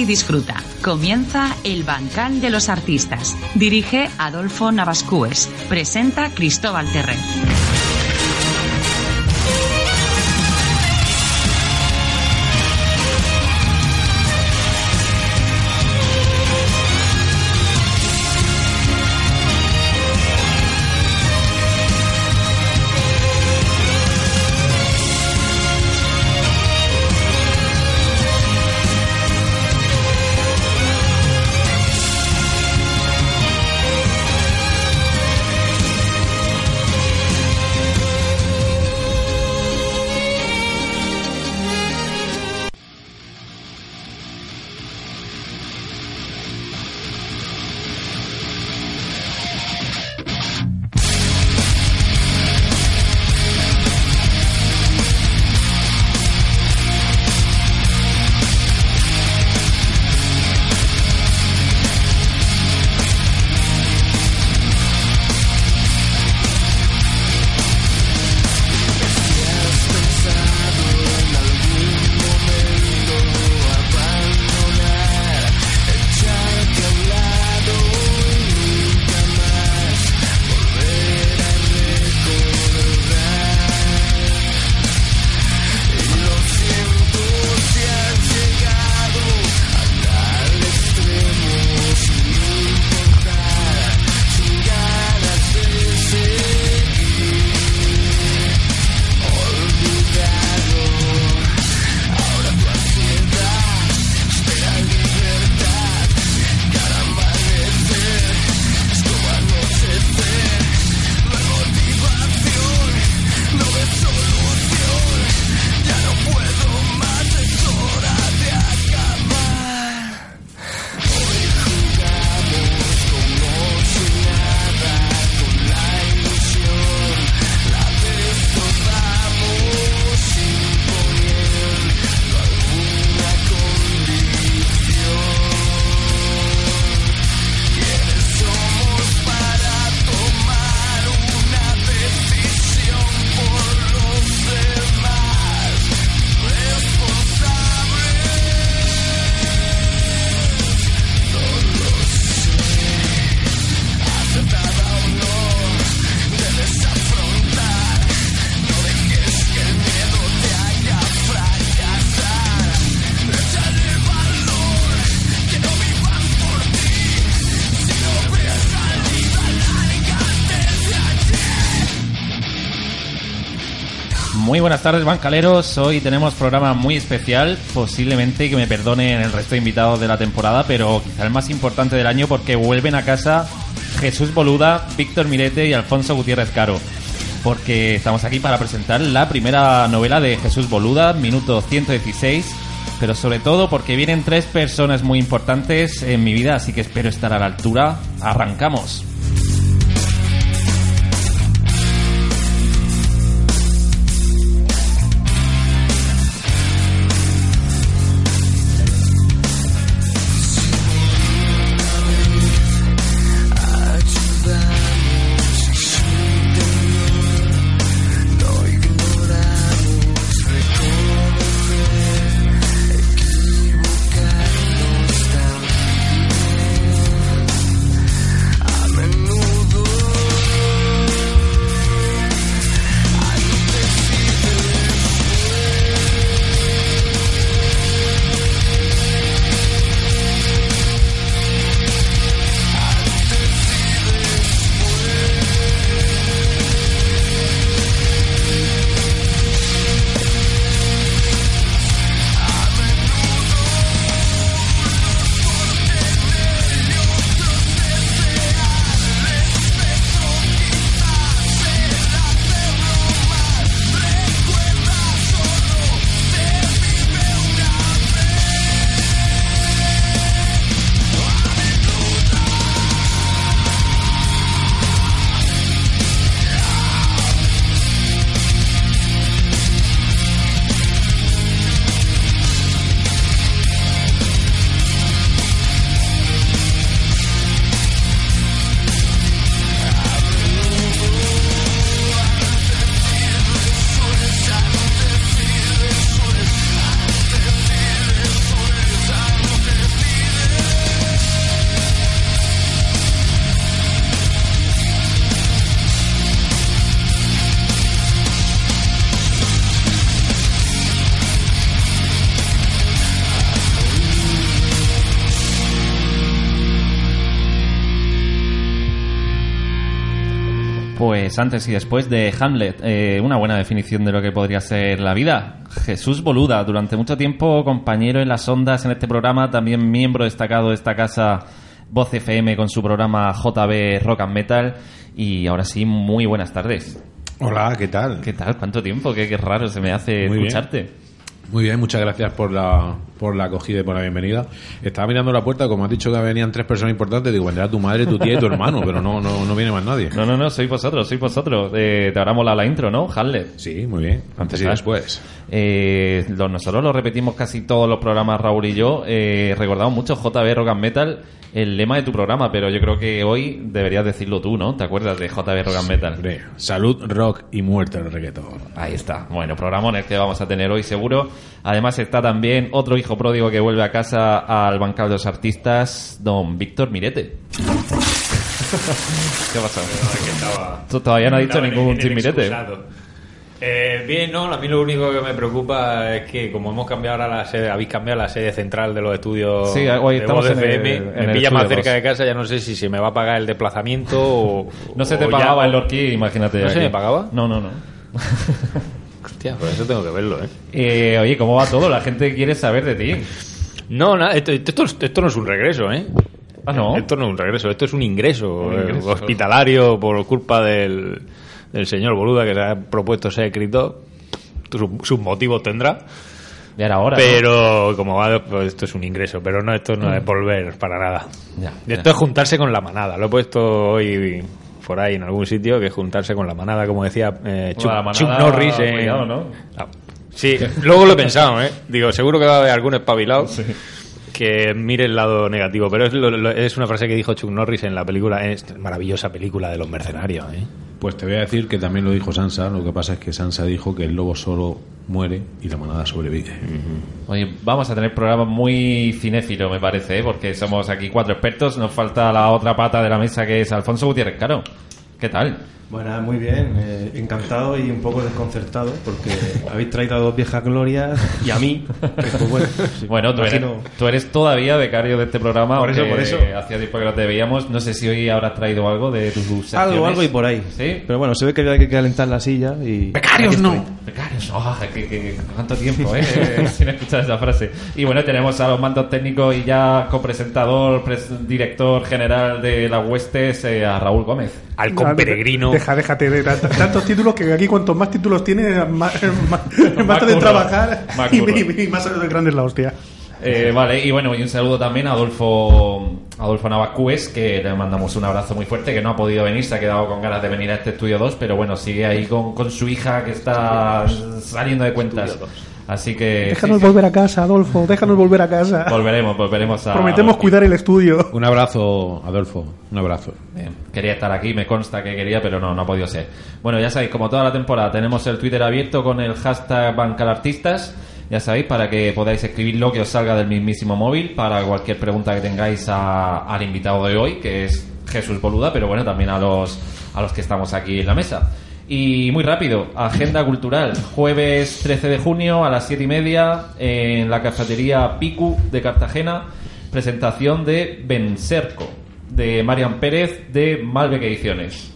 y disfruta. Comienza El Bancal de los Artistas. Dirige Adolfo Navascues. Presenta Cristóbal Terré. Buenas tardes, bancaleros. Hoy tenemos programa muy especial. Posiblemente que me perdonen el resto de invitados de la temporada, pero quizá el más importante del año porque vuelven a casa Jesús Boluda, Víctor Mirete y Alfonso Gutiérrez Caro. Porque estamos aquí para presentar la primera novela de Jesús Boluda, minuto 116. Pero sobre todo porque vienen tres personas muy importantes en mi vida, así que espero estar a la altura. Arrancamos. Antes y después de Hamlet, eh, una buena definición de lo que podría ser la vida. Jesús Boluda, durante mucho tiempo compañero en las ondas en este programa, también miembro destacado de esta casa Voz FM con su programa JB Rock and Metal. Y ahora sí, muy buenas tardes. Hola, ¿qué tal? ¿Qué tal? ¿Cuánto tiempo? Qué, qué raro se me hace Muy bien. Muy bien, muchas gracias por la, por la acogida y por la bienvenida. Estaba mirando la puerta, como has dicho que venían tres personas importantes, digo, vendrá tu madre, tu tía y tu hermano, pero no, no, no viene más nadie. No, no, no, sois vosotros, sois vosotros. Eh, te habrá molado la intro, ¿no? Hamlet. Sí, muy bien, antes y después. Eh, lo- nosotros lo repetimos casi todos los programas, Raúl y yo. Eh, recordamos mucho JB Rock and Metal, el lema de tu programa, pero yo creo que hoy deberías decirlo tú, ¿no? ¿Te acuerdas de JB Rock and Metal? Salud, rock y muerte al reggaetón. Ahí está. Bueno, programón el que vamos a tener hoy seguro. Además está también otro hijo pródigo que vuelve a casa al bancal de los artistas, don Víctor Mirete. ¿Qué pasa? Tú todavía no has dicho Estaba en ningún en excusado. Eh, bien, no, a mí lo único que me preocupa es que como hemos cambiado ahora la sede, habéis cambiado la sede central de los estudios Sí, hoy de estamos Voz en el- FM, en me pilla más cerca dos. de casa, ya no sé si se me va a pagar el desplazamiento o... No se te o ya- pagaba el Lorquí, imagínate. ¿No se aquí. me pagaba? No, no, no. Hostia, pues eso tengo que verlo, ¿eh? Eh, oye, ¿cómo va todo? La gente quiere saber de ti. No, nada, esto, esto, esto no es un regreso, ¿eh? Ah, ¿no? Esto no es un regreso, esto es un ingreso, Un eh, ingreso. hospitalario por culpa del, del señor Boluda que se ha propuesto ser escritor. Sus, sus motivos tendrá. Ya era hora. ¿no? Pero como va, pues esto es un ingreso, pero no, esto no es volver para nada. Ya, Esto ya. es juntarse con la manada. Lo he puesto hoy por ahí en algún sitio, que juntarse con la manada, como decía eh, Chuck, manada, Chuck Norris. en- cuidado, ¿no? Ah, Sí, luego lo he pensado, ¿eh? Digo, seguro que va a haber algún espabilado que mire el lado negativo, pero es, lo- lo- es una frase que dijo Chuck Norris en la película, en esta maravillosa película de los mercenarios, ¿eh? Pues te voy a decir que también lo dijo Sansa, lo que pasa es que Sansa dijo que el lobo solo muere y la manada sobrevive. Oye, vamos a tener programa muy cinéfilo, me parece, ¿eh? porque somos aquí cuatro expertos. Nos falta la otra pata de la mesa que es Alfonso Gutiérrez Caro. ¿Qué tal? Bueno, muy bien, eh, encantado y un poco desconcertado porque habéis traído a dos viejas glorias y a mí, pues bueno, sí, Bueno, tú eres, tú eres todavía becario de este programa. Por eso, por eso. Hacía tiempo que no te veíamos. No sé si hoy habrás traído algo de tus secciones. algo, algo y por ahí. ¿Sí? Pero bueno, se ve que había que calentar la silla y... ¡Becarios no! Becarios, oh, que, que- cuánto tiempo, ¿eh? Sin escuchar esa frase. Y bueno, tenemos a los mandos técnicos y ya copresentador, pres- director general de las Huestes, eh, a Raúl Gómez. Halcón No, peregrino. Deja, déjate de tant- tantos títulos que aquí cuantos más títulos tienes, más, más, Más más de trabajar Más y, curro. y- y más grande es la hostia. Eh, vale, y bueno, y un saludo también a Adolfo, Adolfo Navacúes, que le mandamos un abrazo muy fuerte, que no ha podido venir, se ha quedado con ganas de venir a este estudio 2, pero bueno, sigue ahí con, con su hija que está saliendo de cuentas. Así que... Déjanos sí, sí, volver a casa, Adolfo, déjanos volver a casa. volveremos, volveremos a... Prometemos cuidar el estudio. Un abrazo, Adolfo, un abrazo. Bien, quería estar aquí, me consta que quería, pero no, no ha podido ser. Bueno, ya sabéis, como toda la temporada, tenemos el Twitter abierto con el hashtag Bancalartistas. Ya sabéis, para que podáis escribir lo que os salga del mismísimo móvil, para cualquier pregunta que tengáis a- al invitado de hoy, que es Jesús Boluda, pero bueno, también a los, a los que estamos aquí en la mesa. Y muy rápido, agenda cultural. Jueves 13 de junio a las 7 y media en la cafetería Picu de Cartagena, presentación de Benserco, de Marian Pérez de Malbec Ediciones.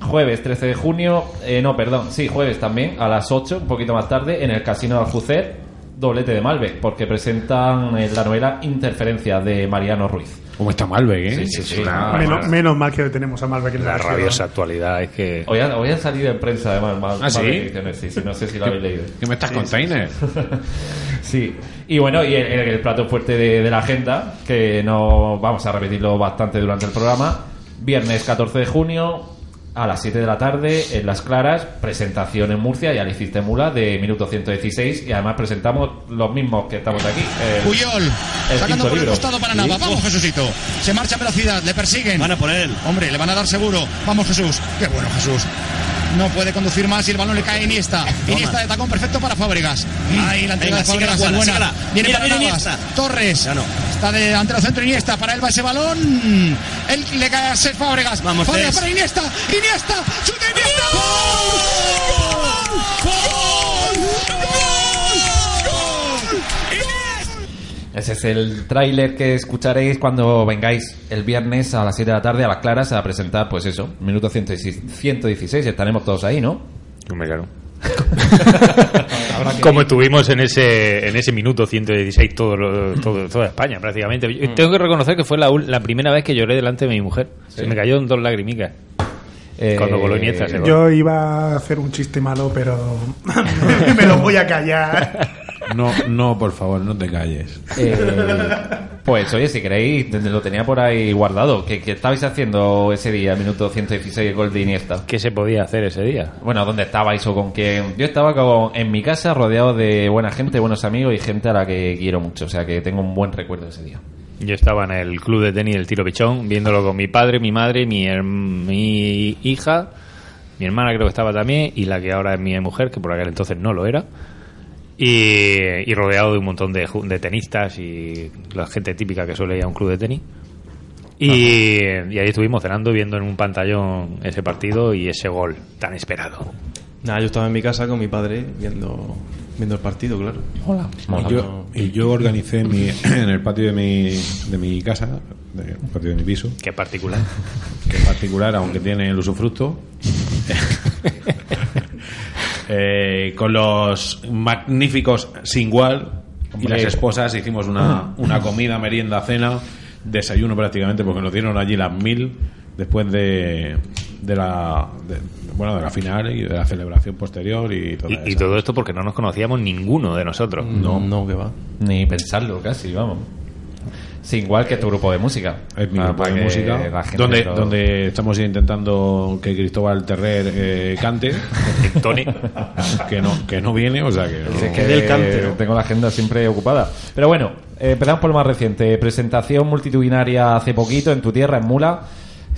Jueves 13 de junio, eh, no, perdón, sí, jueves también, a las 8, un poquito más tarde, en el Casino de Aljucer, doblete de Malbec, porque presentan eh, la novela Interferencia de Mariano Ruiz. ¿Cómo está Malbec, eh? Sí, sí, sí. Es una- menos, menos mal que tenemos a Malbec en La la rabiosa actualidad es que... Hoy han salido en prensa, además, Mal- ¿Ah, sí? Malbec no sé si lo habéis leído. ¿Qué me estás container? Sí, y bueno, y el, el- el plato fuerte de, de la agenda, que no vamos a repetirlo bastante durante el programa, viernes 14 de junio a las 7 de la tarde en Las Claras, presentación en Murcia, ya le hiciste mula, de minuto 116, y además presentamos los mismos que estamos aquí. el- Puyol, el sacando por el libro. costado para nada. Vamos, Jesucito. Se marcha a velocidad, le persiguen. Van a por él. Hombre, le van a dar seguro. Vamos, Jesús. Qué bueno, Jesús. No puede conducir más y el balón le cae a Iniesta. Iniesta de tacón perfecto para Fábregas. Ahí la entrega Venga, de Fábregas es síguela, buena. síguela. Viene Mira, para mira Navas. Iniesta. Torres. Ya no. Está de delantero centro Iniesta. Para él va ese balón. Él le cae a Cesc Fábregas. Vamos, Fábregas para Iniesta. Iniesta. ¡Chute Iniesta! ¡Gol! ¡Gol! Ese es el tráiler que escucharéis cuando vengáis el viernes a las 7 de la tarde a las claras a presentar, pues eso, minuto 116, 116 estaremos todos ahí, ¿no? Hombre, claro. Como estuvimos en ese en ese minuto 116 todo, lo- todo toda España prácticamente. Yo Tengo que reconocer que fue la, ul- la primera vez que lloré delante de mi mujer. Se me cayó dos lagrimicas. Eh, Cuando voló Iniesta, se Yo iba a hacer un chiste malo, pero me lo voy a callar. No, no, por favor, no te calles. Eh, pues oye, si queréis, lo tenía por ahí guardado. ¿Qué, qué estabais haciendo ese día, minuto 116, el gol de Iniesta? ¿Qué se podía hacer ese día? Bueno, ¿dónde estabais o con quién? Yo estaba con- en mi casa rodeado de buena gente, buenos amigos y gente a la que quiero mucho. O sea que tengo un buen recuerdo de ese día. Yo estaba en el club de tenis del tiro pichón, viéndolo con mi padre, mi madre, mi, mi hija, mi hermana creo que estaba también, y la que ahora es mi mujer, que por aquel entonces no lo era. Y, y rodeado de un montón de, tenistas y la gente típica que suele ir a un club de tenis. Y, y ahí estuvimos cenando, viendo en un pantallón ese partido y ese gol tan esperado. Nada, yo estaba en mi casa con mi padre viendo, viendo el partido, claro. Hola. Y yo, y yo organicé en, mi- en el patio de mi, de mi casa, de, el patio de mi piso, Qué particular. que en particular, aunque tiene el usufructo, eh, con los magníficos Singual y las esposas hicimos una, una comida, merienda, cena, desayuno prácticamente, porque nos dieron allí las mil después de, de la de- bueno de la final y de la celebración posterior y todo Y, y todo esto porque no nos conocíamos ninguno de nosotros. No, no, que va. Ni pensarlo casi, vamos. Sí, igual que tu grupo de música. Es mi Ah, grupo para de música donde, lo- donde estamos intentando que Cristóbal Terrer eh, cante Tony. que no que no viene o sea que no- Es que del cante, ¿no? tengo la agenda siempre ocupada. Pero bueno, eh, empezamos por lo más reciente. Presentación multitudinaria hace poquito en tu tierra, en Mula.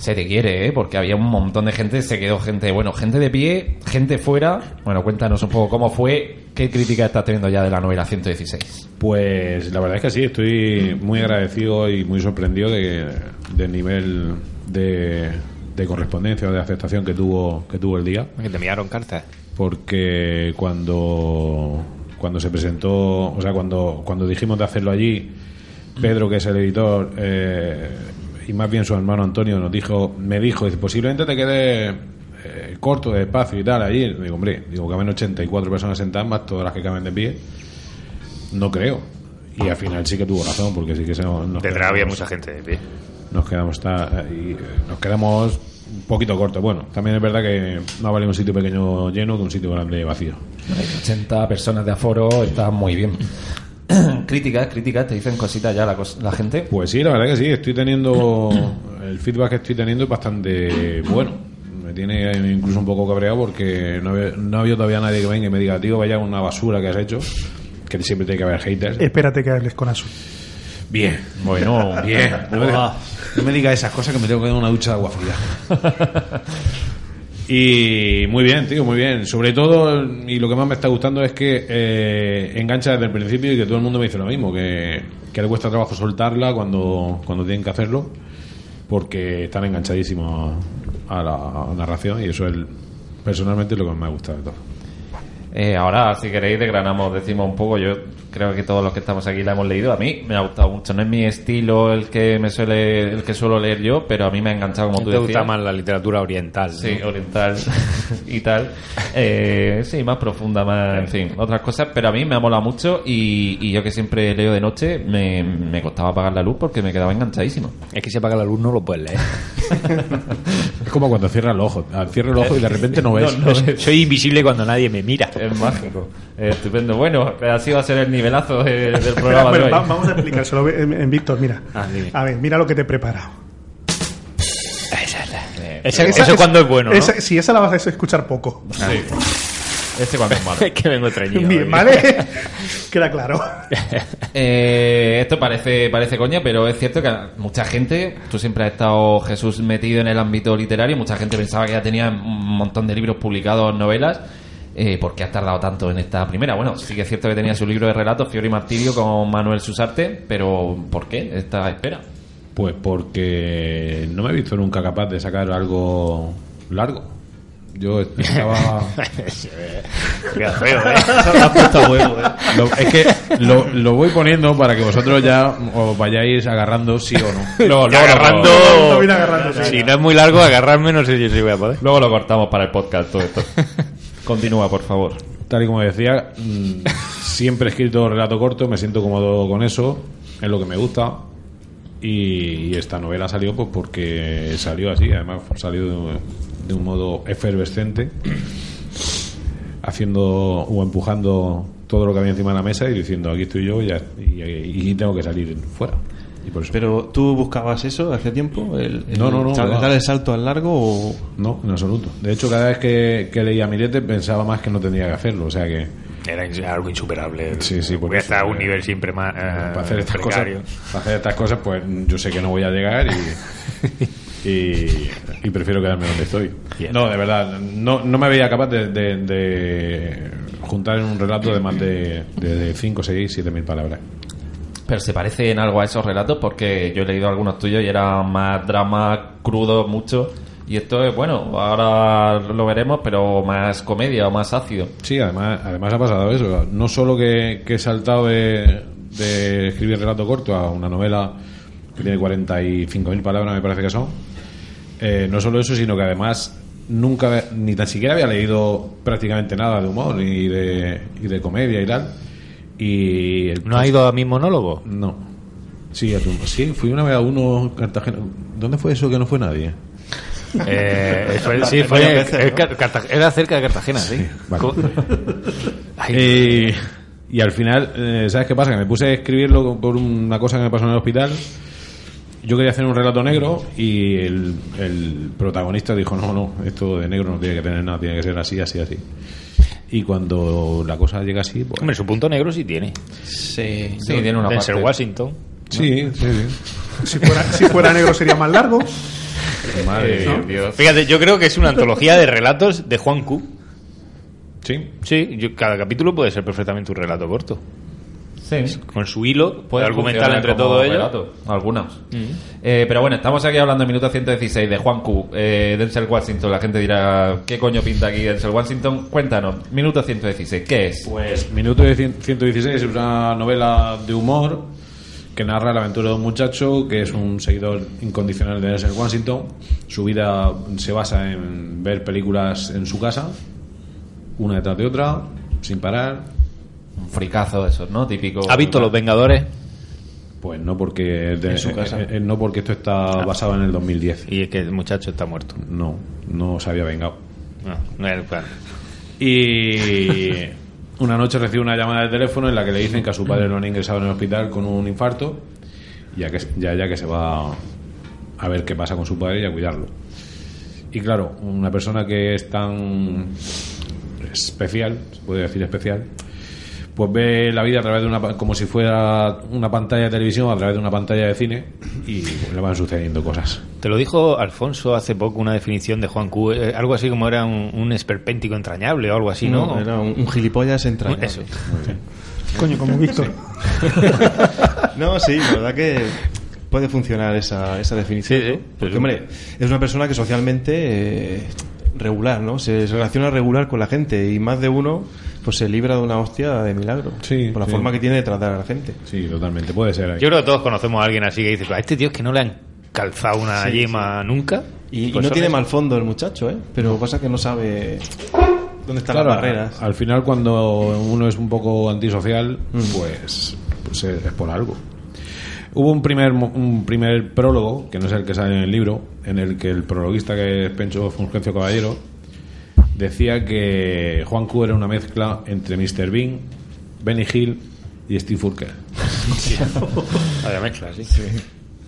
Se te quiere, ¿eh? Porque había un montón de gente, se quedó gente, bueno, gente de pie, gente fuera. Bueno, cuéntanos un poco cómo fue, qué crítica estás teniendo ya de la novela 116. Pues la verdad es que sí, estoy muy agradecido y muy sorprendido de, del nivel de, de correspondencia o de aceptación que tuvo que tuvo el día, Que te enviaron cartas. porque cuando cuando se presentó, o sea, cuando cuando dijimos de hacerlo allí, Pedro, que es el editor, eh, y más bien su hermano Antonio nos dijo, me dijo, dice, posiblemente te quede eh, corto de espacio y tal allí. Digo, hombre, digo, caben 84 personas sentadas más todas las que caben de pie. No creo. Y al final sí que tuvo razón, porque sí que se nos, nos Detrás había quedamos- mucha gente de pie. nos quedamos ta- y, eh, nos quedamos un poquito cortos. Bueno, también es verdad que no vale un sitio pequeño lleno que un sitio grande vacío. 80 personas de aforo, está muy bien. críticas, críticas, te dicen cositas ya la, la gente. Pues sí, la verdad que sí, estoy teniendo el feedback que estoy teniendo es bastante bueno. Me tiene incluso un poco cabreado porque no había, no había todavía nadie que venga y me diga, tío, vaya una basura que has hecho. Que siempre tiene que haber haters. Espérate que hables con Asu. Bien, Bueno, bien. No me, diga- no me diga esas cosas que me tengo que dar una ducha de agua fría. Y muy bien, tío, muy bien. Sobre todo, y lo que más me está gustando es que eh, engancha desde el principio y que todo el mundo me dice lo mismo, que, que le cuesta trabajo soltarla cuando, cuando tienen que hacerlo, porque están enganchadísimos a la narración y eso es personalmente lo que más me gusta de todo. Eh, ahora, si queréis, desgranamos, decimos un poco. Yo creo que todos los que estamos aquí la hemos leído. A mí me ha gustado mucho. No es mi estilo el que me suele, el que suelo leer yo, pero a mí me ha enganchado como tú te gusta más la literatura oriental. Sí, ¿no? oriental y tal. Eh, sí, más profunda, más, en fin, otras cosas. Pero a mí me ha molado mucho y, y yo que siempre leo de noche, me, me costaba apagar la luz porque me quedaba enganchadísimo. Es que si apaga la luz no lo puedes leer. Es como cuando cierras el ojo. Cierras el ojo y de repente no ves. No, no ves. Soy invisible cuando nadie me mira. Es mágico. Estupendo. Bueno, así va a ser el nivelazo de- del programa Bueno, de hoy. va- vamos a explicárselo en, en Víctor, mira. Ah. A ver, mira lo que te he preparado. Ese- Esa- eso cuando es bueno, ¿no? esa- si esa la vas a escuchar poco. Este cuando es malo. es que vengo estreñido. Bien, ¿eh? ¿vale? Queda claro. Eh, esto parece, parece coña, pero es cierto que mucha gente, tú siempre has estado, Jesús, metido en el ámbito literario, mucha gente pensaba que ya tenía un montón de libros publicados, novelas. Eh, ¿Por qué has tardado tanto en esta primera? Bueno, sí que es cierto que tenía su libro de relatos, Fiori Martirio, con Manuel Susarte, pero ¿por qué esta espera? Pues porque no me he visto nunca capaz de sacar algo largo. Yo estaba... Queda feo, ¿eh? Lo huevo, ¿eh? Lo- es que lo, lo voy poniendo para que vosotros ya os vayáis agarrando sí o no. Luego, luego lo- agarrando. Sí. Si no es muy largo, agarrarme no sé si voy a poder. luego lo cortamos para el podcast todo esto. Continúa, por favor. Tal y como decía, mm, siempre he escrito relato corto, me siento cómodo con eso, es lo que me gusta. Y, y esta novela salió pues porque salió así, además salió de, de un modo efervescente, haciendo o empujando todo lo que había encima de la mesa y diciendo aquí estoy yo y, ya- y- y tengo que salir fuera. Y por eso. Pero tú buscabas eso hace tiempo, el, el No, no, no, sal- no. dar el salto al largo o No, en absoluto. De hecho, cada vez que, que leía Milete pensaba más que no tendría que hacerlo. O sea que Era algo insuperable. Sí, sí, Voy a estar a un eh, nivel siempre más. eh, para hacer estas precario. cosas, para hacer estas cosas, pues yo sé que no voy a llegar y, y, y prefiero quedarme donde estoy. No, de verdad, no, no me veía capaz de, de- de juntar en un relato de más de, de 5, 6, 7 mil palabras. Pero se parece en algo a esos relatos porque yo he leído algunos tuyos y era más drama crudo, mucho. Y esto es, bueno, ahora lo veremos, pero más comedia o más ácido. Sí, además, además ha pasado eso. No solo que, he saltado de, escribir relato corto a una novela que tiene 45.000 palabras, me parece que son. Eh, no solo eso, sino que además nunca, ni tan siquiera había leído prácticamente nada de humor y de comedia y tal. Y el ¿No ha ido a mi monólogo? No. Sí, sí, fui una vez a uno en Cartagena. ¿Dónde fue eso que no fue nadie? Eh, fue- sí, fue. Veces, ¿no? Era cerca de Cartagena, sí. vale. Eh, y al final, eh, ¿sabes qué pasa? Que me puse a escribirlo por una cosa que me pasó en el hospital. Yo quería hacer un relato negro y el, el protagonista dijo, no, no, esto de negro no tiene que tener nada, tiene que ser así, así, así. Y cuando la cosa llega así, pues... Hombre, su punto negro sí tiene. Sí. Sí, tiene una Denzel parte. Washington. Sí, sí, sí. Si fuera, si fuera negro sería más largo. Madre ¿no? Dios. Fíjate, yo creo que es una antología de relatos de Juan Q. Sí. Sí, yo- cada capítulo puede ser perfectamente un relato corto. Sí. Con su hilo Puede argumental entre como todo ello. relato, algunos. Eh, pero bueno, estamos aquí hablando en minuto 116 de Juan Q, eh, Denzel Washington. La gente dirá, ¿qué coño pinta aquí Denzel Washington? Cuéntanos, minuto 116, ¿qué es? Pues Minuto de cien- 116 es una novela de humor que narra la aventura de un muchacho que es un seguidor incondicional de Denzel Washington. Su vida se basa en ver películas en su casa, una detrás de otra, sin parar. Un fricazo de esos, ¿no? Típico. ¿Ha visto Los Vengadores? Pues no porque, de- En su casa. eh, eh, no porque esto está basado en el 2010. Y es que el muchacho está muerto. No, no se había vengado. No, no es- bueno. Y una noche recibe una llamada de teléfono en la que le dicen que a su padre lo han ingresado en el hospital con un infarto, ya que ya, ya que se va a ver qué pasa con su padre y a cuidarlo. Y claro, una persona que es tan especial, se puede decir especial, pues ve la vida a través de una pa- como si fuera una pantalla de televisión a través de una pantalla de cine y pues, le van sucediendo cosas. Te lo dijo Alfonso hace poco una definición de Juan Q. eh, algo así como era un, un esperpéntico entrañable o algo así, ¿no? No, era un, un gilipollas entrañable. Eso. Coño, como Víctor. No, sí, la verdad que puede funcionar esa, esa definición. Sí, sí. ¿no? Porque, hombre, es una persona que socialmente eh, regular, ¿no? Se, se relaciona regular con la gente y más de uno pues se libra de una hostia de milagro. Sí, Por la sí. forma que tiene de tratar a la gente. Sí, totalmente, puede ser. ahí. Yo creo que todos conocemos a alguien así que dice, a este tío es que no le han calzado una Sí, yema nunca. Y, y Pues no tiene mal fondo el muchacho, ¿eh? Pero pasa que no sabe dónde están Claro, las barreras. Al final, cuando uno es un poco antisocial, pues, pues es es por algo. Hubo un primer, mo- un primer prólogo, que no es el que sale en el libro, en el que el prologuista, que es Pencho Fulgencio Caballero, decía que Juan Q era una mezcla entre Mr. Bean, Benny Hill y Steve Furker. Vaya mezcla, sí.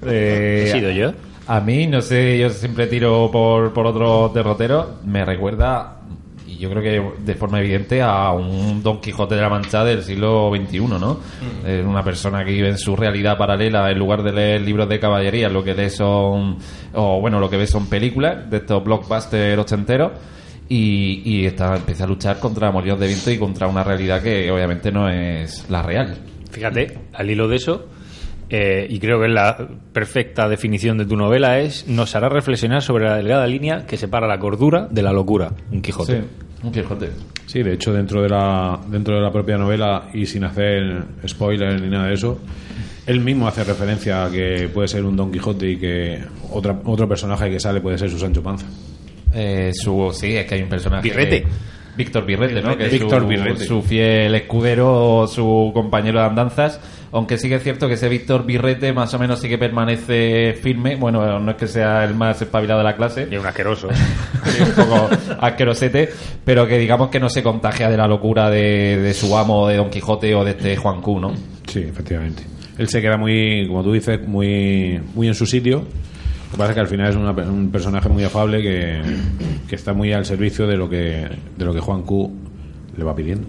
Eh, ¿He sido yo? A mí, no sé, yo siempre tiro por, por otro derrotero. Me recuerda, y yo creo que de forma evidente, a un Don Quijote de la Mancha del siglo XXI, ¿no? Es una persona que vive en su realidad paralela en lugar de leer libros de caballería, lo que lee son, o bueno, lo que ve son películas de estos blockbusters ochenteros. Y, y está, empieza a luchar contra molinos de viento y contra una realidad que obviamente no es la real. Fíjate, al hilo de eso, eh, y creo que la perfecta definición de tu novela es nos hará reflexionar sobre la delgada línea que separa la cordura de la locura. Un Quijote. Sí, un Quijote. Sí, de hecho, dentro de la, dentro de la propia novela y sin hacer spoilers ni nada de eso, él mismo hace referencia a que puede ser un Don Quijote y que otra, otro personaje que sale puede ser su Sancho Panza. Eh, su, sí, es que hay un personaje. Birrete. Víctor Birrete, ¿no? Que es Víctor su, Birrete. su fiel escudero, su compañero de andanzas. Aunque sí que es cierto que ese Víctor Birrete más o menos sí que permanece firme. Bueno, no es que sea el más espabilado de la clase. Y un asqueroso. Sí, un poco asquerosete, pero que digamos que no se contagia de la locura de, de su amo, de Don Quijote o de este Juan Q, ¿no? Sí, efectivamente. Él se queda muy, como tú dices, muy, muy en su sitio. Que pasa es que al final es una un personaje muy afable que, que está muy al servicio de lo que, de lo que Juan Q le va pidiendo.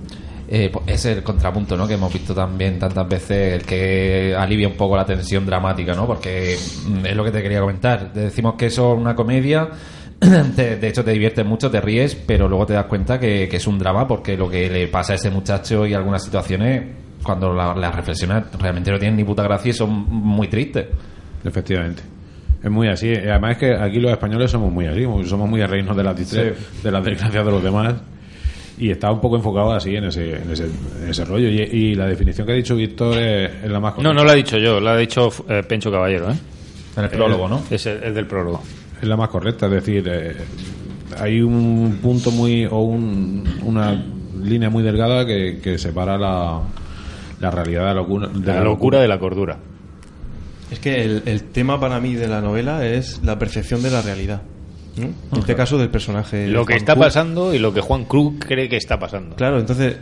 Eh, pues es el contrapunto, ¿no? Que hemos visto también tantas veces, el que alivia un poco la tensión dramática, ¿no? Porque mm, es lo que te quería comentar. Te decimos que eso es una comedia, te- de hecho te diviertes mucho, te ríes, pero luego te das cuenta que, que es un drama porque lo que le pasa a ese muchacho y algunas situaciones, cuando la- las reflexionas, realmente no tienen ni puta gracia y son muy tristes. Efectivamente. Es muy así. Eh, Además es que aquí los españoles somos muy así, somos muy a reírnos de las, de las desgracias de los demás. Y está un poco enfocado así en ese, en ese, en ese rollo. Y, y la definición que ha dicho Víctor es, es la más No, no lo ha dicho yo, lo ha dicho eh, Pencho Caballero, ¿eh? En el prólogo, ¿no? Es el, el del prólogo. es la más correcta. Es decir, eh, hay un punto muy. o un- una línea muy delgada que, que separa la, la realidad de la locura. de la locura de la cordura. Es que el, el tema para mí de la novela es la percepción de la realidad. ¿no? En este caso del personaje. Lo que Juan está pasando y lo que Juan Cruz cree que está pasando. Claro, entonces,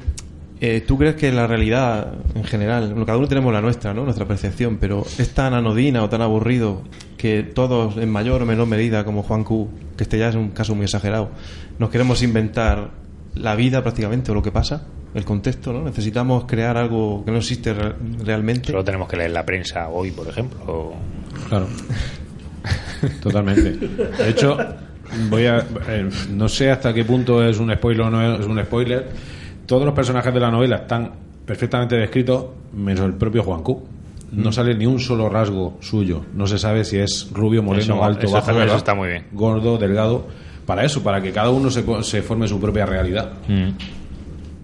eh, tú crees que la realidad en general, bueno, cada uno tenemos la nuestra, ¿no? Nuestra percepción, pero es tan anodina o tan aburrido que todos, en mayor o menor medida, como Juan Q, que este ya es un caso muy exagerado, nos queremos inventar la vida prácticamente o lo que pasa, el contexto, ¿no? Necesitamos crear algo que no existe re- realmente. Solo tenemos que leer la prensa hoy, por ejemplo. o- Claro. Totalmente. De hecho, voy a. eh, no sé hasta qué punto es un spoiler o no es un spoiler. Todos los personajes de la novela están perfectamente descritos, menos el propio Juan Q. No Mm. sale ni un solo rasgo suyo. No se sabe si es rubio, moreno, Eso- alto, eso bajo, está- eso está muy bien. gordo, delgado. Para eso, para que cada uno se, se forme su propia realidad.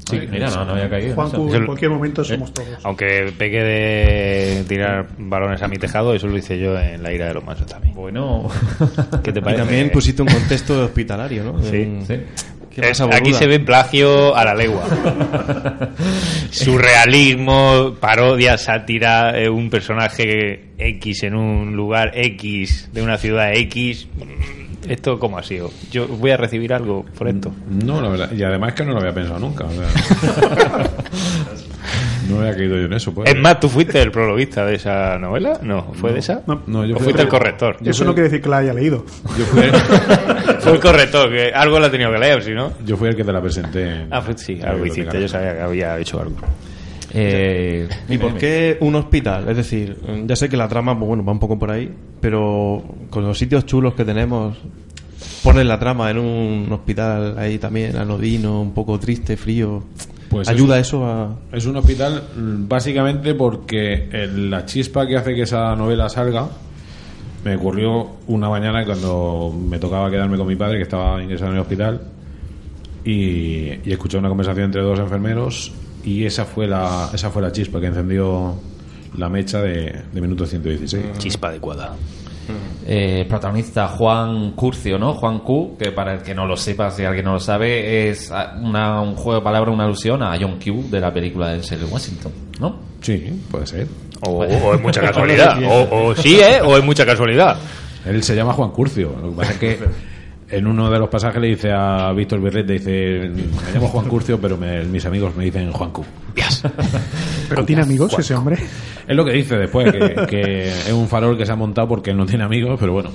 Sí, mira, no, no había caído. en cualquier momento Eh, somos todos. Aunque peque de tirar balones a mi tejado, eso lo hice yo en la ira de los machos también. Bueno, ¿Qué te Y parece? también pusiste un contexto hospitalario, ¿no? Sí, sí. ¿Qué Es- pasa, aquí se ve plagio a la legua. Surrealismo, parodia, sátira, eh, un personaje X en un lugar X de una ciudad X. ¿Esto cómo ha sido? Yo voy a recibir algo por esto. No, la verdad. Y además que no lo había pensado nunca. o sea. no había caído yo en eso. Pues. Es más, ¿tú fuiste el prologuista de esa novela? No, ¿fue de esa? No. No, yo ¿O fui fuiste el- el corrector? yo Eso fui no quiere decir que la haya leído. Yo fui, el, Fue el corrector, que algo lo ha tenido que leer, si no. yo fui el que te la presenté. en- Ah, pues sí, la algo hiciste. Yo sabía que había hecho algo. Eh, ¿Y por qué un hospital? Es decir, ya sé que la trama, pues bueno, va un poco por ahí, pero con los sitios chulos que tenemos, poner la trama en un hospital ahí también, anodino, un poco triste, frío. Pues ¿Ayuda eso a...? Es un hospital básicamente porque el- la chispa que hace que esa novela salga me ocurrió una mañana cuando me tocaba quedarme con mi padre que estaba ingresado en el hospital y, y escuché una conversación entre dos enfermeros y esa fue la esa fue la chispa que encendió la mecha de, de minuto 116. Chispa adecuada. Eh, protagonista Juan Curcio, ¿no? Juan Q, que para el que no lo sepa, si alguien no lo sabe, es una- un juego de palabras, una alusión a John Q de la película de Denzel Washington, ¿no? Sí, puede ser. O, o es mucha casualidad. O, o sí, ¿eh? O es mucha casualidad. Él se llama Juan Curcio. Lo que pasa es que en uno de los pasajes le dice a Víctor Birrete, dice, me llamo Juan Curcio, pero me- mis amigos me dicen Juan Q. Pero tiene amigos ese hombre. Es lo que dice después, que, que es un farol que se ha montado porque él no tiene amigos, pero bueno.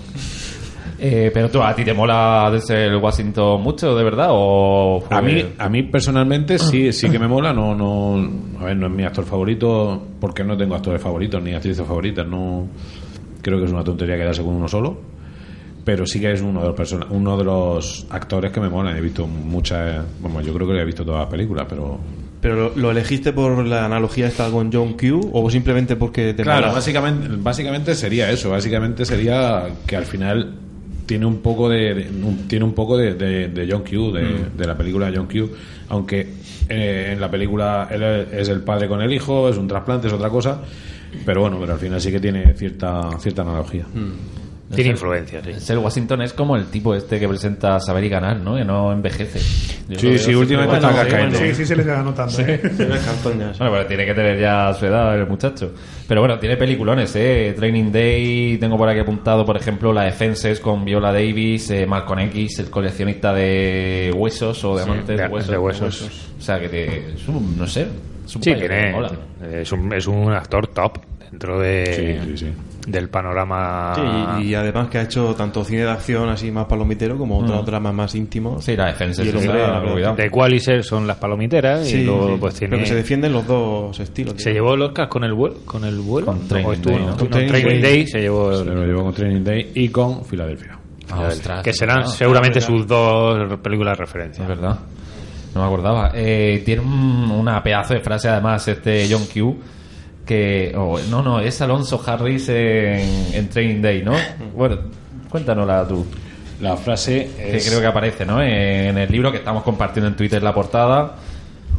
Eh, pero tú, ¿a ti te mola Denzel Washington mucho, de verdad? ¿O A mí, a mí personalmente sí, sí que me mola, no, no, a ver, no es mi actor favorito, porque no tengo actores favoritos ni actrices favoritas, no creo que es una tontería quedarse con uno solo, pero sí que es uno de los persona- uno de los actores que me mola, he visto muchas, bueno, yo creo que he visto todas las películas, pero ¿Pero lo, elegiste por la analogía esta con John Q o simplemente porque te Claro, básicamente, básicamente sería eso. Básicamente sería que al final tiene un poco de, de- tiene un poco de, de- de John Q, de, Mm. de la película John Q, aunque eh, en la película él es el padre con el hijo, es un trasplante, es otra cosa, pero bueno, pero al final sí que tiene cierta cierta analogía. Mm. Tiene influencia, sí. El Washington es como el tipo este que presenta Saber y Ganar, ¿no? Que no envejece. Yo Sí, sí, últimamente bueno, está sí, cayendo. bueno. Sí, sí se les va notando. ¿eh? Bueno, pero tiene que tener ya su edad el muchacho. Pero bueno, tiene peliculones, ¿eh? Training Day, tengo por aquí apuntado, por ejemplo, la Defenses con Viola Davis, eh, Malcolm X, el coleccionista de huesos o de amantes de, de- huesos. de huesos. O sea, que te, es un, no sé, es un Sí, tiene, es, un, es un actor top dentro de, Sí, sí, sí. del panorama. Sí, y, y además que ha hecho tanto cine de acción así más palomitero como otros dramas más íntimos. Sí, la Defenses, Y el hombre, la cuidado. de Qualiser son las palomiteras Sí, y luego sí. pues Creo tiene que se defienden los dos estilos. se llevó el Oscar con el vuelo con el vuelo Con Training Day, ¿no? Con Training Training Day. Day se llevó Se lo llevó con Training Day y con Filadelfia. Ah, ostras, que es serán seguramente sus dos películas de Es referencia verdad. No me acordaba. Eh, tiene un- una pedazo de frase, además, este John Q. Que. oh, no, no, es Alonso Harris en, en Training Day, ¿no? Bueno, cuéntanosla tú. La frase Que creo que aparece, ¿no? En el libro que estamos compartiendo en Twitter la portada.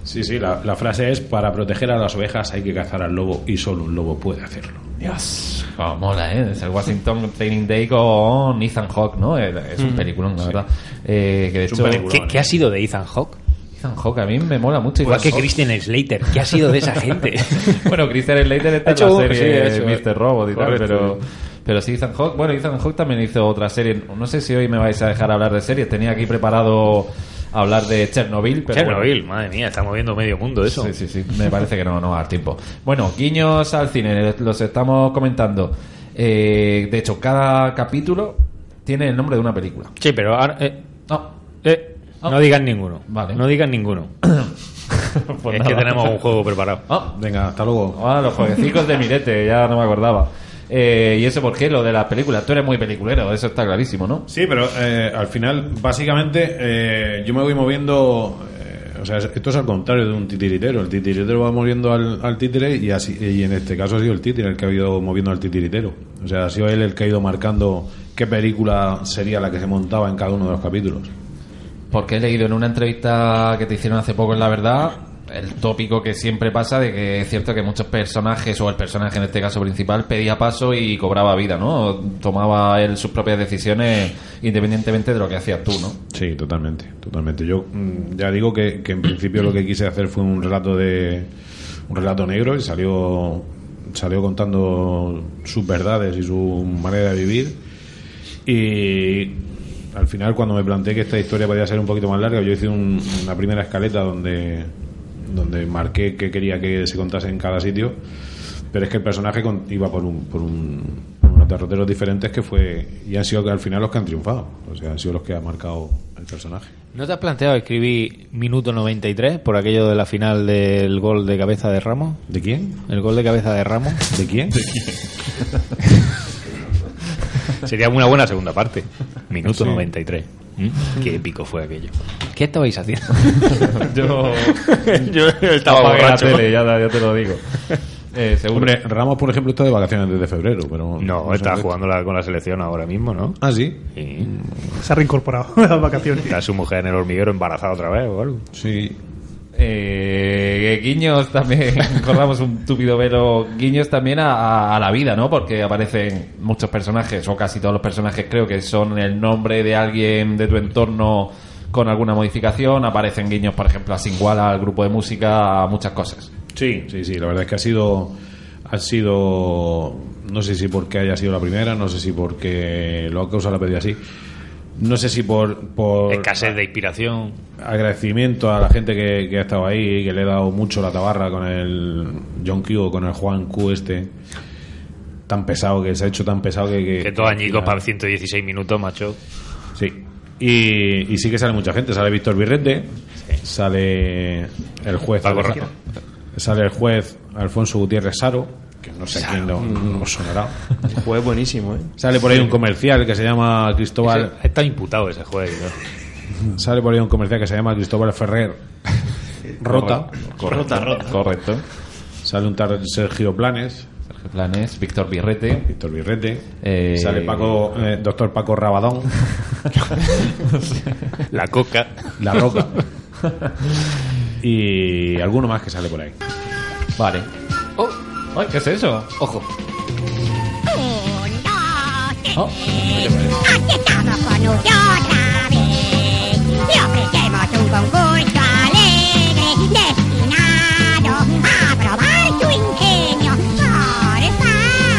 Sí, sí, la, la frase es para proteger a las ovejas hay que cazar al lobo y solo un lobo puede hacerlo. Dios, cómo mola, ¿eh? Es el Washington Training Day con Ethan Hawke, ¿no? Es un peliculón, la verdad. Eh, que de hecho. ¿Qué, qué ha sido de Ethan Hawke? Ethan Hawke a mí me mola mucho. igual que. Christian Slater ¿qué ha sido de esa gente? bueno, Christian Slater está en la serie sí, Mr. Robot y tal, pero, pero sí, Ethan Hawke, bueno, Ethan Hawke también hizo otra serie, no sé si hoy me vais a dejar hablar de series, tenía aquí preparado hablar de Chernobyl, pero Chernobyl bueno. madre mía está moviendo medio mundo eso Sí, sí, sí, me parece que no, no va a dar tiempo. Bueno, guiños al cine, los estamos comentando. Eh, de hecho, cada capítulo tiene el nombre de una película. Sí, pero ahora eh, No, eh, Ah. no digan ninguno Vale. no digan ninguno pues es que tenemos un juego preparado Ah, Venga, hasta luego. Ah, los jueguecicos de Mirete, ya no me acordaba. Eh, ¿Y eso por qué? Lo de las películas. Tú eres muy peliculero, eso está clarísimo, ¿no? Sí, pero eh, al final, básicamente, eh, yo me voy moviendo. eh, o sea, esto es al contrario de un titiritero. El titiritero va moviendo al, al títere y, así, y en este caso ha sido el títere el que ha ido moviendo al titiritero. O sea, ha sido él el que ha ido marcando qué película sería la que se montaba en cada uno de los capítulos. Porque he leído en una entrevista que te hicieron hace poco en La Verdad el tópico que siempre pasa de que es cierto que muchos personajes, o el personaje en este caso principal, pedía paso y cobraba vida, ¿no? Tomaba él sus propias decisiones independientemente de lo que hacías tú, ¿no? Sí, totalmente, totalmente. Yo mm, ya digo que, que en principio lo que quise hacer fue un relato de un relato negro y salió salió contando sus verdades y su manera de vivir y al final cuando me planteé que esta historia podía ser un poquito más larga yo hice un- una primera escaleta donde donde marqué que quería que se contase en cada sitio pero es que el personaje con- iba por un por un por unos derroteros diferentes que fue y han sido al final los que han triunfado o sea han sido los que han marcado el personaje ¿No te has planteado escribir minuto 93 por aquello de la final del gol de cabeza de Ramos? ¿de quién? El gol de cabeza de Ramos. ¿de quién? Sería una buena segunda parte. Minuto Sí. 93. ¿Mm? Qué épico fue aquello. ¿Qué estabais haciendo? Yo Yo estaba apagué la borracho. tele, ya, ya te lo digo. Eh, seguro. Hombre, Ramos por ejemplo está de vacaciones desde febrero pero No, sé está jugando la- con la selección ahora mismo, ¿no? ah sí Sí. Se ha reincorporado a las vacaciones. Está su mujer en el hormiguero embarazada otra vez o algo. sí Eh, guiños también, corramos un túpido velo, guiños también a, a- la vida, ¿no? Porque aparecen muchos personajes, o casi todos los personajes creo que son el nombre de alguien de tu entorno con alguna modificación, aparecen guiños, por ejemplo, a Singwala, al grupo de música, a muchas cosas. Sí, sí, sí. La verdad es que ha sido, ha sido, no sé si porque haya sido la primera, no sé si porque lo ha causado la pedida así, no sé si por, por Escasez de inspiración. agradecimiento a la gente que, que ha estado ahí, que le he dado mucho la tabarra con el John Q, con el Juan Q este, tan pesado, que se ha hecho tan pesado que... Que, Que todo añicos para 116 minutos, macho. Sí. Y, y sí que sale mucha gente. Sale Víctor Birrete, sale el juez. Paco Ra- Sale el juez Alfonso Gutiérrez Saro, que no sé a quién lo, lo sonará. Un juego buenísimo, ¿eh? Sale por ahí un comercial que se llama Cristóbal. Ese- Está imputado ese juego. ¿no? Sale por ahí un comercial que se llama Cristóbal Ferrer. Rota. Rota, rota. Correcto. Sale un tal Sergio Planes, Sergio Planes, Víctor Birrete. Víctor Birrete. Eh, Sale Paco, eh, doctor Paco Rabadón, La coca. La Roca. y alguno más que sale por ahí. Vale. Oh, ay, ¿qué es eso? Ojo. Oh, Aquí estamos con usted otra vez. Le ofrecemos un concurso alegre destinado a probar su ingenio.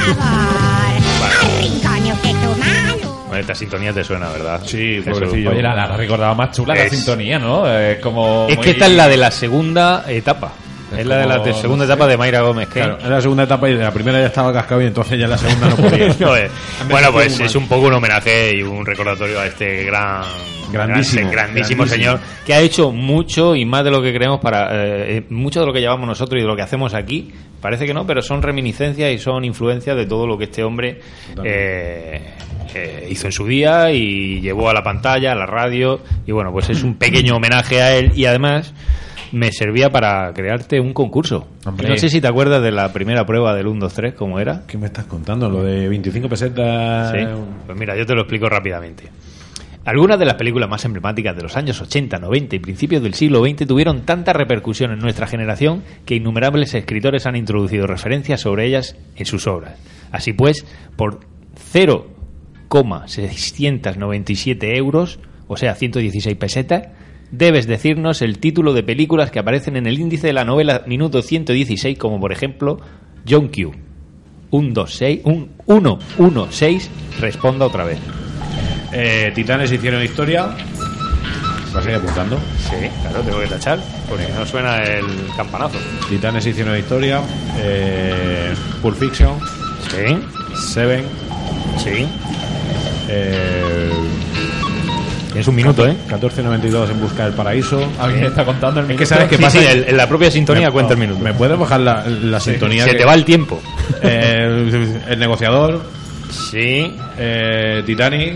Por favor, arrincone usted su mano. Bueno, esta sintonía te suena, ¿verdad? Sí, pobrecillo. Oye, la, la recordaba más chula la Es- sintonía, ¿no? Eh, como Es muy- que esta es la de la segunda etapa. Es Es la de la segunda no sé. etapa de Mayra Gómez. que- Claro, en la segunda etapa y de la primera ya estaba cascado y entonces ya en la segunda no podía. No, eh. Bueno, pues es un poco un homenaje y un recordatorio a este gran, Grandísimo, gran- grandísimo, grandísimo. señor que ha hecho mucho y más de lo que creemos para eh, eh, mucho de lo que llevamos nosotros y de lo que hacemos aquí. Parece que no, pero son reminiscencias y son influencias de todo lo que este hombre eh, eh, hizo en su día y llevó a la pantalla, a la radio y bueno, pues es un pequeño homenaje a él y además me servía para crearte un concurso. Hombre. No sé si te acuerdas de la primera prueba del 1, 2, 3, ¿cómo era? ¿Qué me estás contando? Lo de 25 pesetas. Sí. Pues mira, yo te lo explico rápidamente. Algunas de las películas más emblemáticas de los años 80, 90 y principios del siglo XX tuvieron tanta repercusión en nuestra generación que innumerables escritores han introducido referencias sobre ellas en sus obras. Así pues, por 0,697 euros, o sea, 116 pesetas, debes decirnos el título de películas que aparecen en el índice de la novela minuto 116, como por ejemplo John Q. Un 26, un 116, responda otra vez. Eh, Titanes hicieron historia. ¿Vas a ir apuntando? Sí, claro, tengo que tachar, porque no suena el campanazo. Titanes hicieron historia. Eh, Pulp Fiction. Sí, Seven. sí. Eh, Tienes un minuto, ¿eh? 1492 en busca del paraíso. Alguien está contando el Es que minuto. sabes qué Sí, pasa. sí, el- en la propia sintonía cuenta el minuto. ¿Me puedes bajar la, la sintonía? Se que- te va el tiempo. Eh, el negociador. Sí, Eh, Titanic.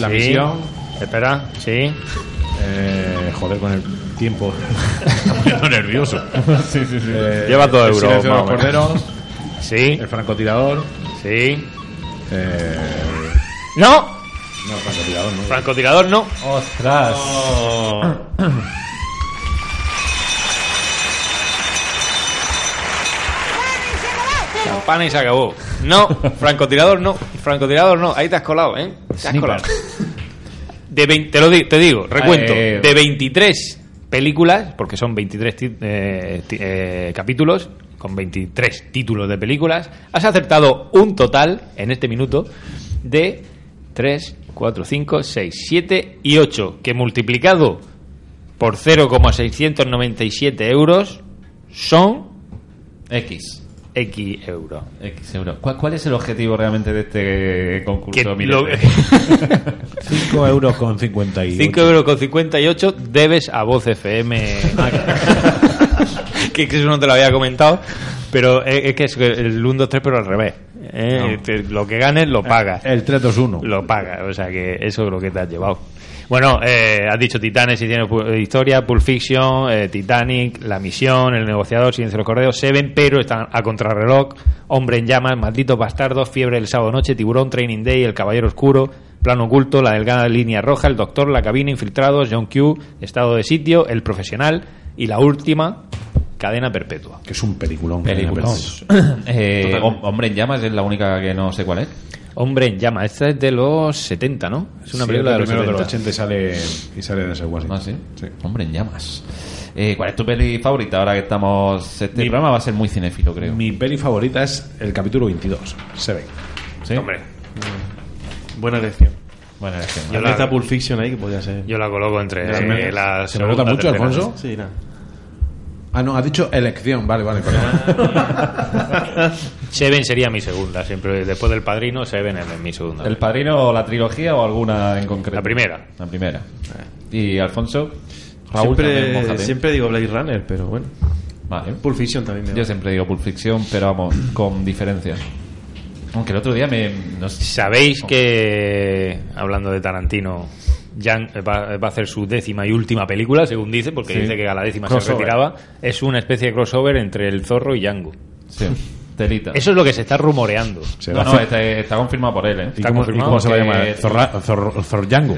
La sí. misión. Espera, sí. Eh, joder, con el tiempo. Está poniendo nervioso. sí, sí, sí. Eh, Lleva todo el euro, silencio de los más o menos. corderos. Sí, El francotirador. sí. Eh, ¡No! No, francotirador, no. Francotirador no. ¡Ostras! Campana y se acabó. No, francotirador no. Francotirador no. Ahí te has colado, ¿eh? Te has colado. De 20, te lo di- te digo, recuento. Eh, De 23 películas, porque son 23 ti- eh, eh, capítulos, con 23 títulos de películas, has acertado un total, en este minuto, de 3, 4, 5, 6, 7 y 8, que multiplicado por 0,697 euros son X. X euros. X euro. ¿Cuál, cuál es el objetivo realmente de este concurso? Que Mire, lo- 5 euros con 58. 5 euros con 58 debes a Voz FM. que, que eso no te lo había comentado, pero es, es que es el 1, 2, 3, pero al revés. ¿Eh? Te- Lo que ganes lo pagas. El 321. Lo pagas, o sea que eso es lo que te has llevado. Bueno, eh, has dicho Titanes y tiene historia, Pulp Fiction, eh, Titanic, La Misión, El Negociador, Silencio de los Correos, Seven, pero están a contrarreloj, Hombre en Llamas, Malditos Bastardos, Fiebre del Sábado Noche, Tiburón, Training Day, El Caballero Oscuro, Plano Oculto, La Delgada Línea Roja, El Doctor, La Cabina, Infiltrados, John Q, Estado de Sitio, El Profesional y la última, Cadena Perpetua. Que es un peliculón. Película. Eh, Hom- Hombre en llamas es la única que no sé cuál es. Hombre en Llamas, esta es de los 70, ¿no? Es una Sí, película de los primero 70. de los 80 y sale, y sale de ese Washington. ¿Ah, sí? Sí. Hombre en llamas. Eh, ¿Cuál es tu peli favorita ahora que estamos... Este Mi- programa va a ser muy cinéfilo, creo. Mi peli favorita es el capítulo 22, Seven. ¿Sí? Hombre, Buena elección. Es que- Yo la- Pulp Fiction ahí que podía ser. yo la coloco entre eh, me- la ¿Se me nota mucho. Alfonso? Sí, nada. Ah, no, has dicho elección. Vale, vale, perdón. Seven sería mi segunda, siempre después del Padrino, Seven es mi segunda. ¿El Padrino, la trilogía o alguna en concreto? La primera. La primera. ¿Y Alfonso? Raúl Siempre, digo Blade Runner, pero bueno. Vale. Pulp Fiction también me Yo siempre digo Pulp Fiction, pero vamos, con diferencia. Aunque el otro día me... no sé- ¿Sabéis que, hablando de Tarantino, Jan va, va a hacer su décima y última película, según dice, porque Sí. dice que a la décima se Crossover. retiraba. Es una especie de crossover entre el zorro y Django. Sí, telita. Eso es lo que se está rumoreando. Se no, no, está, está confirmado por él, ¿eh? ¿Y cómo, y confirmado cómo se va a llamar? Zorra, Zor-. Zorrango.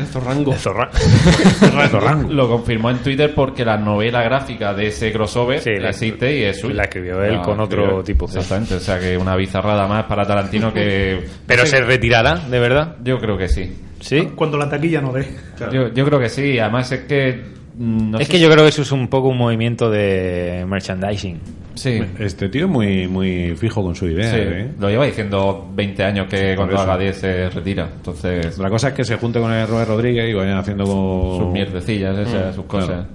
Zorra. Zorrango. Lo confirmó en Twitter porque la novela gráfica de ese crossover Sí, la- existe y es suya. la escribió él con otro escribió- tipo. Exactamente, o sea que una bizarrada más para Tarantino que... Pero no sé, se retirará, de verdad. Yo creo que sí. Sí. Cuando la taquilla no dé. Yo, yo creo que sí, además es que... mm, no es que si- yo creo que eso es un poco un movimiento de merchandising. Sí. Este tío es muy, muy fijo con su idea. Sí, ¿eh? lo lleva diciendo 20 años que cuando haga 10 se retira. Entonces, La cosa es que se junte con el Robert Rodríguez y vayan haciendo como... sus mierdecillas, esas, sus cosas. claro.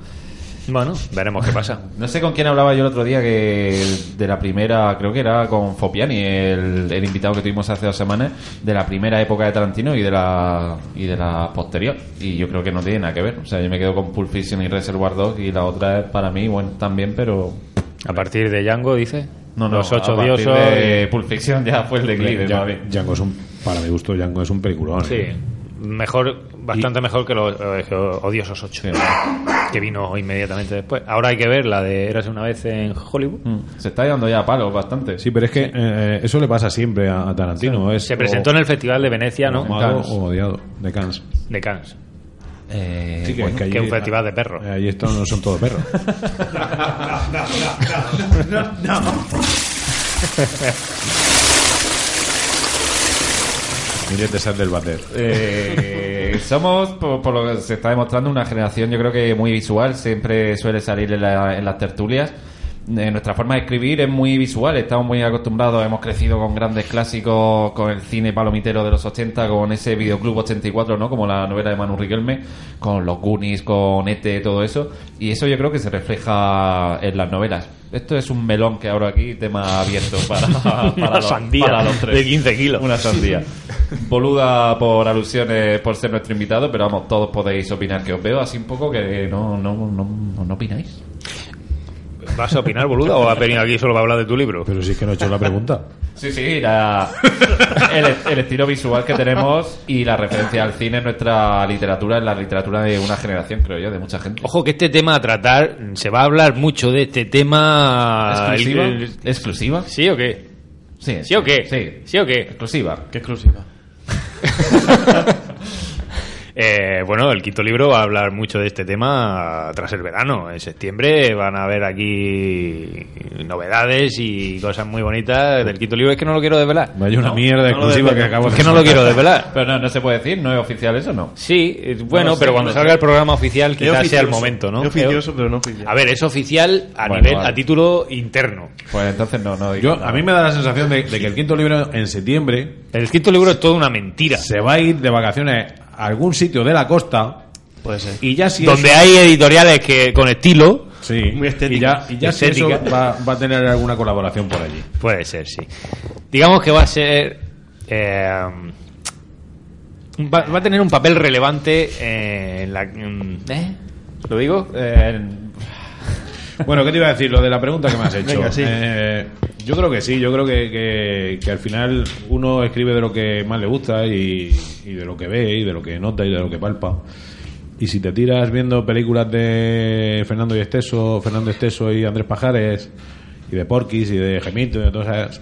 Bueno, veremos qué pasa. No sé con quién hablaba yo el otro día que de la primera, creo que era con Fopiani, el, el invitado que tuvimos hace dos semanas, de la primera época de Tarantino y de la y de la posterior. Y yo creo que no tiene nada que ver. O sea, yo me quedo con Pulp Fiction y Reservoir Dogs y la otra es para mí, bueno, también, pero A partir de Django, dice. no, no, Los ocho a partir diosos. de Pulp Fiction ya fue el declive. Django, es un... Para mi gusto, Django es un peliculón. Sí. ¿eh? Mejor, bastante mejor que los eh, que Odiosos 8. Sí. Que vino inmediatamente después. Ahora hay que ver la de Érase una vez en Hollywood. Mm, Se está dando ya a palos bastante. Sí, pero es que eh, eso le pasa siempre a, a Tarantino. Es Se presentó en el Festival de Venecia, ¿no? amado o odiado de Cannes. De Cannes. Eh, Sí, que, bueno, que allí, que un festival de perros. eh, Allí estos no son todos perros. No, no. Mire, te sal del bater. Eh, somos, por, por lo que se está demostrando, una generación yo creo que muy visual, siempre suele salir en, la- en las tertulias. Eh, nuestra forma de escribir es muy visual, estamos muy acostumbrados, hemos crecido con grandes clásicos, con el cine palomitero de los 80, con ese videoclub 84, ¿no? Como la novela de Manu Riquelme, con los Goonies, con Ete, todo eso. Y eso yo creo que se refleja en las novelas. Esto es un melón que abro aquí, tema abierto para, para, Una los, sandía para los tres. de 15 kilos. Una sandía. Boluda por alusiones por ser nuestro invitado, pero vamos, todos podéis opinar que os veo así un poco que no, no, no, no opináis. ¿Vas a opinar, boluda, o has venido aquí solo para hablar de tu libro? Pero sí que no he hecho la pregunta. Sí, sí, la- el, el estilo visual que tenemos y la referencia al cine en nuestra literatura, en la literatura de una generación, creo yo, de mucha gente. Ojo que este tema a tratar, se va a hablar mucho de este tema... ¿Exclusiva? el- el- ¿Exclusiva? ¿Sí o qué? Sí. ¿Sí o qué? Sí. ¿Sí o qué? Exclusiva. Qué exclusiva. Eh, bueno, el quinto libro va a hablar mucho de este tema tras el verano. En septiembre van a haber aquí novedades y cosas muy bonitas del quinto libro. Es que no lo quiero desvelar. Vaya una mierda exclusiva que acabo Es de que no lo quiero desvelar. Pero no, no se puede decir, no es oficial eso, ¿no? Sí, eh, bueno, No pero cuando no salga sé. el programa oficial Es quizás sea el oficioso. momento, ¿no? Es oficioso, pero no oficial. A ver, es oficial a Bueno, nivel, vale. a título interno. Pues entonces no, no digo Yo, a mí me da la sensación de, de que el quinto libro en septiembre El quinto libro es toda una mentira. se va a ir de vacaciones a algún sitio de la costa Puede ser. y ya si donde eso- hay editoriales que con estilo, sí, Muy y estética. ya, y ya si eso Estética. va, va a tener alguna colaboración por allí. puede ser, sí. Digamos que va a ser. eh, va, va a tener un papel relevante en la. ¿Eh? ¿Lo digo? Eh, Bueno, ¿qué te iba a decir? Lo de la pregunta que me has hecho. Venga, sí. Eh, yo creo que sí, yo creo que, que- que al final uno escribe de lo que más le gusta y, y de lo que ve y de lo que nota y de lo que palpa. Y si te tiras viendo películas de Fernando y Esteso, Fernando Esteso y Andrés Pajares, y de Porquis y de Gemito y de todas esas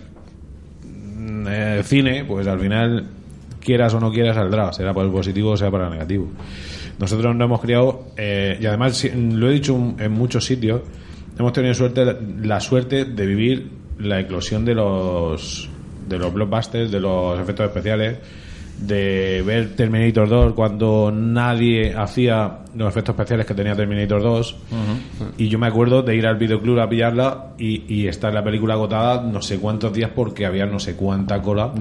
mm, eh, cine, pues al final, quieras o no quieras, saldrá, será para el positivo o sea para el negativo. Nosotros nos hemos criado, eh, y además lo he dicho en muchos sitios, hemos tenido suerte, la suerte de vivir la eclosión de los de los blockbusters, de los efectos especiales, de ver Terminator 2 cuando nadie hacía los efectos especiales que tenía Terminator 2 y yo me acuerdo de ir al videoclub a pillarla y, y estar la película agotada no sé cuántos días porque había no sé cuánta cola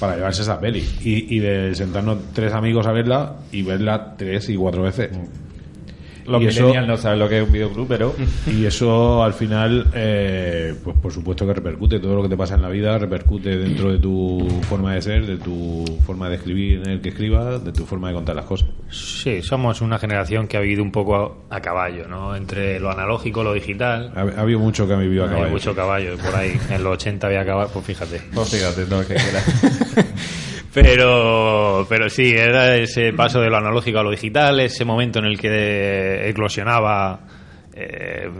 para llevarse esa peli. Y, y de sentarnos tres amigos a verla y verla tres y cuatro veces. Y eso- millennials no saben lo que es un videoclub, pero... y eso al final, eh, pues por supuesto que repercute. Todo lo que te pasa en la vida repercute dentro de tu forma de ser, de tu forma de escribir en el que escribas, de tu forma de contar las cosas. Sí, somos una generación que ha vivido un poco a, a caballo, ¿no? Entre lo analógico, lo digital. Ha, ha habido mucho que ha vivido a caballo. mucho caballo por ahí. En los 80 había caballo, pues fíjate. Pues fíjate, no, que. Pero, pero sí, era ese paso de lo analógico a lo digital, ese momento en el que eclosionaba eh,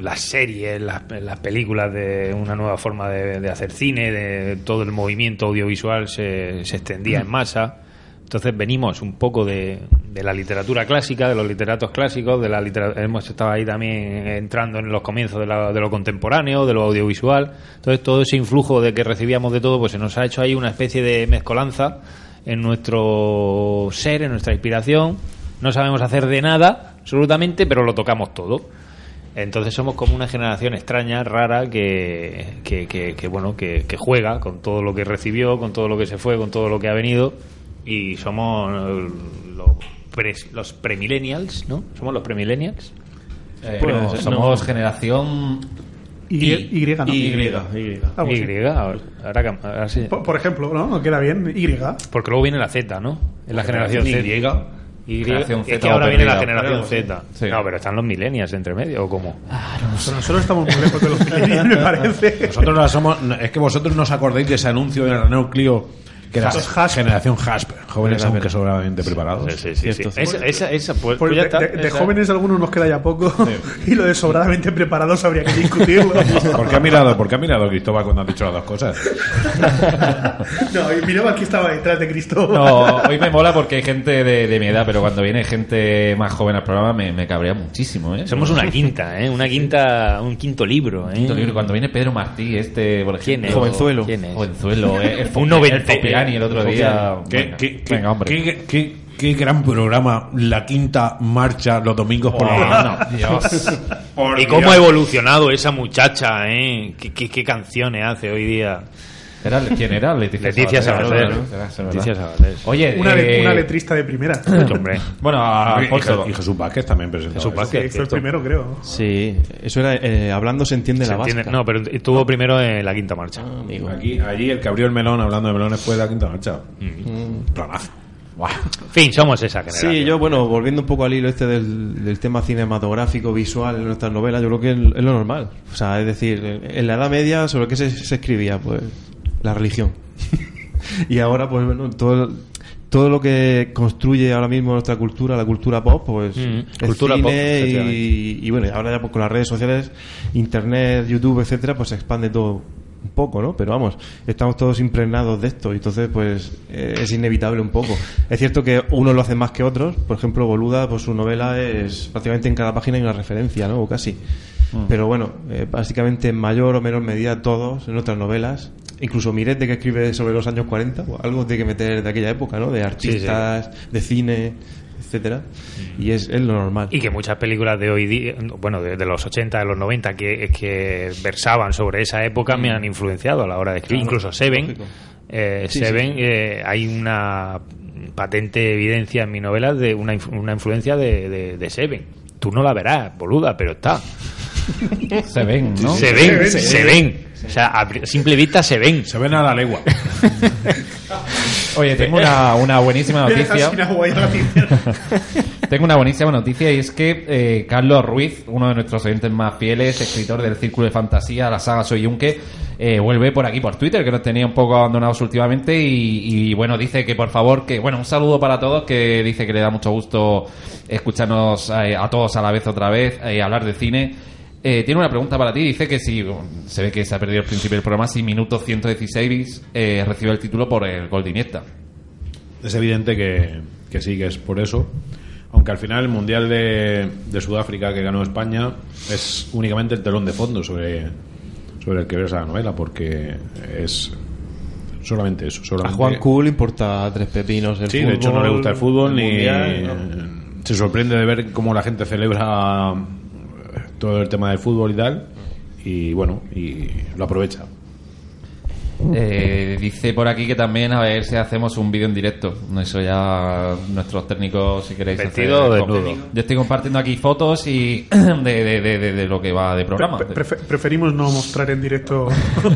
las series, las, las películas de una nueva forma de, de hacer cine, de todo el movimiento audiovisual se, se extendía en masa. Entonces venimos un poco de, la literatura clásica, de los literatos clásicos, de la hemos estado ahí también entrando en los comienzos de, la- de lo contemporáneo, de lo audiovisual. Entonces todo ese influjo de que recibíamos de todo, pues se nos ha hecho ahí una especie de mezcolanza en nuestro ser, en nuestra inspiración. No sabemos hacer de nada, absolutamente, pero lo tocamos todo. Entonces somos como una generación extraña, rara, que, que, que- que, bueno, que juega con todo lo que recibió, con todo lo que se fue, con todo lo que ha venido. Y somos eh, los, los premillennials, ¿no? Somos los premillennials. Eh, Pues, no, somos no. generación Y, y, ¿no? Y, y. Y, ahora, ahora cam- ahora sí. Por, por ejemplo, ¿no? Queda bien. Y. Porque luego viene la Z, ¿no? Es la generación Z. Y. Y Generación es Z que ahora viene la generación Z. Sí. No, pero están los millennials entre medio, ¿o cómo? Pero nosotros estamos muy lejos de los millennials, me parece. Nosotros no somos, no, es que vosotros no os acordáis de ese anuncio de Renault Clio que era Hasp. generación Hasp, jóvenes aunque sobradamente preparados. Sí, sí, sí. Cierto, sí. Esa, esa, esa, pues, Pues pues ya de, jóvenes algunos nos queda ya poco y lo de sobradamente preparados habría que discutirlo. ¿Por qué ha mirado, por qué ha mirado Cristóbal cuando has dicho las dos cosas? no, y miraba que estaba detrás de Cristóbal. No, hoy me mola porque hay gente de, de mi edad, pero cuando viene gente más joven al programa me, me cabrea muchísimo, ¿eh? Somos una quinta, ¿eh? Una quinta, un quinto libro, ¿eh? Quinto libro. Cuando viene Pedro Martí, este, por ¿Quién ejemplo. es? Jovenzuelo. ¿Quién es? Jovenzuelo, eh, el Un Fo- noventa- El otro día. ¿Qué, Venga, qué- qué- venga, hombre. qué- qué- qué gran programa, la quinta marcha los domingos por la Oh, mañana. no, Dios. Por Y cómo Dios. ha evolucionado esa muchacha, ¿eh? ¿Qué, qué, qué canciones hace hoy día? Era, ¿Quién era? Leticia, Leticia Sabater. Oye, Una, eh, una letrista de primera. Hombre. Bueno, a Y, Alfonso. Je- y Jesús Vázquez también presentó. Jesús eso. Vázquez. Sí, fue el primero, creo. Sí, eso era eh, hablando se entiende Se la entiende- vasca. No, pero estuvo primero en la quinta marcha. Ah, amigo. Aquí, allí el que abrió el melón hablando de melones fue la quinta marcha. Mm. Planazo. En fin, somos esa generación. Sí, yo, bueno, volviendo un poco al hilo este del, del tema cinematográfico, visual en nuestras novelas, yo creo que es, es lo normal. O sea, es decir, en la Edad Media, ¿sobre qué se, se escribía? Pues la religión. y ahora, pues bueno, todo, todo lo que construye ahora mismo nuestra cultura, la cultura pop, pues Mm, el cultura cine pop, y, y bueno, ahora ya pues, con las redes sociales, internet, YouTube, etcétera, pues se expande todo un poco, ¿no? Pero vamos, estamos todos impregnados de esto y entonces pues eh, es inevitable un poco. Es cierto que unos lo hacen más que otros, por ejemplo, Boluda, pues su novela es prácticamente en cada página hay una referencia, ¿no? O casi. Pero bueno, eh, básicamente en mayor o menor medida todos en otras novelas, incluso Mirete que escribe sobre los años 40, o algo tiene que meter de aquella época, ¿no? De artistas, de cine, etcétera, y es, es lo normal. Y que muchas películas de hoy día, bueno, de, de los 80, de los 90, que, que versaban sobre esa época, me han influenciado a la hora de escribir. Claro, Incluso Seven, eh, Sí, Seven eh, hay una patente evidencia en mi novela de una, una influencia de, de, de Seven. Tú no la verás, boluda, pero está. Se ven, ¿no? se ven, se, ven. O sea, a simple vista se ven. Se ven a la legua. Oye, tengo una, una buenísima noticia. y. Tengo una buenísima noticia y es que eh, Carlos Ruiz, uno de nuestros oyentes más fieles, escritor del Círculo de Fantasía, la saga Soy Yunque, eh, vuelve por aquí por Twitter, que nos tenía un poco abandonados últimamente y, y, bueno, dice que por favor, que bueno, un saludo para todos, que dice que le da mucho gusto escucharnos eh, a todos a la vez otra vez, eh, hablar de cine. Eh, tiene una pregunta para ti, dice que si, se ve que se ha perdido el principio del programa, si minuto 116 eh, recibe el título por el gol de Iniesta. Es evidente que, que sí, que es por eso. Aunque al final el Mundial de, de Sudáfrica que ganó España es únicamente el telón de fondo sobre, sobre el que versa la novela, porque es solamente eso. A Juan le importa tres pepinos el Sí, fútbol. de hecho no le gusta el fútbol ni mundial, ¿no? se sorprende de ver cómo la gente celebra todo el tema del fútbol y tal. Y bueno, y lo aprovecha. Eh, dice por aquí que también a ver si hacemos un vídeo en directo. Eso ya nuestros técnicos, si queréis. Vestido o hacer- desnudo. Yo estoy compartiendo aquí fotos y de, de- de- de- de lo que va de programa. Pre- prefe- preferimos no mostrar en directo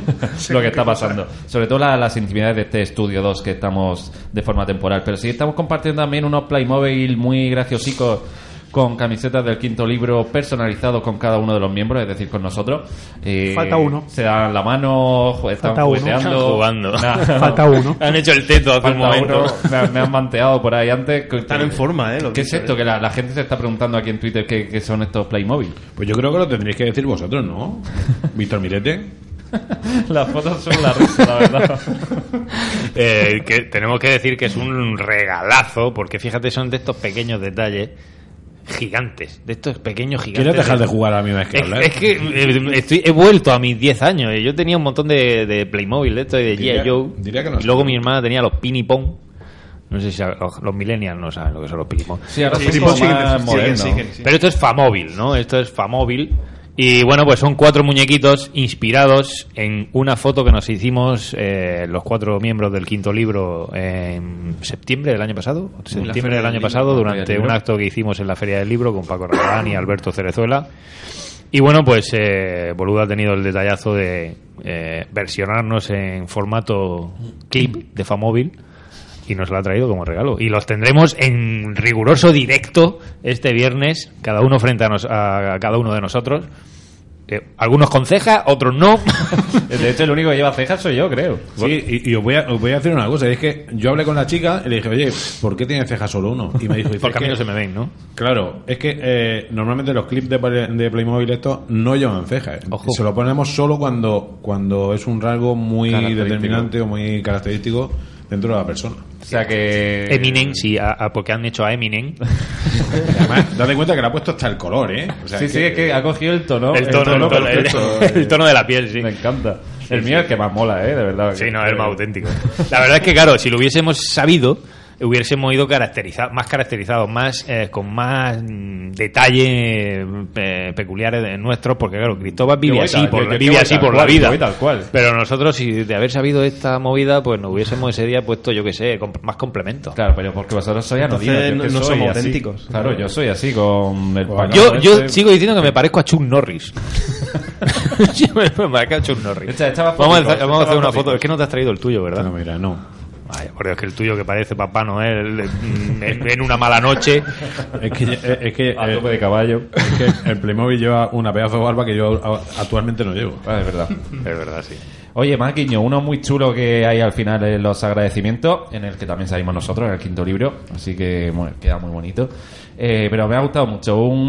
lo que está pasando. Sobre todo la- las intimidades de este estudio 2 que estamos de forma temporal. Pero sí estamos compartiendo también unos Playmobil muy graciosicos con camisetas del quinto libro personalizados con cada uno de los miembros, es decir, con nosotros. Eh, Falta uno. Se dan la mano, están jugueteando. Están jugando. Nah, Falta uno. Han hecho el teto hace un falta momento. uno. Me, han- me han manteado por ahí antes. Están en forma, ¿eh? los ¿Qué es esto? ¿eh? Que la, la gente se está preguntando aquí en Twitter qué, qué son estos Playmobil. Pues yo creo que lo tendréis que decir vosotros, ¿no? Víctor Mirete. Las fotos son la risa, la verdad. Eh, que tenemos que decir que es un regalazo, porque fíjate, son de estos pequeños detalles gigantes, de estos pequeños gigantes. ¿Quieres dejar de jugar a misma vez que Es, hablar? es que eh, estoy- he vuelto a mis 10 años. Yo tenía un montón de, de Playmobil, de esto y de G.I. Joe. diría que no y luego mi hermana tenía los Pini Pong. No sé si a- los millennials no saben lo que son los Pini Pong. Sí, ahora Sí, sí, siguen. Pero esto es Famóvil, ¿no? Esto es Famóvil. Y bueno, pues son cuatro muñequitos inspirados en una foto que nos hicimos eh, los cuatro miembros del quinto libro en septiembre del año pasado. Septiembre del año pasado, durante un acto que hicimos en la Feria del Libro con Paco Rabanne y Alberto Cerezuela. Y bueno, pues eh, Boluda ha tenido el detallazo de eh, versionarnos en formato clip de Famóvil y nos lo ha traído como regalo. Y los tendremos en riguroso directo este viernes, cada uno frente a, nos- a cada uno de nosotros. Eh, algunos con ceja, otros no. De hecho, el único que lleva cejas soy yo, creo. Sí, y, y os, voy a, os voy a decir una cosa. Es que yo hablé con la chica y le dije, oye, ¿por qué tiene cejas solo uno? Y me dijo, Porque a "Es mí no se me ven, ¿no? Claro, es que eh, normalmente los clips de, Play- de Playmobil estos no llevan cejas. Ojo. Se lo ponemos solo cuando, cuando es un rasgo muy determinante o muy característico dentro de la persona. O sea que. Eminem, sí, a- a- porque han hecho a Eminem. Además, date cuenta que le ha puesto hasta el color, ¿eh? O sea, Sí, sí, es que ha cogido el tono. el tono, el tono, el- perfecto. el tono de la piel, sí. Me encanta. el mío es el que más mola, ¿eh? De verdad. Sí, no, es el más auténtico. La verdad es que, claro, si lo hubiésemos sabido, hubiésemos ido caracterizados, más caracterizados, más eh, con más mm, detalle eh, peculiares de nuestros, porque claro, Cristóbal vive así, tal- por, vive así tal por la vida. tal cual. Pero nosotros, si de haber sabido esta movida, pues nos hubiésemos ese día puesto, yo que sé, comp- más complementos. Claro, pero porque vosotros sois Entonces, no- que no soy somos así. auténticos. Claro, yo soy así con el pañuelo Yo, yo este. sigo diciendo que me parezco a Chuck Norris. Yo me parezco a Chuck Norris. Vamos a, hacer- vamos a hacer echaba una foto. Es que no te has traído el tuyo, ¿verdad? No, mira, no. Vaya, por Dios, que el tuyo que parece Papá Noel mm, en, en una mala noche. Es que, es que, A eh, tope de caballo. es que el Playmobil lleva una pedazo de barba que yo actualmente no llevo. Ah, es verdad. Es verdad, sí. Oye, Maquiño, uno muy chulo que hay al final en los agradecimientos, en el que también salimos nosotros, en el quinto libro, así que bueno, queda muy bonito. Eh, pero me ha gustado mucho. Un,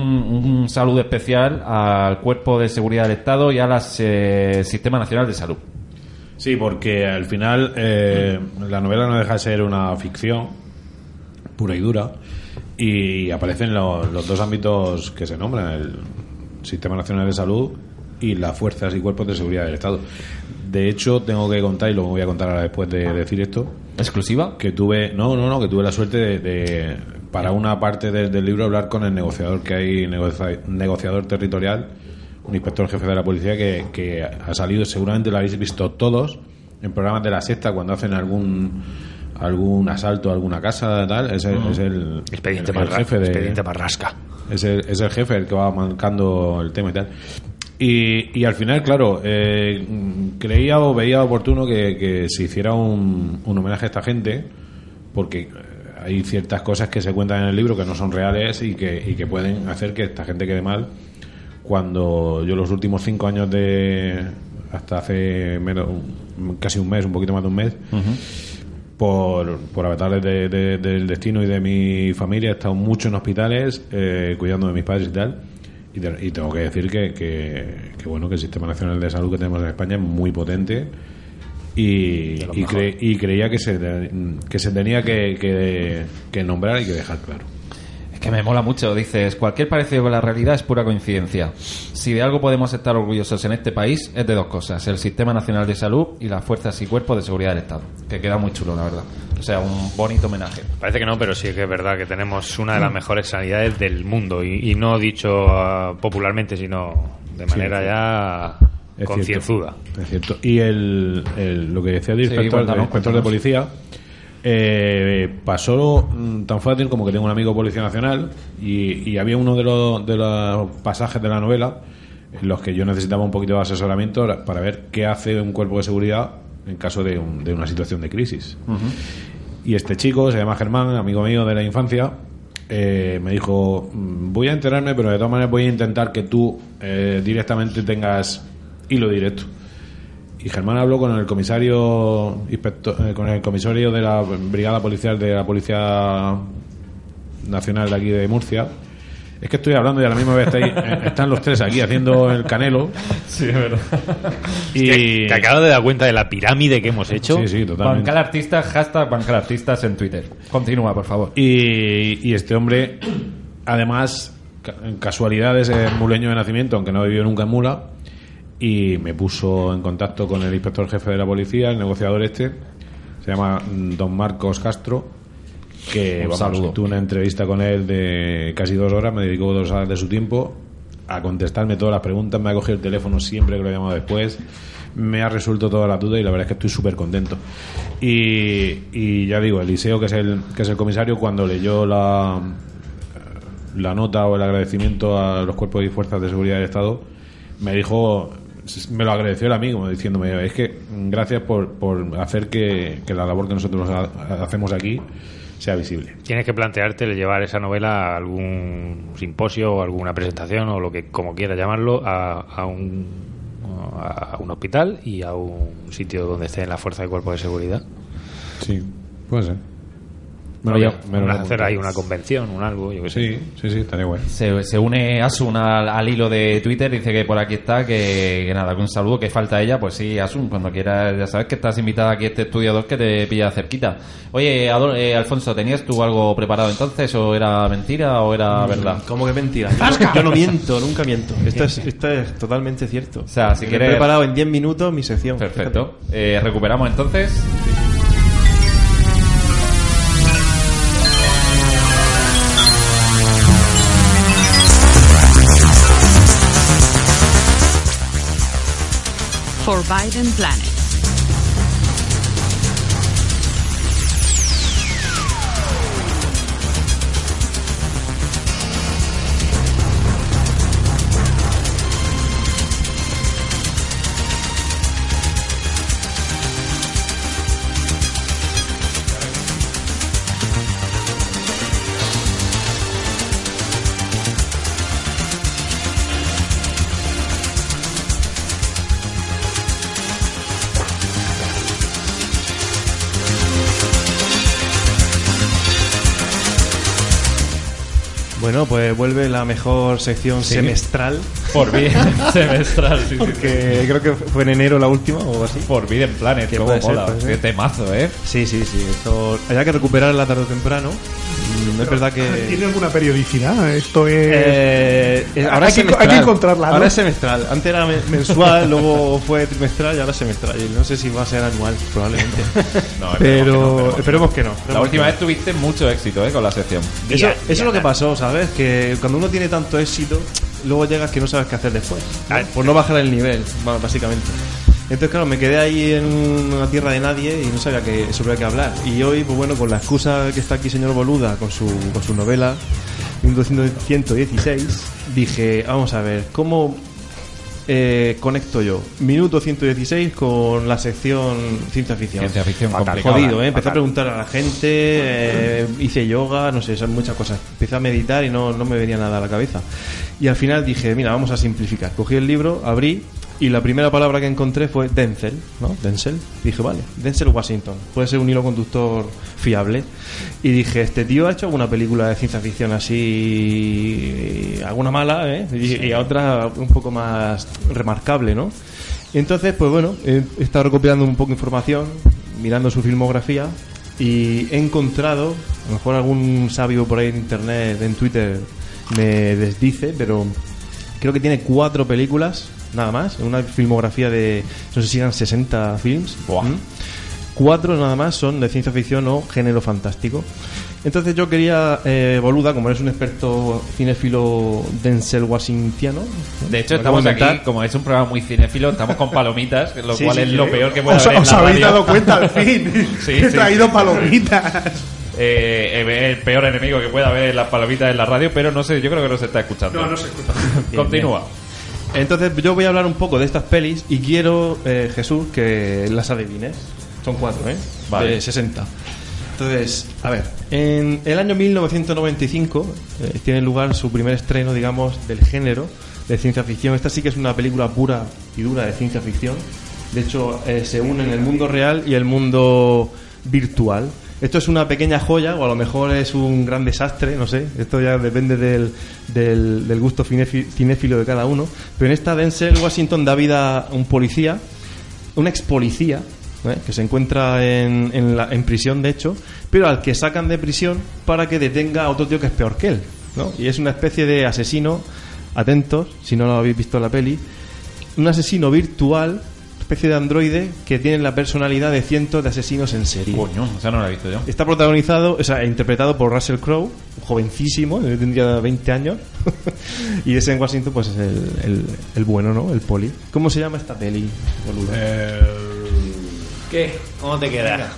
un saludo especial al Cuerpo de Seguridad del Estado y al Sistema Nacional de Salud. Sí, porque al final eh, la novela no deja de ser una ficción pura y dura y aparecen los, los dos ámbitos que se nombran, el Sistema Nacional de Salud y las fuerzas y cuerpos de seguridad del Estado. De hecho, tengo que contar, y lo voy a contar ahora después de decir esto, ¿Exclusiva? que tuve, no, no, no, que tuve la suerte de, de, para una parte de- del libro hablar con el negociador que hay, negocia- negociador territorial, un inspector jefe de la policía que, que ha salido, seguramente lo habéis visto todos, en programas de la sexta cuando hacen algún algún asalto a alguna casa tal es el, es el, Expediente, el- el jefe de Expediente Marrasca. es el, es el jefe el que va marcando el tema y tal. Y, y al final, claro, eh, mm, creía o veía oportuno que, que se hiciera un, un homenaje a esta gente, porque eh, hay ciertas cosas que se cuentan en el libro que no son reales y que, y que pueden hacer que esta gente quede mal. Cuando yo los últimos cinco años de hasta hace menos, casi un mes, un poquito más de un mes, por, por avatares de- de- del destino y de mi familia, he estado mucho en hospitales eh, cuidando de mis padres y tal. Y, te- y tengo que decir que, que, que, bueno que el sistema nacional de salud que tenemos en España es muy potente y, y, cre- y creía que se, que se tenía que, que, que nombrar y que dejar claro. Que me mola mucho. Dices, cualquier parecido con la realidad es pura coincidencia. Si de algo podemos estar orgullosos en este país, es de dos cosas: el Sistema Nacional de Salud y las fuerzas y cuerpos de seguridad del Estado. Que queda muy chulo, la verdad. O sea, un bonito homenaje. Parece que no, pero sí que es verdad que tenemos una de las mejores sanidades del mundo y, y no dicho ah, popularmente, sino de manera ya Es concienzuda. cierto, Es cierto. Y el, el- lo que decía el Sí, el inspector de policía, eh, pasó mm, tan fácil como que tengo un amigo policía nacional y, y había uno de los, de los pasajes de la novela en los que yo necesitaba un poquito de asesoramiento para ver qué hace un cuerpo de seguridad en caso de, un- de una situación de crisis. Y este chico se llama Germán, amigo mío de la infancia, eh, me dijo, "Mm, voy a enterarme, pero de todas maneras voy a intentar que tú eh, directamente tengas hilo directo. Y Germán habló con el comisario inspector, eh, con el comisario de la brigada policial de la policía nacional de aquí de Murcia. Es que estoy hablando y a la misma vez estáis- eh, están los tres aquí haciendo el canelo. Sí, es verdad. Y Que, que acabo de dar cuenta de la pirámide que hemos hecho. sí, sí, totalmente. Bancal Artistas, hashtag Bancal Artistas en Twitter. Continúa, por favor. Y, y este hombre, además, en casualidades es muleño de nacimiento, aunque no vivió nunca en Mula, y me puso en contacto con el inspector jefe de la policía, el negociador este, se llama mm, don Marcos Castro, que Un vamos, saludo. tuve una entrevista con él de casi dos horas, me dedicó dos horas de su tiempo a contestarme todas las preguntas, me ha cogido el teléfono siempre que lo he llamado después, me ha resuelto todas las dudas y la verdad es que estoy súper contento. Y, y ya digo, Eliseo, que es el, que es el comisario, cuando leyó la, la nota o el agradecimiento a los cuerpos y fuerzas de seguridad del Estado, me dijo, me lo agradeció el amigo, diciéndome, es que gracias por, por hacer que, que la labor que nosotros ha- hacemos aquí sea visible. Tienes que plantearte el llevar esa novela a algún simposio o alguna presentación o lo que como quieras llamarlo a, a un a un hospital y a un sitio donde estén la fuerza de cuerpo de seguridad. Sí, puede ser. Me lo voy a hacer ahí una convención, un algo, yo qué sé. Sí, sí, sí, estaría bueno. Se, se une Asun al, al hilo de Twitter, dice que por aquí está, que, que nada, que un saludo, que falta ella. Pues sí, Asun, cuando quieras, ya sabes que estás invitada aquí a este estudio 2 que te pilla cerquita. Oye, Adol- eh, Alfonso, ¿tenías tú algo preparado entonces? ¿O era mentira o era verdad? ¿Cómo que mentira? Yo, no- yo no miento, nunca miento. Esto es, esto es totalmente cierto. O sea, si He quieres- preparado en 10 minutos mi sección. Perfecto. Eh, ¿Recuperamos entonces? Forbidden Planet. Bueno, pues vuelve la mejor sección Sí. semestral. Por bien, semestral, sí, sí, sí. Porque creo que fue en enero la última o así. Planet, cómo puede ser, mola. ser. Qué temazo, ¿eh? Sí, sí, sí. Esto había que recuperarla tarde o temprano. Mm, Es verdad que. ¿Tiene alguna periodicidad? Esto es... Eh, eh, ahora Hay es que- hay que semestral. encontrarla, ¿no? Ahora es semestral. Antes era men- mensual, luego fue trimestral y ahora es semestral. Y no sé si va a ser anual, probablemente. No, esperemos que no, Pero esperemos que no. La última que vez tuviste mucho éxito, ¿eh? Con la sección. Eso, eso es lo que pasó, ¿sabes? Que cuando uno tiene tanto éxito, luego llegas que no sabes qué hacer después. ¿no? Por no bajar el nivel, básicamente. Entonces, claro, me quedé ahí en una tierra de nadie y no sabía que, sobre qué hablar. Y hoy, pues bueno, con la excusa que está aquí señor Boluda con su, con su novela, 116, dije, vamos a ver, ¿cómo eh, conecto yo? Minuto 116 con la sección ciencia ficción. Ciencia ficción Fatal. Jodido, ¿eh? Empecé fatal. a preguntar a la gente, eh, hice yoga, no sé, son muchas cosas. Empecé a meditar y no, no me venía nada a la cabeza. Y al final dije, mira, vamos a simplificar. Cogí el libro, abrí y la primera palabra que encontré fue Denzel, ¿no? Denzel. Dije, vale, Denzel Washington. Puede ser un hilo conductor fiable. Y dije, este tío ha hecho alguna película de ciencia ficción así, alguna mala, ¿eh? Y, y otra un poco más remarcable, ¿no? Y entonces, pues bueno, he estado recopilando un poco de información, mirando su filmografía y he encontrado, a lo mejor algún sabio por ahí en internet, en Twitter, me desdice, pero creo que tiene cuatro películas, nada más, en una filmografía de, no sé si eran 60 films. Buah. ¿Mm? Cuatro nada más son de ciencia ficción o género fantástico. Entonces yo quería, eh, Boluda, como eres un experto cinéfilo Denzel Washingtoniano, ¿no? De hecho, estamos aquí, como es un programa muy cinéfilo, estamos con palomitas, lo Sí, cual sí, es sí. lo peor que puede Os, haber en os la habéis radio. dado cuenta al fin. Sí, He sí, traído sí. palomitas. Eh, eh, el peor enemigo que pueda haber las palomitas en la radio, pero no sé, yo creo que no se está escuchando. No, no se escucha. Continúa. Entonces yo voy a hablar un poco de estas pelis y quiero, eh, Jesús, que las adivines. Son cuatro, ¿eh? Vale. De 60. Entonces, a ver, en el año 1995 eh, tiene lugar su primer estreno, digamos, del género de ciencia ficción. Esta sí que es una película pura y dura de ciencia ficción. De hecho, eh, se unen el mundo real y el mundo virtual. Esto es una pequeña joya, o a lo mejor es un gran desastre, no sé. Esto ya depende del, del, gusto cinéfi- cinéfilo de cada uno. Pero en esta Denzel Washington da vida a un policía, un ex policía, ¿eh? que se encuentra en, en, la- en prisión, de hecho, pero al que sacan de prisión para que detenga a otro tío que es peor que él. ¿no? Y es una especie de asesino, atentos, si no lo habéis visto en la peli, un asesino virtual, especie de androide, que tiene la personalidad de cientos de asesinos en serie. Coño, o sea, no lo he visto yo. Está protagonizado, o sea, interpretado por Russell Crowe, jovencísimo, eh, tendría 20 años. y ese en Washington, pues es el, el- el bueno, ¿no? El poli. ¿Cómo se llama esta peli, boludo? Eh, ¿Qué? ¿Cómo te queda?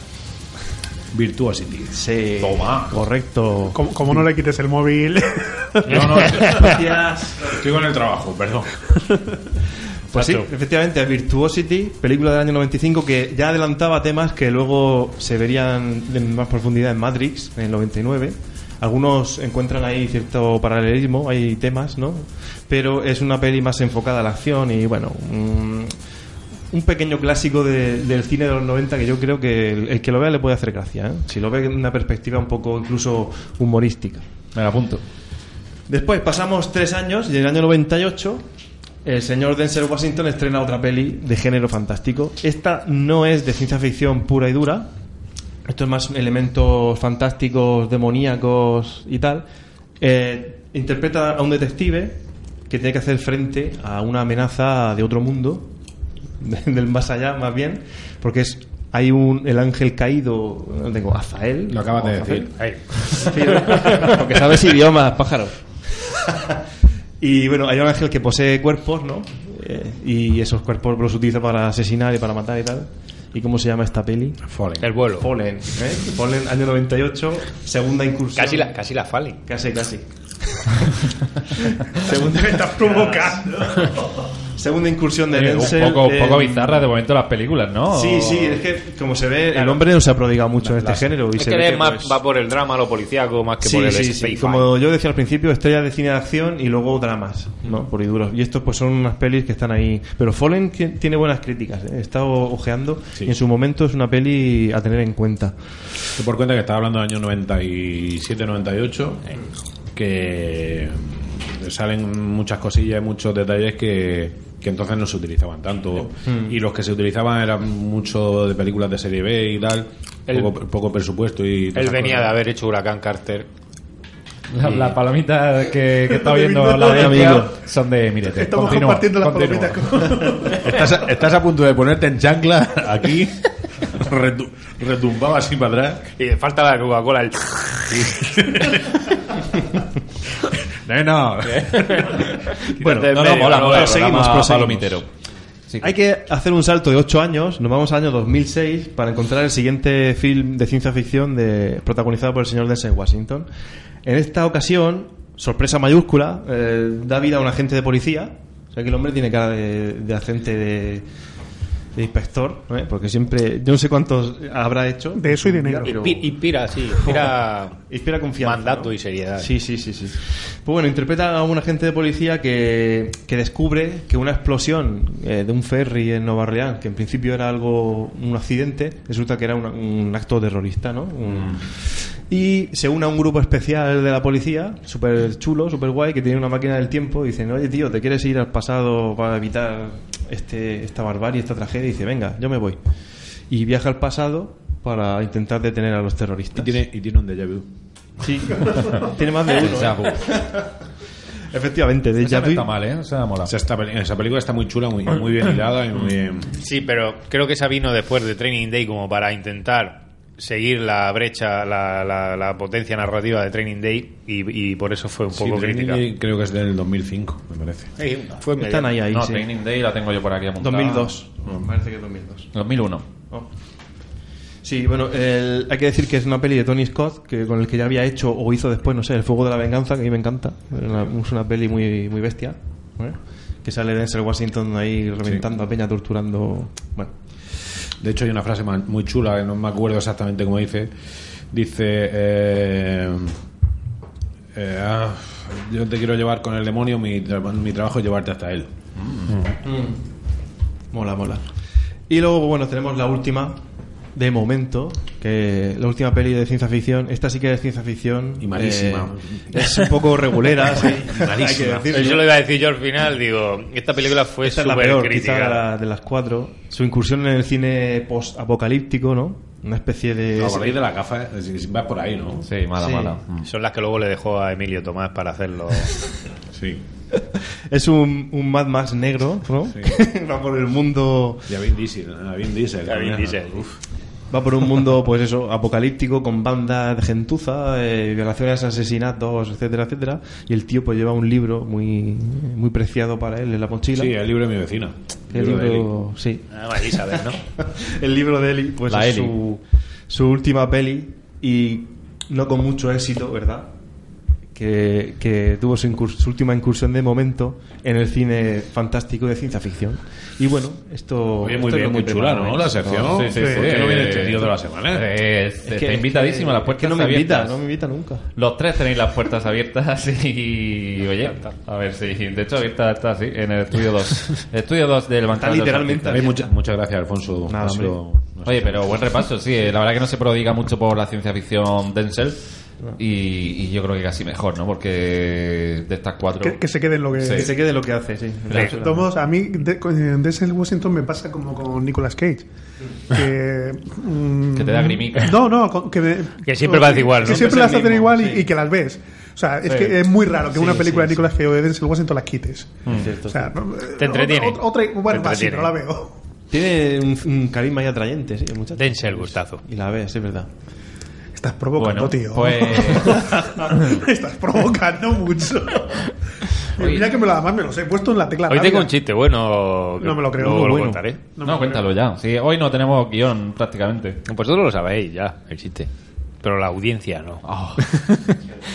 Virtuosity. Sí. Toma. Correcto. Como, como no le quites el móvil. No, no, Gracias. estoy con el trabajo, perdón. Pues sí, efectivamente, Virtuosity, película del año 95 que ya adelantaba temas que luego se verían en más profundidad en Matrix, en el 99. Algunos encuentran ahí cierto paralelismo, hay temas, ¿no? Pero es una peli más enfocada a la acción y, bueno, un, un pequeño clásico de- del cine de los 90 que yo creo que el, el que lo vea le puede hacer gracia, ¿eh? Si lo ve en una perspectiva un poco incluso humorística. Me la apunto. Después pasamos tres años y en el año 98 el señor Denzel Washington estrena otra peli de género fantástico. Esta no es de ciencia ficción pura y dura. Esto es más elementos fantásticos, demoníacos y tal. Eh, interpreta a un detective que tiene que hacer frente a una amenaza de otro mundo, del más allá más bien, porque es hay un el ángel caído, no tengo Azael. Lo acabas de Azael. decir. Sí, porque sabes idiomas, pájaro. y bueno, hay un ángel que posee cuerpos, ¿no? Eh, y esos cuerpos los utiliza para asesinar y para matar y tal. ¿Y cómo se llama esta peli? Fallen. El vuelo. Fallen, ¿eh? Fallen, año 98, segunda incursión. Casi la, casi la Fallen. Casi, casi. segunda, Me estás provocando. segunda incursión de Eh, un Denzel. poco, eh, poco bizarra de momento las películas, ¿no? Sí, sí, es que como se ve, el hombre no se ha prodigado mucho en este género. Y Es se que ve que, más, pues, va por el drama, lo policíaco, más que Sí, por el sí, sci-fi. sí. Como yo decía al principio, estrellas de cine de acción y luego dramas, ¿no? Por y duros. Y estos pues son unas pelis que están ahí. Pero Fallen que- tiene buenas críticas, ¿eh? he estado ojeando Sí. y en su momento es una peli a tener en cuenta. Te por cuenta que estaba hablando del año 97-98, que salen muchas cosillas y muchos detalles que, que entonces no se utilizaban tanto. Y los que se utilizaban eran mucho de películas de serie B y tal, poco, poco presupuesto y... Él venía de haber hecho Huracán Carter. La, la palomita que, que está viendo la Amigo. audiencia son de Mirete. Estamos Continúa, compartiendo las continúa. palomitas con... Estás a, estás a punto de ponerte en chancla aquí, retu- retumbado así para atrás. Y falta la Coca-Cola. el- No, Bueno, en No, no, medio, mola, ¿no? mola. proseguimos, proseguimos. Hay que hacer un salto de 8 años, nos vamos al año 2006 para encontrar el siguiente film de ciencia ficción de, protagonizado por el señor Denzel Washington. En esta ocasión, sorpresa mayúscula, eh, da vida a un agente de policía. O sea que el hombre tiene cara de, de agente de, de inspector, ¿eh? porque siempre, yo no sé cuántos habrá hecho. De eso y de negro. pero- Inspira, sí. Inspira Inspira confianza. mandato ¿no? y seriedad. Sí, sí, sí, sí. Pues bueno, interpreta a un agente de policía que, que descubre que una explosión eh, de un ferry en Nueva Orleans, que en principio era algo, un accidente, resulta que era una- un acto terrorista, ¿no? Un- Y se une a un grupo especial de la policía, súper chulo, súper guay, que tiene una máquina del tiempo. Y dicen, oye, tío, ¿te quieres ir al pasado para evitar este, esta barbarie, esta tragedia? Y dice, venga, yo me voy. Y viaja al pasado para intentar detener a los y terroristas. tiene, y tiene un déjà vu. Sí, tiene más de uno. ¿eh? Efectivamente, de Esa no vu. está mal, ¿eh? O sea, mola. O sea, esta peli- esa película está muy chula, muy, muy bien hilada y muy bien... Sí, pero creo que esa vino después de Training Day como para intentar seguir la brecha, la, la- la potencia narrativa de Training Day y, y por eso fue un Sí, poco Training crítica. Day creo que es del 2005, me parece. Sí, fue medio- Están ahí, ahí, no, sí. Training Day la tengo yo por aquí apuntada. 2002. Me parece que es 2002. 2001. Oh. Sí, bueno, el- hay que decir que es una peli de Tony Scott que con el que ya había hecho o hizo después, no sé, El Fuego de la Venganza, que a mí me encanta. Es una, es una peli muy, muy bestia. ¿eh? Que sale Denzel Washington ahí reventando a Peña, torturando. Bueno, De hecho, hay una frase muy chula, que no me acuerdo exactamente cómo dice, Dice, eh, eh, ah, yo te quiero llevar con el demonio, mi, mi trabajo es llevarte hasta él. Mola, mola. Y luego, bueno, tenemos la última, de momento, que la última peli de ciencia ficción. Esta sí que es ciencia ficción. Y malísima. eh, es un poco regulera, sí. malísima. Eso lo iba a decir yo al final, digo, esta película fue Esta es la peor, quizá de, criticada. la- de las cuatro. Su incursión en el cine post-apocalíptico, ¿no? Una especie de... No, por ahí de vas por ahí, ¿no? Sí, mala, Sí. mala. Mm. Son las que luego le dejó a Emilio Tomás para hacerlo. Sí. Es un, un Mad Max negro, ¿no? Va por el mundo... Y a Vin Diesel, a Vin Diesel. A Vin. Diesel. Uf. Va por un mundo, pues eso, apocalíptico, con bandas de gentuza, eh, violaciones, asesinatos, etcétera, etcétera. Y el tío pues lleva un libro muy, muy preciado para él en la mochila. Sí, el libro de mi vecina. el libro de libro, sí. Más Elizabeth, ¿no? el libro de Eli, pues La es Eli. su, su última peli y no con mucho éxito, ¿verdad? Que, que tuvo su, incurs- su última incursión de momento en el cine fantástico de ciencia ficción. Y bueno, esto. Oye, muy esto es bien, lo muy que chula, ¿no? ¿eh? La sección. Sí, sí, ¿Por sí. qué no viene este tío de la semana? Eh, está invitadísima, las es puertas que no me invita, abiertas. no me invita nunca. Los tres tenéis las puertas abiertas y, oye, a ver si, de hecho abierta está así, en el estudio 2. El estudio 2 del Bancal de literalmente. Ay, mucha- muchas gracias, Alfonso. Nada. Oye, pero buen repaso, sí. eh, La verdad que no se prodiga mucho por la ciencia ficción Denzel. Y, y yo creo que casi mejor, ¿no? Porque de estas cuatro. Que, que se quede en lo que... Sí. Que se quede lo que hace, sí. De a mí de, con Denzel Washington me pasa como con Nicolas Cage. Que, mm, Que te da grimica. No, no, con- que, me- Que siempre parece igual, Que siempre las hacen igual y, sí. y que las ves. O sea, es Sí. que es muy raro que Sí, una película sí, de Nicolas Cage o de Denzel Washington la quites. Cierto, O sea, no- Te entretiene. Otra, otra- bueno, Te va, sí, entretiene. no la veo. Tiene un, un carisma y atrayente, sí, el muchacho. Dense el gustazo. Y la ves, es verdad. Estás provocando, Bueno, tío. pues. Estás provocando mucho. Oye. Mira que me lo, además me los he puesto en la tecla. Hoy tengo un chiste bueno. No me lo creo, Luego lo bueno. contaré. No, cuéntalo ya. Sí, hoy no tenemos guion prácticamente. Pues vosotros lo sabéis ya, el chiste. Pero la audiencia no. Oh,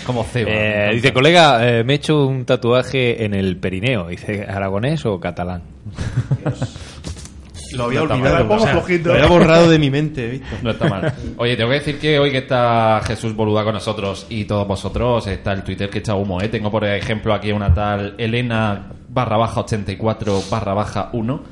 como ceba. Eh, dice, colega, eh, me he hecho un tatuaje en el perineo. Dice, ¿aragonés o catalán? Lo había No está olvidado. mal. Flojito. Lo había borrado de mi mente, Víctor. No está mal. Oye, tengo que decir que hoy que está Jesús Boluda con nosotros y todos vosotros, está el Twitter que echa humo, ¿eh? Tengo, por ejemplo, aquí una tal Elena barra baja 84 barra baja 1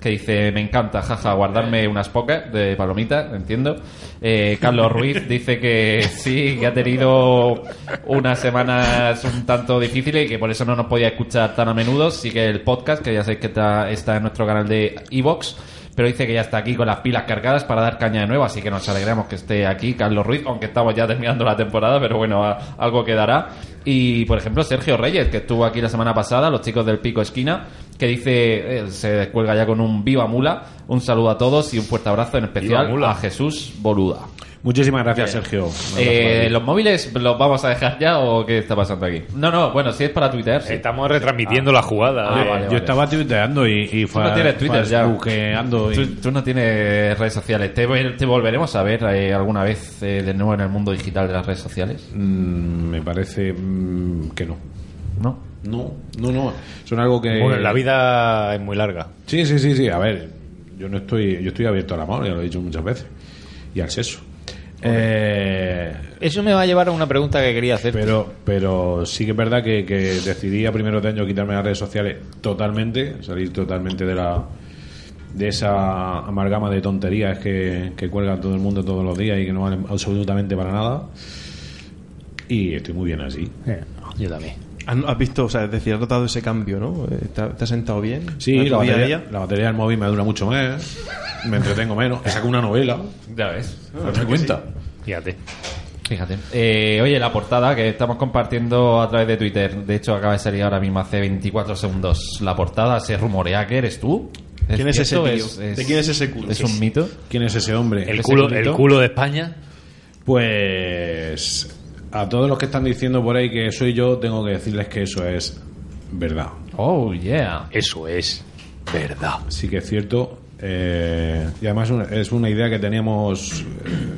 que dice, me encanta, jaja, guardarme unas pocas de palomitas, entiendo. Eh, Carlos Ruiz dice que sí, que ha tenido unas semanas un tanto difíciles y que por eso no nos podía escuchar tan a menudo. Sigue el podcast, que ya sabéis que está, está en nuestro canal de Evox pero dice que ya está aquí con las pilas cargadas para dar caña de nuevo, así que nos alegramos que esté aquí Carlos Ruiz, aunque estamos ya terminando la temporada, pero bueno, a- algo quedará. Y por ejemplo, Sergio Reyes, que estuvo aquí la semana pasada, los chicos del Pico Esquina, que dice, eh, se descuelga ya con un viva mula. Un saludo a todos y un fuerte abrazo en especial a Jesús Boluda. Muchísimas gracias, Sergio. Eh, ¿Los móviles los vamos a dejar ya o qué está pasando aquí? No, no, bueno, si es para Twitter, sí. Estamos retransmitiendo la jugada. Ah, Eh, vale, Yo estaba tuiteando y, y Tú no tienes Twitter ya. y- Tú, tú no tienes redes sociales. ¿Te, te volveremos a ver eh, alguna vez eh, de nuevo en el mundo digital de las redes sociales? Mm, me parece mm, que no. ¿No? No, no, no. Son algo que. Bueno, la vida es muy larga. Sí, sí, sí, sí. A ver, yo no estoy, yo estoy abierto al amor, ya lo he dicho muchas veces. Y al sexo. Eh, Eso me va a llevar a una pregunta que quería hacer. pero, pero sí que es verdad que, que decidí a primero de año quitarme las redes sociales totalmente, salir totalmente de la de esa amalgama de tonterías que, que cuelga todo el mundo todos los días y que no valen absolutamente para nada. Y estoy muy bien así. Eh, yo también. ¿Has has visto, o sea, es decir, has notado ese cambio, ¿no? Eh, ¿Te ha, te ha sentado bien? Sí, ¿En la batería, día? la batería del móvil me dura mucho más, me entretengo menos, he sacado una novela, Ya ves. ¿te cuenta? Fíjate. Fíjate. Eh, oye, la portada que estamos compartiendo a través de Twitter. De hecho, acaba de salir ahora mismo hace 24 segundos. La portada se rumorea que eres tú. ¿Quién es ese tío? ¿De quién es ese culo? ¿Es un mito? ¿Quién es ese hombre? El ¿Ese culo, el culo de España. Pues a todos los que están diciendo por ahí que soy yo, tengo que decirles que eso es verdad. Oh, yeah. Eso es verdad. Sí que es cierto. eh, y además una- es una idea que teníamos eh,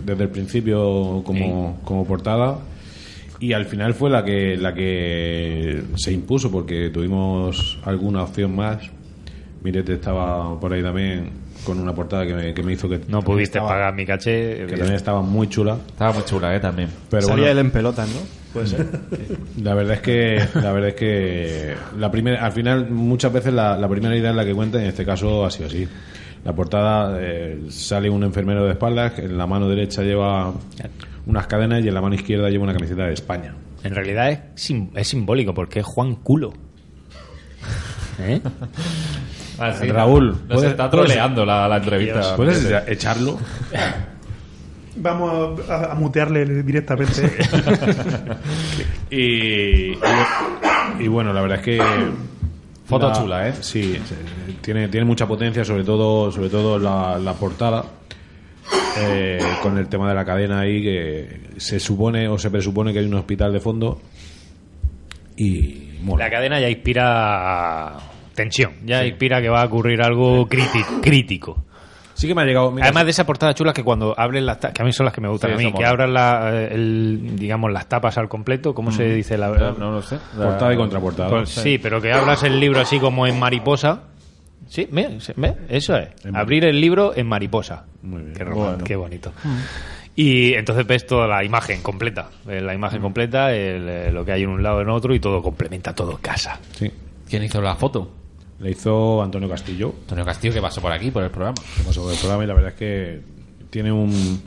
desde el principio como, como portada. Y al final fue la que, la que se impuso porque tuvimos alguna opción más. Mirete estaba por ahí también con una portada que me, que me hizo que No pudiste estaba- pagar mi caché. que también estaba muy chula. Estaba muy chula, ¿eh? También. Pero Salía bueno, él en pelotas, ¿no? Puede ser. la verdad es que la verdad es que la primera al final muchas veces la, la primera idea es la que cuenta en este caso ha sido así. La portada eh, sale un enfermero de espaldas, en la mano derecha lleva unas cadenas y en la mano izquierda lleva una camiseta de España. En realidad es, sim- es simbólico porque es Juan Culo. ¿Eh? Ah, sí. Raúl, Nos ¿puedes- está troleando la, la entrevista. ¿Puedes echarlo? Vamos a, a mutearle directamente. Y, y, y bueno, la verdad es que Foto la- chula, ¿eh? Sí, tiene, tiene mucha potencia, sobre todo, sobre todo la, la portada, eh, con el tema de la cadena ahí, que se supone o se presupone que hay un hospital de fondo y mola. La cadena ya inspira tensión, ya inspira que va a ocurrir algo crítico. crítico. Sí que me ha llegado... mira, Además de esa portada chula que cuando abren las que a mí son las que me gustan Sí, a mí, que abran la, eh, el, digamos las tapas al completo, ¿cómo se dice la verdad? No lo sé. portada y contraportada. Pues sí, pero que abras el libro así como en mariposa. Sí, ve, eso es. En Abrir el libro en mariposa. Muy bien. Qué, romántico, qué bonito. Y entonces ves toda la imagen completa. Ves la imagen completa, el, eh, lo que hay en un lado en otro y todo complementa, todo casa. Sí. ¿Quién hizo la foto? Le hizo Antonio Castillo, Antonio Castillo, que pasó por aquí, por el programa. que pasó por el programa y la verdad es que tiene un,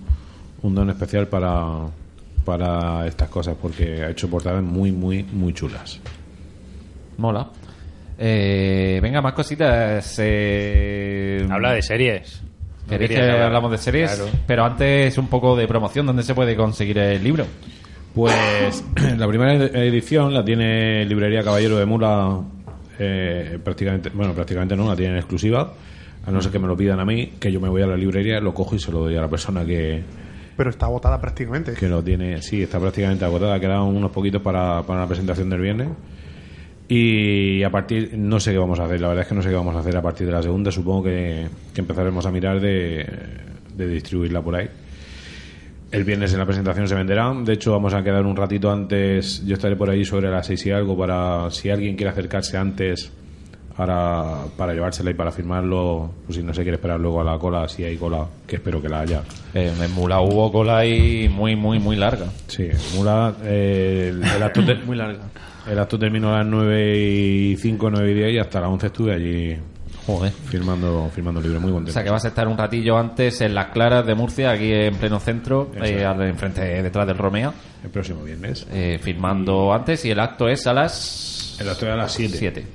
un don especial para, para estas cosas porque ha hecho portadas muy, muy, muy chulas. Mola. Eh, venga, más cositas. Eh, Habla de series. ¿No ¿Queréis que hablar? hablamos de series? Claro. Pero antes un poco de promoción. ¿Dónde se puede conseguir el libro? Pues la primera edición la tiene Librería Caballero de Mula eh, prácticamente, bueno, prácticamente no, la tiene en exclusiva, a no ser que me lo pidan a mí, que yo me voy a la librería, lo cojo y se lo doy a la persona que, Pero está agotada prácticamente. que lo tiene. Sí, está prácticamente agotada, quedan unos poquitos para, para la presentación del viernes. Y a partir, no sé qué vamos a hacer, la verdad es que no sé qué vamos a hacer a partir de la segunda, supongo que, que empezaremos a mirar de, de distribuirla por ahí. El viernes en la presentación se venderán, de hecho vamos a quedar un ratito antes, yo estaré por ahí sobre las seis y algo para si alguien quiere acercarse antes para, para llevársela y para firmarlo, pues si no se quiere esperar luego a la cola, si hay cola, que espero que la haya. Eh, en Mula hubo cola ahí muy, muy, muy larga. Sí, Mula, eh, el, el acto Muy larga. el acto terminó a las 9 y 5, 9 y 10 y hasta las 11 estuve allí Joder. firmando, firmando el libro, muy O contento. sea que vas a estar un ratillo antes en las Claras de Murcia, aquí en pleno centro, eh, enfrente, detrás del Romea, El próximo viernes. eh, firmando antes y el acto es a las El acto es a las 7. 7.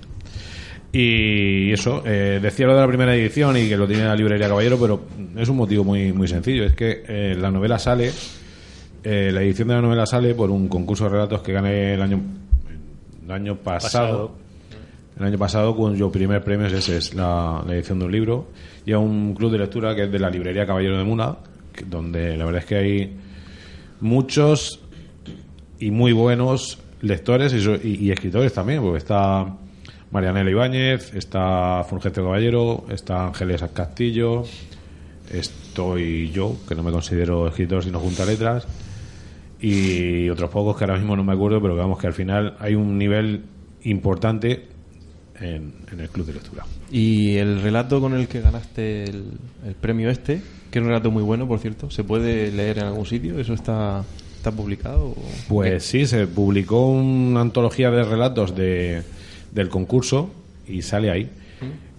Y eso, eh, decía lo de la primera edición y que lo tiene la librería Caballero, pero es un motivo muy, muy sencillo. Es que eh, la novela sale, eh, la edición de la novela sale por un concurso de relatos que gané el año, el año pasado. Pasado. El año pasado, cuyo primer premio es ese, es la, edición de un libro. Y a un club de lectura que es de la librería Caballero de Muna, donde la verdad es que hay muchos y muy buenos lectores y, escritores también, porque está Marianela Ibáñez, está Fulgencio Caballero, está Ángeles Castillo, estoy yo, que no me considero escritor sino junta letras, y otros pocos que ahora mismo no me acuerdo, pero que que al final hay un nivel importante en, en el club de lectura. Y el relato con el que ganaste el, el premio este, que es un relato muy bueno, por cierto, ¿se puede leer en algún sitio? ¿Eso está, está publicado? Pues sí, se publicó una antología de relatos de, del concurso y sale ahí.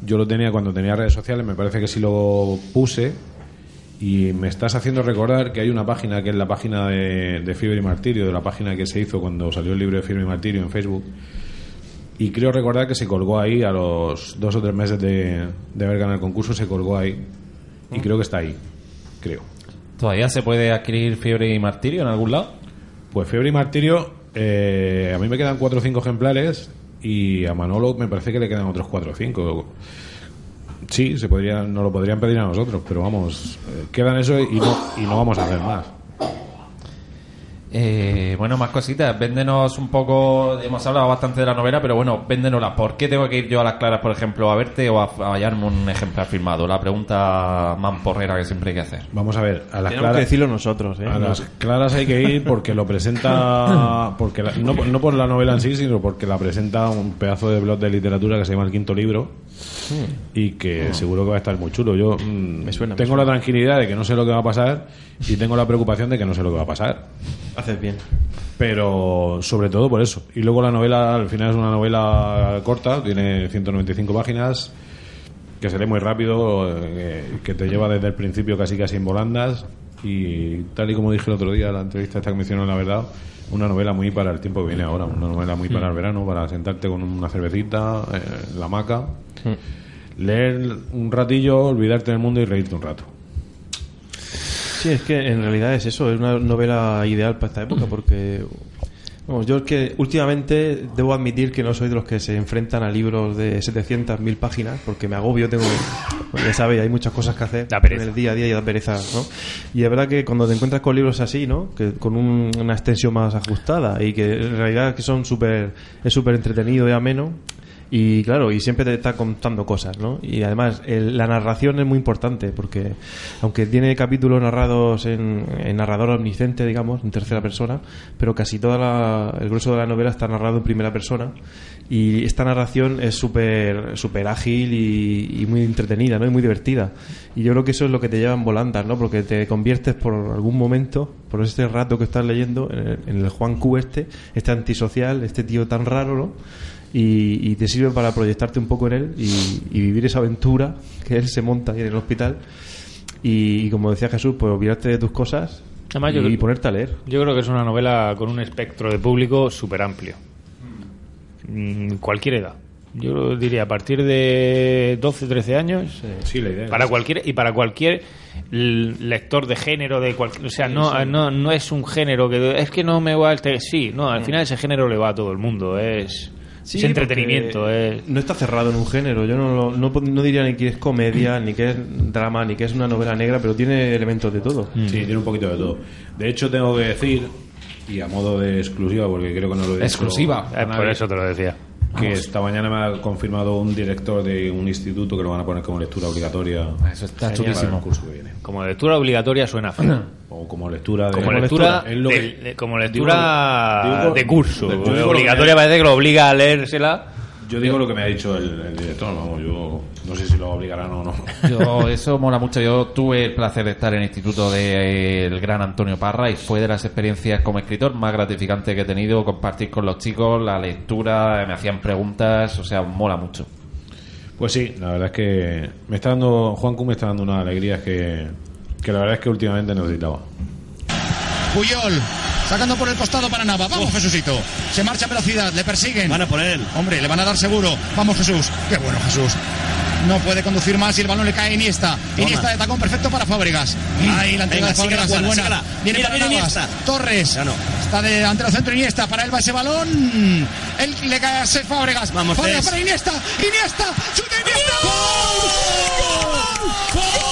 Yo lo tenía cuando tenía redes sociales, me parece que sí lo puse y me estás haciendo recordar que hay una página que es la página de, de Fiebre y Martirio, de la página que se hizo cuando salió el libro de Fiebre y Martirio en Facebook. Y creo recordar que se colgó ahí a los dos o tres meses de, de haber ganado el concurso, se colgó ahí. Y creo que está ahí, creo. ¿Todavía se puede adquirir fiebre y martirio en algún lado? Pues Fiebre y Martirio, eh, a mí me quedan cuatro o cinco ejemplares y a Manolo me parece que le quedan otros cuatro o cinco. Sí, se podría, nos lo podrían pedir a nosotros, pero vamos, eh, quedan eso y no, y no vamos a hacer más. Eh, bueno, más cositas. Véndenos un poco. Hemos hablado bastante de la novela, pero bueno, véndenosla. ¿Por qué tengo que ir yo a las claras, por ejemplo, a verte o a, a hallarme un ejemplar firmado? La pregunta mamporrera que siempre hay que hacer. Vamos a ver, a las Tenemos que claras, decirlo nosotros, ¿eh? a las claras hay que ir porque lo presenta, porque la- no, no por la novela en sí, sino porque la presenta un pedazo de blog de literatura que se llama El Quinto Libro y que seguro que va a estar muy chulo. Yo mm, Me suena, me tengo suena. la tranquilidad de que no sé lo que va a pasar y tengo la preocupación de que no sé lo que va a pasar. Haces bien. pero sobre todo por eso. Y luego la novela, al final es una novela corta, tiene 195 páginas, que se lee muy rápido, eh, que te lleva desde el principio casi casi en volandas y tal y como dije el otro día la entrevista esta que me hicieron la verdad, una novela muy para el tiempo que viene ahora, una novela muy para el verano, para sentarte con una cervecita, eh, en la hamaca, leer un ratillo, olvidarte del mundo y reírte un rato. Sí, es que en realidad es eso, es una novela ideal para esta época porque vamos, yo es que últimamente debo admitir que no soy de los que se enfrentan a libros de 700, 1000 páginas porque me agobio, tengo, pues ya sabéis, hay muchas cosas que hacer en el día a día y da pereza, ¿no? Y es verdad que cuando te encuentras con libros así, ¿no? Que con un- una extensión más ajustada y que en realidad que son súper es súper entretenido y ameno y claro, y siempre te está contando cosas, ¿no? Y además, el- la narración es muy importante, porque aunque tiene capítulos narrados en, en narrador omnisciente, digamos, en tercera persona, pero casi todo el grueso de la novela está narrado en primera persona. Y esta narración es súper súper ágil y, y muy entretenida, ¿no? Y muy divertida. Y yo creo que eso es lo que te lleva en volandas, ¿no? Porque te conviertes por algún momento, por este rato que estás leyendo, en el, en el Juan Q este, este antisocial, este tío tan raro, ¿no? Y, y te sirve para proyectarte un poco en él y, y vivir esa aventura que él se monta ahí en el hospital y, y como decía Jesús pues olvidarte de tus cosas Además, y creo- ponerte a leer Yo creo que es una novela con un espectro de público súper amplio. Mm, Cualquier edad. Yo diría a partir de 12, 13 años. Sí, la idea es Para esa. cualquier y para cualquier lector de género de cualquier, o sea, no, no no es un género que es que no me va te- sí, no, al final ese género le va a todo el mundo, es es entretenimiento, es no está cerrado en un género yo no, lo- no, no diría ni que es comedia ni que es drama ni que es una novela negra pero tiene elementos de todo Sí, tiene un poquito de todo. De hecho, tengo que decir, y a modo de exclusiva, porque creo que no lo he dicho Exclusiva. eh, por eso te lo decía. que esta mañana me ha confirmado un director de un instituto que lo van a poner como lectura obligatoria Eso está chulísimo. curso que viene. Como lectura obligatoria suena feo. O como lectura de... Como lectura, Es lo que- del- de- como lectura Digo- digo- de curso. digo lo que obligatoria parece que lo obliga a leérsela. Yo digo lo que me ha dicho el, el director, vamos, yo no sé si lo obligarán o no. Yo, eso mola mucho. Yo tuve el placer de estar en el instituto del gran Antonio Parra y fue de las experiencias como escritor más gratificantes que he tenido. Compartir con los chicos, la lectura, me hacían preguntas, o sea, mola mucho. Pues sí, la verdad es que me está dando, Juan Q me está dando una alegría que, que la verdad es que últimamente necesitaba. Puyol, sacando por el costado para Nava. Vamos, Jesucito. Se marcha a velocidad, le persiguen. Van a por él. Hombre, le van a dar seguro. Vamos, Jesús. Qué bueno, Jesús. No puede conducir más y el balón le cae a Iniesta. Iniesta de tacón perfecto para Fábregas. Ahí la entrega Venga, de Fábregas es buena. síguela. Viene Mira, para mira Navas. Iniesta. Torres. No. Está de delantero centro Iniesta. Para él va ese balón. Él le cae a Fábregas. Vamos, Fábregas para Iniesta. Iniesta. Chuta Iniesta. ¡Gol! ¡Gol!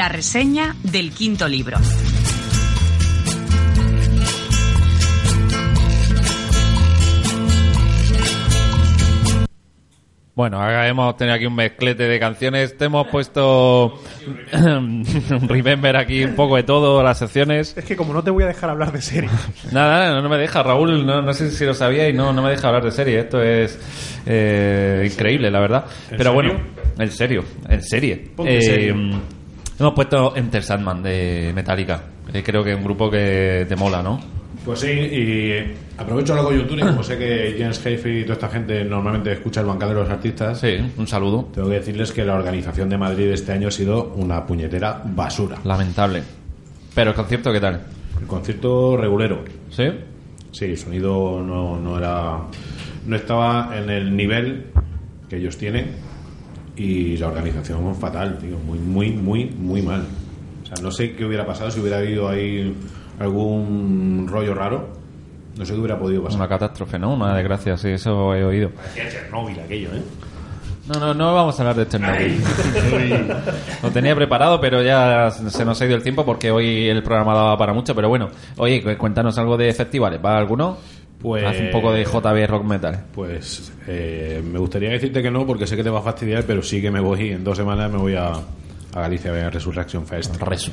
La reseña del quinto libro. Bueno, ahora hemos tenido aquí un mezclete de canciones. Te hemos puesto Remember aquí un poco de todo, las secciones. Es que como no te voy a dejar hablar de serie. Nada, nada, no, no me deja, Raúl, no, no sé si lo sabía y no, no me deja hablar de serie. Esto es eh, increíble, la verdad. ¿En Pero serio? bueno, en serio, en serie. Ponte Eh, serio. Hemos puesto Enter Sandman de Metallica. Eh, creo que es un grupo que te mola, ¿no? Pues sí, y aprovecho la coyuntura y como sé que James Hetfield y toda esta gente normalmente escucha el bancal de los artistas, Sí, un saludo. tengo que decirles que la organización de Madrid este año ha sido una puñetera basura. Lamentable. Pero el concierto, ¿qué tal? El concierto regulero. ¿Sí? Sí, el sonido no, no era. No estaba en el nivel que ellos tienen y la organización fatal, tío. Muy, muy, muy, muy mal. O sea, no sé qué hubiera pasado si hubiera habido ahí algún rollo raro. No sé qué hubiera podido pasar. Una catástrofe, ¿no? Una desgracia, sí, eso he oído. Parecía Chernóbil aquello, ¿eh? No, no, no vamos a hablar de Chernobyl. Lo tenía preparado, pero ya se nos ha ido el tiempo porque hoy el programa daba para mucho. Pero bueno, oye, cu- cuéntanos algo de festivales. ¿Va alguno? Pues- Haz un poco de JB Rock Metal. Pues eh, me gustaría decirte que no, porque sé que te va a fastidiar, pero sí que me voy. En dos semanas me voy a, a Galicia a ver Resurrection Fest. Resu.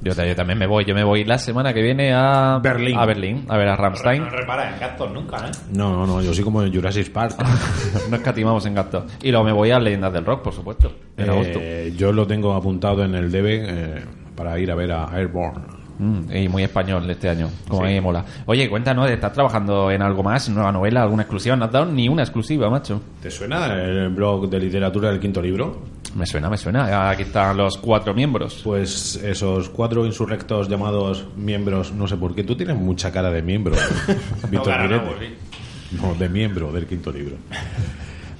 Yo, ta- yo también me voy. Yo me voy la semana que viene a Berlín. A Berlín, a ver a Rammstein. No repara en gastos nunca, ¿eh? No, no, no, yo soy como en Jurassic Park. no escatimamos en gastos. Y luego me voy a Leyendas del Rock, por supuesto. En agosto. Eh, yo lo tengo apuntado en el DB eh, para ir a ver a Airborne. Mm, y muy español este año, como a mí me mola. Oye, cuéntanos, ¿estás trabajando en algo más? ¿Nueva novela? ¿Alguna exclusiva? No has dado ni una exclusiva, macho. ¿Te suena el blog de literatura del quinto libro? Me suena, me suena. Aquí están los cuatro miembros. Pues esos cuatro insurrectos llamados miembros, no sé por qué, tú tienes mucha cara de miembro, Víctor cara, Mirete. no, sí. No, de miembro del quinto libro.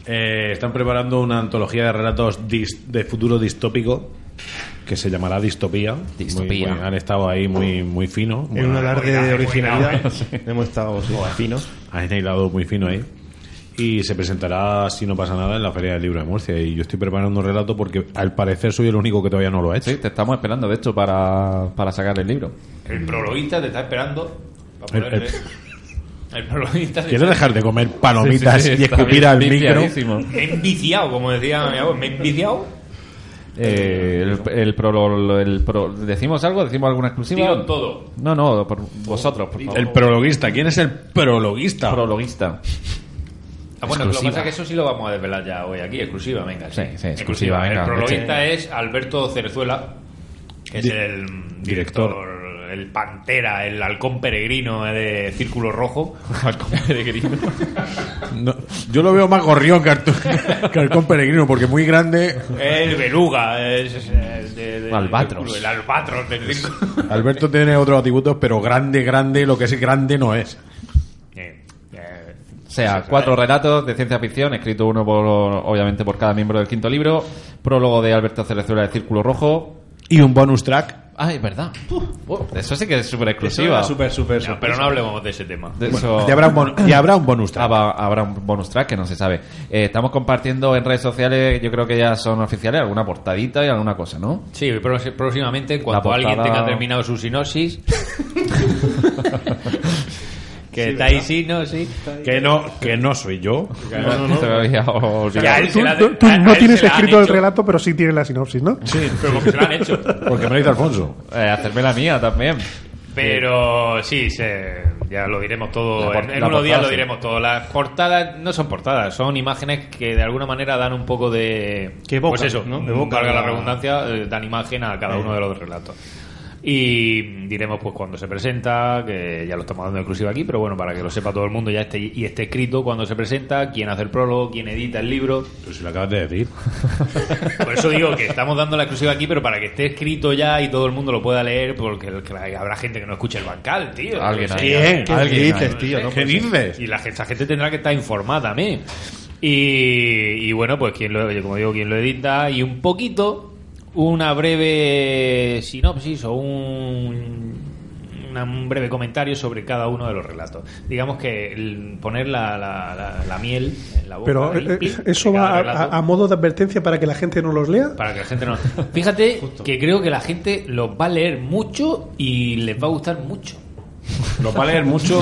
Eh, están preparando una antología de relatos de futuro distópico que se llamará Distopía. Distopía. Muy- muy- han estado ahí muy, muy fino. En un alarde de originalidad hemos estado sí, finos. Han hilado muy fino ahí. Y se presentará, si no pasa nada, en la Feria del Libro de Murcia. Y yo estoy preparando un relato porque al parecer soy el único que todavía no lo ha hecho. Sí, te estamos esperando, de hecho, para, para sacar el libro. El prologuista te está esperando para El- ponerle... El prologuista te ¿Quieres dejar de comer palomitas Sí, sí, sí, y escupir al micro? Me he enviciado, como decía mi abuelo. Me he enviciado. Eh, el, el pro- el pro- ¿Decimos algo? ¿Decimos alguna exclusiva? Tiro todo. No, no, por vosotros, por favor. El prologuista. ¿Quién es el prologuista? prologuista. Ah, bueno, lo que pasa es que eso sí lo vamos a desvelar ya hoy aquí, exclusiva, venga. Sí, sí, exclusiva, venga, El prologuista es Alberto Cerezuela, que es el director. El pantera, el halcón peregrino de Círculo Rojo. No, yo lo veo más gorrión que, Halcón Peregrino porque muy grande. El beluga, es, es el de, de- Albatros. El albatros del círculo. Alberto tiene otros atributos, pero grande, grande, lo que es grande no es. Eh, eh, O sea, cuatro relatos de ciencia ficción, escrito uno por, obviamente por cada miembro del quinto libro, prólogo de Alberto Cerezuela de Círculo Rojo. Y un bonus track. Ah, es verdad. Uh, eso sí que es súper exclusiva. Súper, súper, no, pero no hablemos de ese tema. De eso- Y habrá un, bon- y habrá un bonus track. Habrá, habrá un bonus track que no se sabe. Eh, estamos compartiendo en redes sociales, yo creo que ya son oficiales, alguna portadita y alguna cosa, ¿no? Sí, próxi- próximamente, en cuanto La alguien portada- tenga terminado su sinopsis. que está ahí sinopsis. Que no, que no soy yo. Se Tú, la- tú- tú a- a no tienes escrito el relato, pero sí tienes la sinopsis, ¿no? Sí, Pero porque se lo han hecho. porque me lo dice Alfonso. Eh, hacerme la mía también. Pero sí, se- ya lo diremos todo. La en por- en la unos días lo sí. diremos todo. Las portadas no son portadas, son imágenes que de alguna manera dan un poco de. Que evocan, pues eso, ¿no? ¿no? Evocan valga la redundancia, eh, dan imagen a cada uno de los relatos. Y diremos pues cuando se presenta, que ya lo estamos dando exclusiva aquí, pero bueno, para que lo sepa todo el mundo ya esté, y esté escrito cuando se presenta, quién hace el prólogo, quién edita el libro. Pero si lo acabas de decir. Por eso digo que estamos dando la exclusiva aquí, pero para que esté escrito ya y todo el mundo lo pueda leer, porque el- que habrá gente que no escuche el bancal, tío. Alguien ahí. ¿Quién? ¿Qué Alguien dices, tío? No ¿Qué dices? Y la, gente- esa gente tendrá que estar informada también. Y, y bueno, pues quien lo, como digo, quien lo edita y un poquito, una breve sinopsis o un, un breve comentario sobre cada uno de los relatos. Digamos que el poner la, la- la- la miel en la boca. Pero ahí, eh, plin, eso va relato, a modo de advertencia para que la gente no los lea. Para que la gente no. Fíjate que creo que la gente los va a leer mucho y les va a gustar mucho. Los va a leer mucho.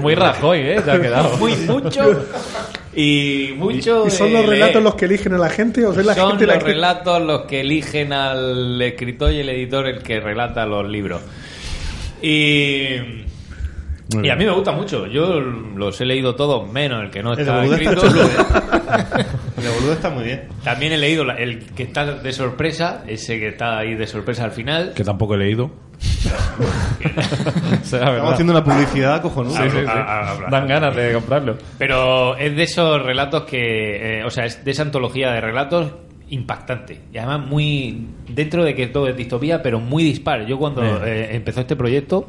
Muy Rajoy, ¿eh? Te ha quedado. Muy mucho. Y mucho. ¿Y son de los relatos los que eligen a la gente o es la Son gente la los que... relatos los que eligen al escritor y el editor el que relata los libros. Y. Y a mí me gusta mucho. Yo los he leído todos, menos el que no El está está escrito. ¿eh? El de Boluda está muy bien. También he leído la- el que está de sorpresa, ese que está ahí de sorpresa al final. Que tampoco he leído. Estamos haciendo una publicidad cojonuda. Sí, sí, sí. Dan ganas de comprarlo. Pero es de esos relatos que. eh, o sea, es de esa antología de relatos impactante. Y además muy. Dentro de que todo es distopía, pero muy dispar. Yo cuando eh, empezó este proyecto.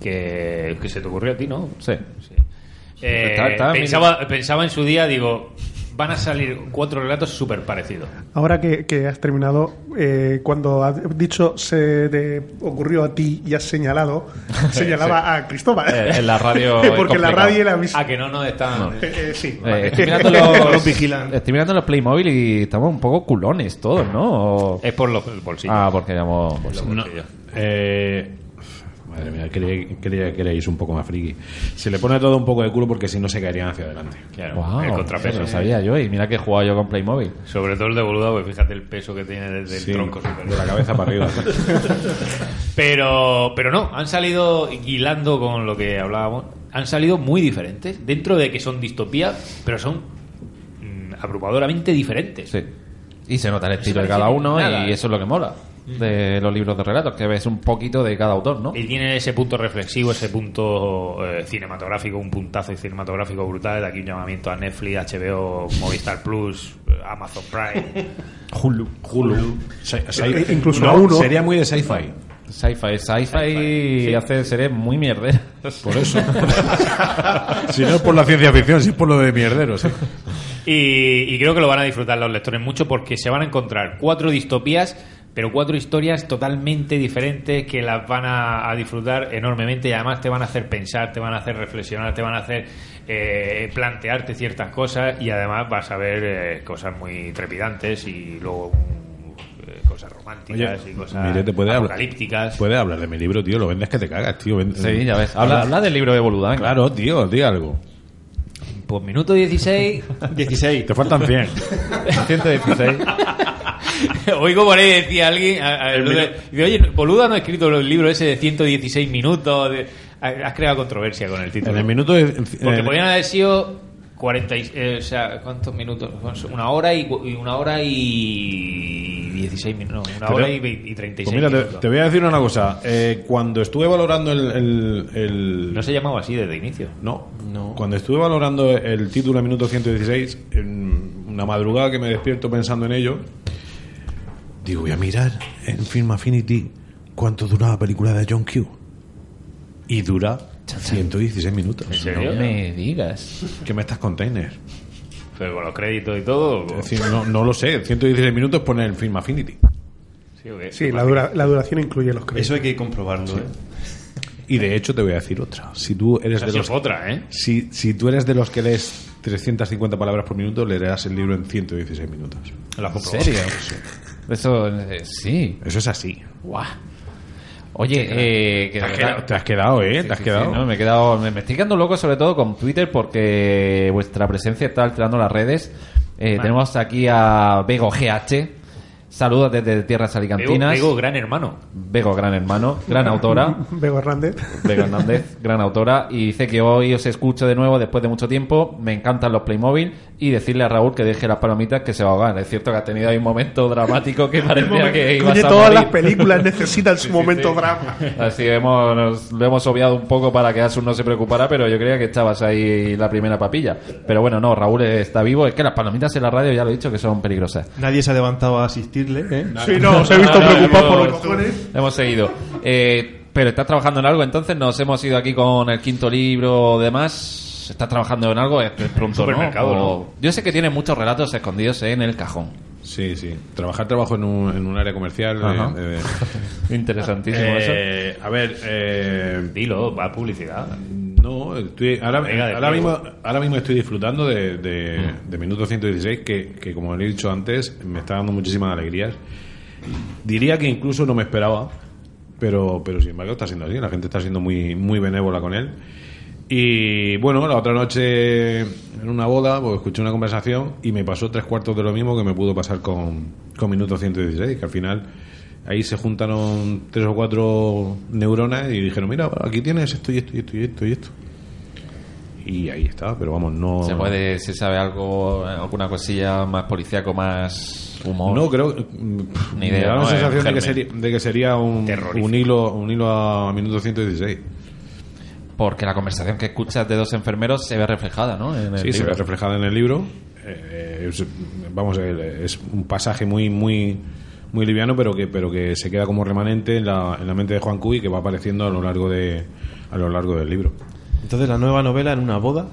Que, que se te ocurrió a ti, ¿no? Sí. Eh, Está- está pensaba, pensaba en su día, digo. Van a salir cuatro relatos súper parecidos. Ahora que, que has terminado, eh, cuando has dicho se te ocurrió a ti y has señalado, señalaba a Cristóbal. Eh, en la radio Porque en la radio era mis... Ah, que no, no están. Eh, eh, sí. Eh, vale. estoy, mirando los, Los vigilan. estoy mirando los Playmobil y estamos un poco culones todos, ¿no? O- Es por los bolsillos. Ah, porque llamo No, eh, madre mía, quería, quería que erais un poco más friki. Se le pone todo un poco de culo porque si no se caerían hacia adelante. Claro, Wow, el contrapeso. Lo sabía yo y mira que he jugado yo con Playmobil. Sobre todo el de boluda, pues fíjate el peso que tiene desde el tronco superior. de la cabeza para arriba. Pero, pero no, han salido, hilando con lo que hablábamos, han salido muy diferentes. Dentro de que son distopías, pero son mm, abrumadoramente diferentes. Sí. Y se nota el estilo de cada uno nada. y eso es lo que mola de los libros de relatos, que ves un poquito de cada autor, ¿no? Y tiene ese punto reflexivo, ese punto eh, cinematográfico, un puntazo cinematográfico brutal. De aquí un llamamiento a Netflix, HBO, Movistar Plus, eh, Amazon Prime. Hulu. Hulu. Sci- sci- Eh, incluso no, a uno. Sería muy de sci-fi. Sci-fi. Sci-fi hace series muy mierderas. Por eso. si no es por la ciencia ficción, si es por lo de mierderos. sí. Y, y creo que lo van a disfrutar los lectores mucho porque se van a encontrar cuatro distopías, pero cuatro historias totalmente diferentes que las van a, a disfrutar enormemente y además te van a hacer pensar, te van a hacer reflexionar, te van a hacer eh, plantearte ciertas cosas y además vas a ver eh, cosas muy trepidantes y luego eh, cosas románticas Oye, y cosas mire, te puede hablar- apocalípticas. Puedes hablar de mi libro, tío. Lo vendes que te cagas, tío. Ven- Sí, ya ves. Habla, habla del libro de Boluda. venga. Claro, tío, di algo. Pues minuto 16 16. Te faltan 100. 116. Oigo por ahí decía alguien, a- a- lo de- dice, oye, Boluda no ha escrito el libro ese de 116 minutos, de- ha- has creado controversia con el título. En el minuto de. Porque en- podían haber sido 40, y- eh, o sea, ¿cuántos minutos? Una hora y, y una hora y 16 minutos, no, una Pero- hora y, ve- y 36 Pues mira, te, minutos. te voy a decir una cosa. Eh, cuando estuve valorando el. el- el- No se llamaba así desde inicio. No, No. Cuando estuve valorando el título a minuto 116, en una madrugada que me despierto pensando en ello, digo, voy a mirar en Film Affinity cuánto dura la película de John Q. Y dura 116 minutos. ¿En serio? No me digas. ¿Qué me estás container? Pero con los créditos y todo. Es decir, no, no lo sé. 116 minutos pone en Film Affinity. ¿sí? Sí, la, dura- la duración incluye los créditos. Eso hay que comprobarlo, ¿eh? Y de hecho te voy a decir otra. Si tú eres de sí los otra, ¿eh? si, si tú eres de los que lees 350 palabras por minuto, leerás el libro en 116 minutos. ¿En serio? Eso, eh, sí. Eso es así. Guau. Oye, eh, que Te de has, verdad- quedado, te has quedado, ¿eh? Sí, te has sí, quedado. sí, no, me he quedado, me, me estoy quedando loco sobre todo con Twitter porque vuestra presencia está alterando las redes. Eh, Tenemos aquí a Bego GH. Saludos desde Tierras Alicantinas. Digo, gran hermano. Bego, gran hermano, gran autora. Bego Hernández. Bego Hernández, gran autora. Y dice que hoy os escucho de nuevo después de mucho tiempo. Me encantan los Playmobil. Y decirle a Raúl que deje las palomitas que se va a ahogar. Es cierto que ha tenido ahí un momento dramático que parecía que Oye, a todas morir. las películas necesitan su momento drama. Así hemos, nos- lo hemos obviado un poco para que Asus no se preocupara, pero yo creía que echabas ahí la primera papilla. Pero bueno, no, Raúl está vivo. Es que las palomitas en la radio ya lo he dicho que son peligrosas. Nadie se ha levantado a asistirle, ¿eh? Sí, no, os he visto No, no, preocupado por hemos- los cojones. Hemos seguido. Eh, pero estás trabajando en algo, entonces nos hemos ido aquí con el quinto libro o demás. ¿Estás trabajando en algo? Es pronto, ¿no? Supermercado, O- ¿no? Yo sé que tienes muchos relatos escondidos en el cajón. Sí, sí. Trabajar trabajo en un, en un área comercial. Eh, eh, Interesantísimo eso. eh, a ver, eh, Dilo, va a publicidad. No, estoy, ahora, ahora, mismo, ahora mismo estoy disfrutando de, de, Mm. de Minuto 116, que, que como le he dicho antes, me está dando muchísimas alegrías. Diría que incluso no me esperaba, pero, pero sin embargo está siendo así. La gente está siendo muy, muy benévola con él. Y bueno, la otra noche en una boda, pues escuché una conversación y me pasó tres cuartos de lo mismo que me pudo pasar con, con Minuto 116, que al final ahí se juntaron tres o cuatro neuronas y dijeron, mira, aquí tienes esto y esto y esto y esto y esto. Y ahí está, pero vamos, no... ¿Se puede, se sabe algo, alguna cosilla más policíaco, más humor? No, creo Ni idea, me da la ¿no? sensación de que, sería, de que sería un, un hilo un hilo a minuto 116. Porque la conversación que escuchas de dos enfermeros se ve reflejada, ¿no? En el Sí, se ve reflejada en el libro. Eh, es- vamos, eh, es un pasaje muy muy muy liviano, pero que pero que se queda como remanente en la, en la mente de Juan Cuy que va apareciendo a lo largo de a lo largo del libro. Entonces, la nueva novela en una boda,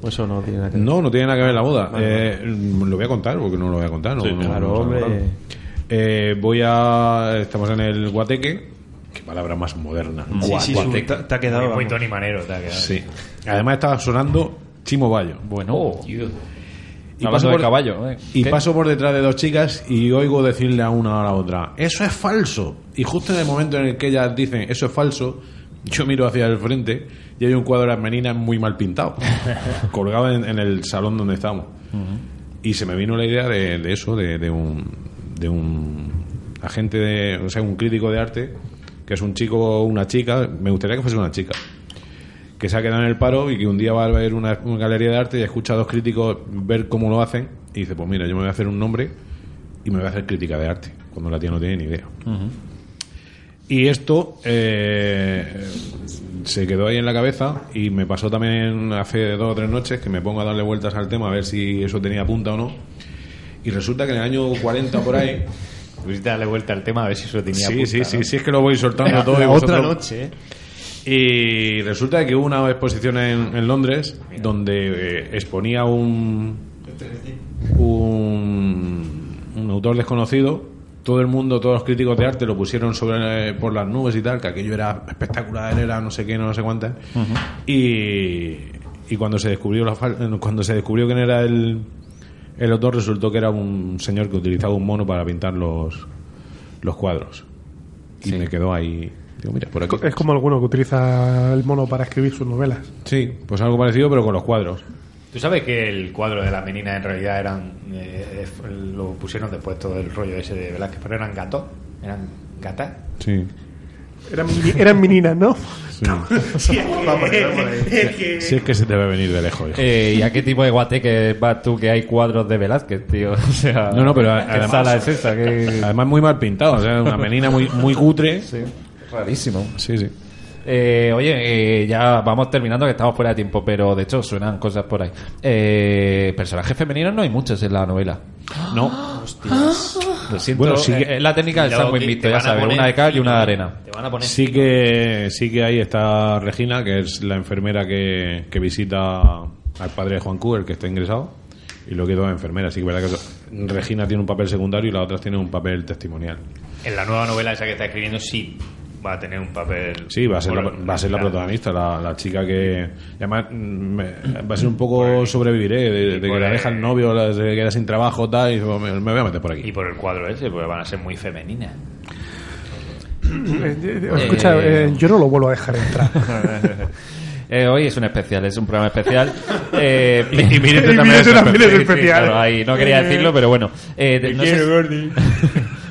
pues eso no tiene nada que ver. No, no tiene nada que ver la boda. Eh, lo voy a contar porque no lo voy a contar. no- no- claro, no hombre. Eh, voy a estamos en el Guateque. Qué palabra más moderna. Sí, sí, Guateque. su- te, te ha quedado. Muy. Tony Manero te ha quedado. Sí. Además estaba sonando Chimo Bayo. Bueno, Y paso por- caballo. ¿eh? Y paso por detrás de dos chicas y oigo decirle a una a la otra, eso es falso. Y justo en el momento en el que ellas dicen, eso es falso, yo miro hacia el frente y hay un cuadro de las meninas muy mal pintado, colgado en, en el salón donde estamos. Y se me vino la idea de, de eso, de, de un, de un agente, de, o sea, un crítico de arte, que es un chico o una chica, me gustaría que fuese una chica, que se ha quedado en el paro y que un día va a ver una, una galería de arte y escucha a dos críticos ver cómo lo hacen y dice, pues mira, yo me voy a hacer un nombre y me voy a hacer crítica de arte, cuando la tía no tiene ni idea. Y esto eh, se quedó ahí en la cabeza y me pasó también hace dos o tres noches que me pongo a darle vueltas al tema a ver si eso tenía punta o no. Y resulta que en el año 40 por ahí... Pusiste darle vuelta al tema a ver si eso tenía Sí, punta, sí, ¿no? sí, sí, es que lo voy soltando La, todo. y vosotros- otra noche, ¿eh? Y resulta que hubo una exposición en, en Londres donde eh, exponía un, un un autor desconocido. Todo el mundo, todos los críticos de arte lo pusieron sobre eh, por las nubes y tal, que aquello era espectacular, era no sé qué, no sé cuántas. y, y cuando se descubrió la fal- cuando se descubrió quién era el, el autor, resultó que era un señor que utilizaba un mono para pintar los, los cuadros. Y me quedó ahí. Digo, mira, por aquí. Es como alguno que utiliza el mono para escribir sus novelas. Sí, pues algo parecido, pero con los cuadros. ¿Tú sabes que el cuadro de la menina en realidad eran. eh, lo pusieron después todo el rollo ese de Velázquez, pero eran gatos? ¿Eran gatas? Sí. Eran, eran meninas, ¿no? sí. Si es que se te va a venir de lejos. Eh, ¿Y a qué tipo de guateque vas tú que hay cuadros de Velázquez, tío? O sea, No, no, pero ¿qué además- sala es esa? ¿Qué- Además, muy mal pintado. O sea, una menina muy, muy cutre. Sí, rarísimo. Sí, sí. Eh, oye, eh, ya vamos terminando que estamos fuera de tiempo, pero de hecho suenan cosas por ahí. Eh, personajes femeninos no hay muchos en la novela. No. Lo siento. Bueno, sí que- eh, es la técnica del sándwich mixto, te ya van a sabes, poner una de cal y una de arena. Te van a poner Sí que, sí que ahí está Regina, que es la enfermera que, que visita al padre de Juan Q, el que está ingresado. Y lo que dos enfermeras. Sí que es verdad que Regina tiene un papel secundario y la otra tiene un papel testimonial. En la nueva novela esa que está escribiendo, sí va a tener un papel. Sí, va a ser la, va a ser la protagonista, la, la chica que. y Además, me- va a ser un poco sobreviviré, de, de que la el- deja el novio, la- se queda sin trabajo, tal, y me, me voy a meter por Y aquí. por el cuadro ese, porque van a ser muy femeninas. Eh, eh, escucha, Eh, eh, yo no lo vuelvo a dejar entrar. Eh, hoy es un especial, es un programa especial. Eh, Y Y también es también es Sí, sí, especial. claro, ahí no quería decirlo, pero bueno. Eh, no, sé, Gordy.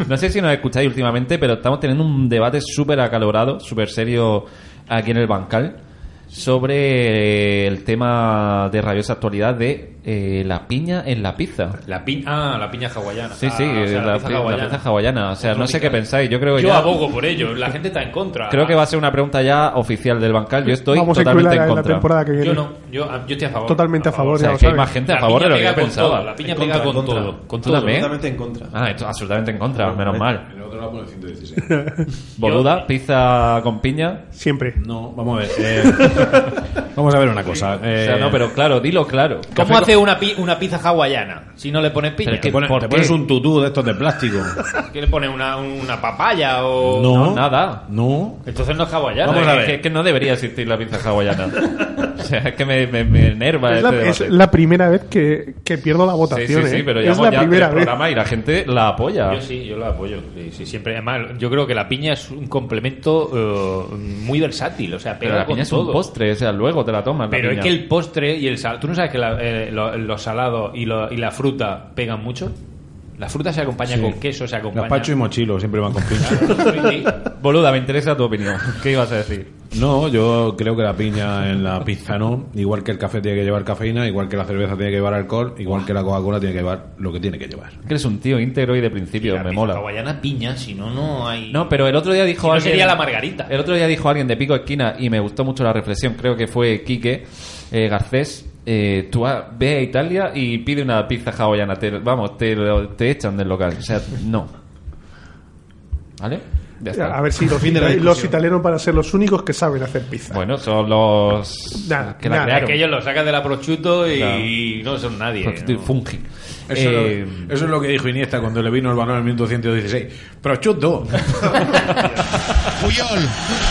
No sé si nos escucháis últimamente, pero estamos teniendo un debate súper acalorado, súper serio aquí en el Bancal sobre eh, el tema de rabiosa actualidad de eh, la piña en la pizza. La piña, ah, la piña hawaiana. Sí, sí, Ah, o sea, la, pizza pi- la hawaiana. pizza hawaiana. O sea, no sé qué pensáis. Yo creo que Yo ya- abogo por ello. La gente está en contra. Creo que va a ser una pregunta ya oficial del Bancal. Yo estoy Vamos totalmente en en la contra. temporada que viene. Yo no. Yo, yo estoy a favor. Totalmente a favor, O sea, ya que hay más gente a La favor de lo que yo pega con pensaba. todo, La piña pega con todo. Con ¿Tú todo. también? Totalmente en contra. Ah, esto- absolutamente en contra, menos mal. 116. Boluda, pizza con piña. Siempre. No, vamos a ver. eh, vamos a ver una cosa. O sea, eh, no, pero claro, dilo claro. ¿Cómo hace una, pi- una pizza hawaiana si no le pones piña? Pero te, pones, ¿por te qué? pones un tutú de estos de plástico. ¿Qué le pones una, una papaya o...? No, no, nada. No. Entonces no es hawaiana. Vamos a Es ver. que, es que no debería existir la pizza hawaiana. o sea, es que me, me, me enerva Es la, este es debate. la primera vez que, que pierdo la Sí, votación. sí, sí, ¿eh? pero es llevamos la ya primera vez. programas y la gente la apoya. Yo sí, yo la apoyo. Sí, sí, siempre. Además, yo creo que la piña es un complemento eh, muy versátil. O sea, Pero pega la piña con es un todo. postre, o sea, luego te la tomas. la Pero es que el postre y el sal... ¿Tú no sabes que la- eh, lo- los salados y, lo- y la fruta pegan mucho? La fruta se acompaña Sí. con queso, se acompaña... Gazpacho y mochilo siempre van con piña. Boluda, me interesa tu opinión. ¿Qué ibas a decir? No, yo creo que la piña en la pizza no. Igual que el café tiene que llevar cafeína, igual que la cerveza tiene que llevar alcohol, igual que la Coca-Cola tiene que llevar lo que tiene que llevar. Que eres un tío íntegro y de principio, La me pizza mola. hawaiana piña, si no, no hay... No, pero el otro día dijo Si no alguien. sería la margarita. El otro día dijo alguien de Pico Esquina y me gustó mucho la reflexión. Creo que fue Quique eh, Garcés. Eh, tú ve a Italia y pide una pizza hawaiana. Te, vamos, te, lo- te echan del local. O sea, no. ¿Vale? Ya está. A ver si los, Fin de la ita- discusión. los italianos van a ser los únicos que saben hacer pizza. Bueno, son los Nada, que la. Es que ellos lo sacan de la prosciutto y Claro. no son nadie. Porque ¿no? Fungi. Eso, Eh, eso es lo que dijo Iniesta cuando le vino el balón en el minuto 116. Prosciutto.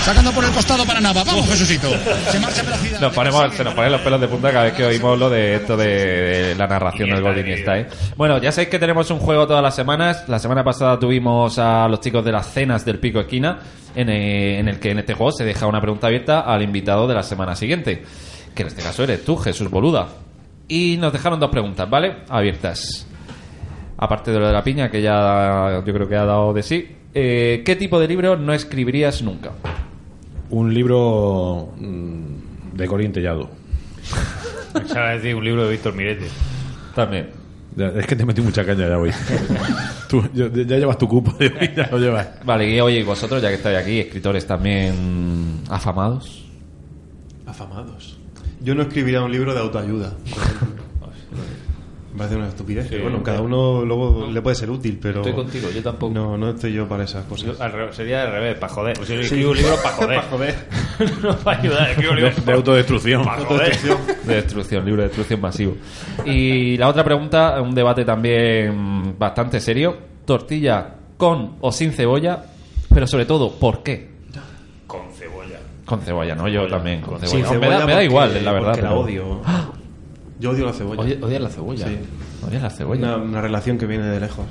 Sacando por el costado para Nava. Vamos, Jesucito. Se marcha velocidad. Nos ponemos, se nos ponen los pelos de punta cada vez que oímos lo de esto de, la narración del gol de Iniesta, ¿eh? Bueno, ya sabéis que tenemos un juego todas las semanas. La semana pasada tuvimos a los chicos de las cenas del Pico Esquina, eh, en el que en este juego se deja una pregunta abierta al invitado de la semana siguiente, que en este caso eres tú, Jesús Boluda. Y nos dejaron dos preguntas, ¿vale? Abiertas. Aparte de lo de la piña, que ya yo creo que ha dado de sí. Eh, ¿Qué tipo de libro no escribirías nunca? Un libro mm, de Corín Tellado. Pensaba decir un libro de Víctor Mirete. También. Ya, Es que te metí mucha caña ya hoy. Tú, yo- ya llevas tu cupo de hoy, ya lo llevas. Vale, y oye, y vosotros, ya que estáis aquí, escritores también afamados. Afamados. Yo no escribiría un libro de autoayuda. Ejemplo. Me parece una estupidez. pero bueno, cada uno luego le puede ser útil, pero. Estoy contigo, yo tampoco. No, no estoy yo para esas cosas. Yo, al revés, sería al revés, para joder. Pues yo escribo un libro para joder. no para ayudar, escribo un De, libro de para autodestrucción. joder. De destrucción, libro de destrucción masivo. Y la otra pregunta, un debate también bastante serio. ¿Tortilla con o sin cebolla? Pero sobre todo, ¿por qué? Con cebolla. Con cebolla, ¿no? Yo también, con cebolla. Sin No, me da, me igual, la verdad. porque la pero- odio. Yo odio la cebolla. Oye, odias la cebolla. Sí. Odias la cebolla. Una, una relación que viene de lejos.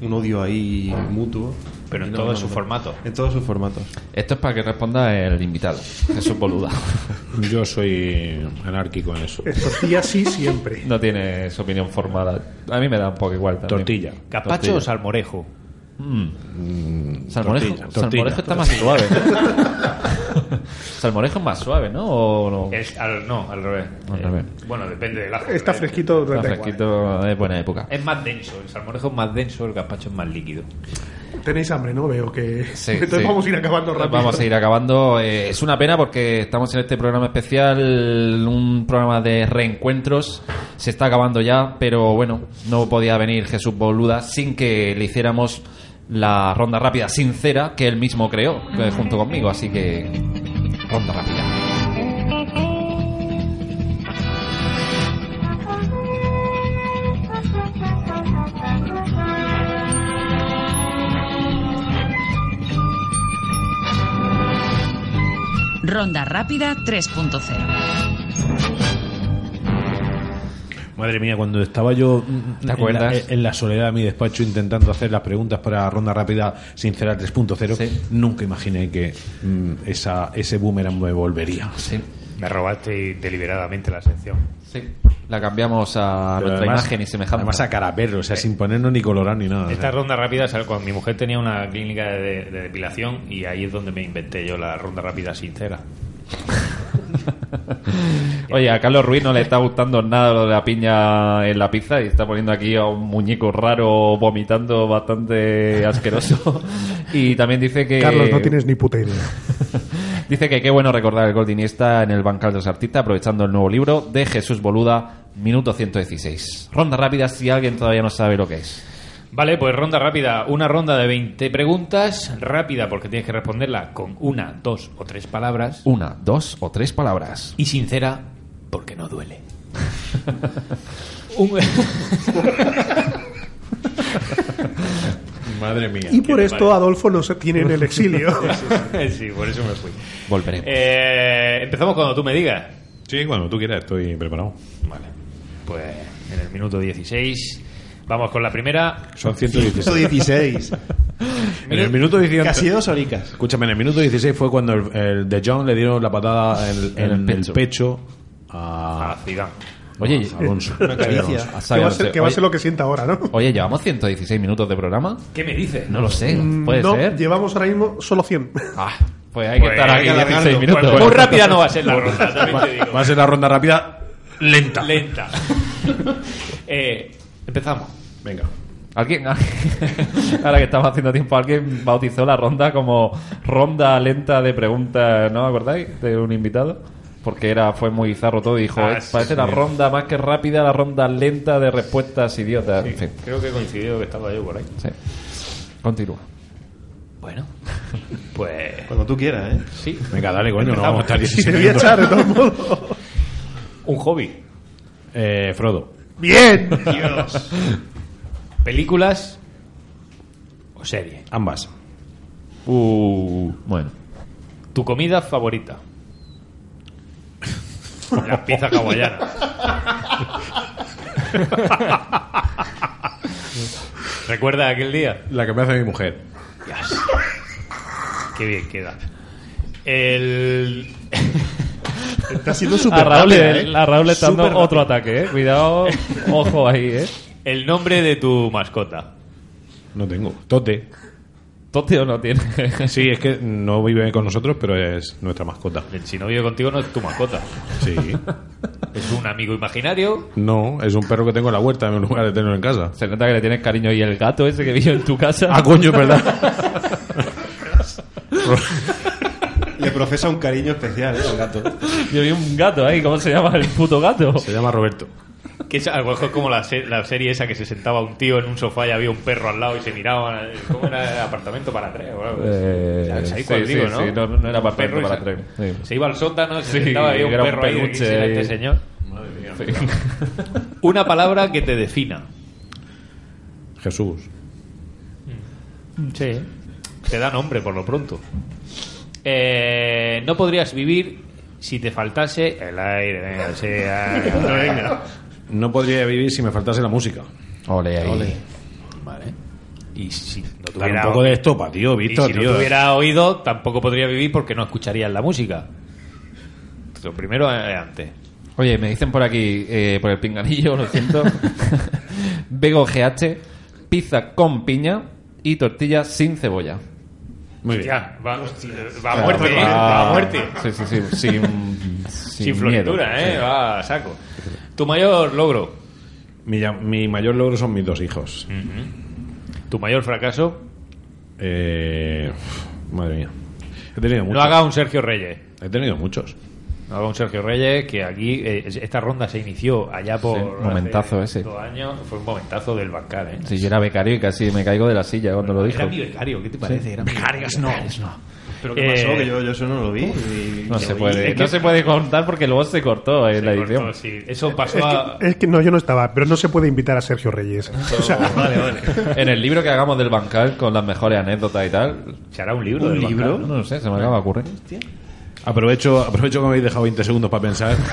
Un odio ahí mutuo. Pero en no, todos no, sus no. formatos. En todos sus formatos. Esto es para que responda el invitado. Jesús Boluda. Yo soy anárquico en eso. Es tortilla sí siempre. No tiene su opinión formada. A mí me da un poco igual también. Tortilla. ¿Gazpacho Tortilla. o salmorejo? Mm. Salmorejo, tortilla, tortilla. salmorejo está más suave. salmorejo es más suave, ¿no? ¿O no? Es al, no, al revés. Al Eh, revés. Bueno, depende del ajo. Está Eh, fresquito Está fresquito, es buena época. Es más denso, el salmorejo es más denso, el gazpacho es más líquido. Tenéis hambre, ¿no? Veo que. Sí, Entonces sí. vamos a ir acabando rápido. Vamos a ir acabando. Eh, es una pena porque estamos en este programa especial, un programa de reencuentros. Se está acabando ya, pero bueno, no podía venir Jesús Boluda sin que le hiciéramos la ronda rápida sincera que él mismo creó junto conmigo. Así que, ronda rápida. Ronda rápida 3.0. Madre mía, cuando estaba yo ¿Te acuerdas? En, la, en la soledad de mi despacho intentando hacer las preguntas para Ronda Rápida Sincera 3.0, Sí. nunca imaginé que mm, esa, ese boomerang me volvería. Sí, Me robaste deliberadamente la sección. sí. La cambiamos a Pero nuestra además- imagen y semejanza. Además a cara perro, o sea, sin ponernos ni colorado ni nada. Esta ronda rápida, ¿sabes? cuando mi mujer tenía una clínica de, de depilación y ahí es donde me inventé yo la ronda rápida sincera. Oye, a Carlos Ruiz no le está gustando nada lo de la piña en la pizza y está poniendo aquí a un muñeco raro vomitando bastante asqueroso. y también dice que... Carlos, no tienes ni puta idea. Dice que qué bueno recordar el gol de Iniesta en el bancal de los artistas aprovechando el nuevo libro de Jesús Boluda, minuto 116. Ronda rápida si alguien todavía no sabe lo que es. Vale, pues ronda rápida. Una ronda de 20 preguntas. Rápida porque tienes que responderla con una, dos o tres palabras. Una, dos o tres palabras. Y sincera porque no duele. Un- Madre mía. Y por esto vale. Adolfo no se tiene en el exilio. sí, por eso me fui. Volveremos. Eh, empezamos cuando tú me digas. Sí, cuando tú quieras, estoy preparado. Vale. Pues en el minuto 16 vamos con la primera. Son 116. 116. En el minuto 16. Casi dos horicas. Escúchame, en el minuto 16 fue cuando el, el de John le dieron la patada en, En el en el pecho. pecho A a, Zidane. Oye, a Alonso. Una caricia. a que va a ser, que va a Oye- ser lo que sienta ahora, ¿no? Oye, llevamos 116 minutos de programa. ¿Qué me dices? No lo sé, puede no, ser. llevamos ahora mismo solo 100. Ah, pues hay que Pues estar aquí que 16 alargarlo. minutos. Pues muy rápida no va a ser la ronda, también te digo. Va a ser la ronda rápida lenta. Lenta. Eh, empezamos. Venga. Alguien, ahora que estamos haciendo tiempo, alguien bautizó la ronda como ronda lenta de preguntas, ¿no acordáis? De un invitado. Porque era fue muy bizarro todo y dijo, Ah, "Eh, sí, parece la ronda más que rápida, la ronda lenta de respuestas idiotas. En fin, Creo que coincidió que estaba yo por ahí. sí. Continúa. Bueno, pues Cuando tú quieras, ¿eh? sí. Venga, dale, coño, no vamos a estar Y 16 te voy a echar de todos modos. Un hobby. Eh, Frodo. ¡Bien! Películas o serie. Ambas. Uh, bueno. Tu comida favorita. Las pizzas hawaianas. ¿Recuerda aquel día? La que me hace mi mujer. Dios. Qué bien queda. El... Está siendo A súper Raúl, rápida, le, ¿eh? a Raúl le está dando Súper otro ataque, ¿eh? Cuidado, ojo ahí, ¿eh? el nombre de tu mascota. No tengo. Tote. Tote o no tiene. Sí, es que no vive con nosotros, pero es nuestra mascota. Si no vive contigo no es tu mascota. Sí. Es un amigo imaginario. No, es un perro que tengo en la huerta en lugar de tenerlo en casa. Se nota que le tienes cariño y el gato ese que vive en tu casa. Ah, coño, es verdad. Profesa un cariño especial, ¿eh? Al gato. Yo vi un gato ahí, ¿cómo se llama el puto gato? Se llama Roberto. Que es algo es como la, se- la serie esa que se sentaba un tío en un sofá y había un perro al lado y se miraban. ¿Cómo era el apartamento para tres? o algo? Eh, ¿Sabes ahí sí, cuál sí, digo, ¿no? sí, no, no era Un apartamento perro y para se- tres, sí. Se iba al sótano, se Sí, sentaba y había un era un perro ahí. peluche ¿quién era ahí. este señor? Una palabra que te defina. Jesús. Sí. Te da nombre por lo pronto. Eh, no podrías vivir si te faltase el aire. Venga, sí, ah, venga. No podría vivir si me faltase la música. Ole ahí. Vale. Y si no Dar tuviera, un poco de estopa, tío, y si no tío. tuviera oído, tampoco podría vivir porque no escucharías la música. Lo primero es antes. Oye, me dicen por aquí, eh, por el pinganillo, lo siento. Vego GH, pizza con piña y tortilla sin cebolla. Muy bien. Ya, va, va a muerte. Ah, Va a muerte. Sí, sí, sí. Sin, sin, Sin floritura, miedo. ¿eh? Va a saco. Tu mayor logro. Mi, mayor logro son mis dos hijos. Tu mayor fracaso. Eh, madre mía. He tenido No muchos. haga un Sergio Reyes. He tenido muchos. No haga un Sergio Reyes, que aquí eh, esta ronda se inició allá por. Sí, momentazo hace ese. dos años. Fue un momentazo del bancal, ¿eh? Si yo era becario y casi me caigo de la silla cuando lo dijo. Era mi becario, ¿qué te parece? Era mi Becarios no. ¿Pero qué pasó? Eh, Que yo, yo eso no lo vi. y- No se puede, es que- no se puede contar porque luego se cortó en la Se edición. cortó, sí. Eso pasó Es a. que, es que no, yo no estaba, pero no se puede invitar a Sergio Reyes. O sea, Vale, vale. En el libro que hagamos del bancal con las mejores anécdotas y tal, Se hará un libro. ¿Un del libro? bancal, no lo sé, se me acaba de ocurrir. Aprovecho, aprovecho que me habéis dejado 20 segundos para pensar.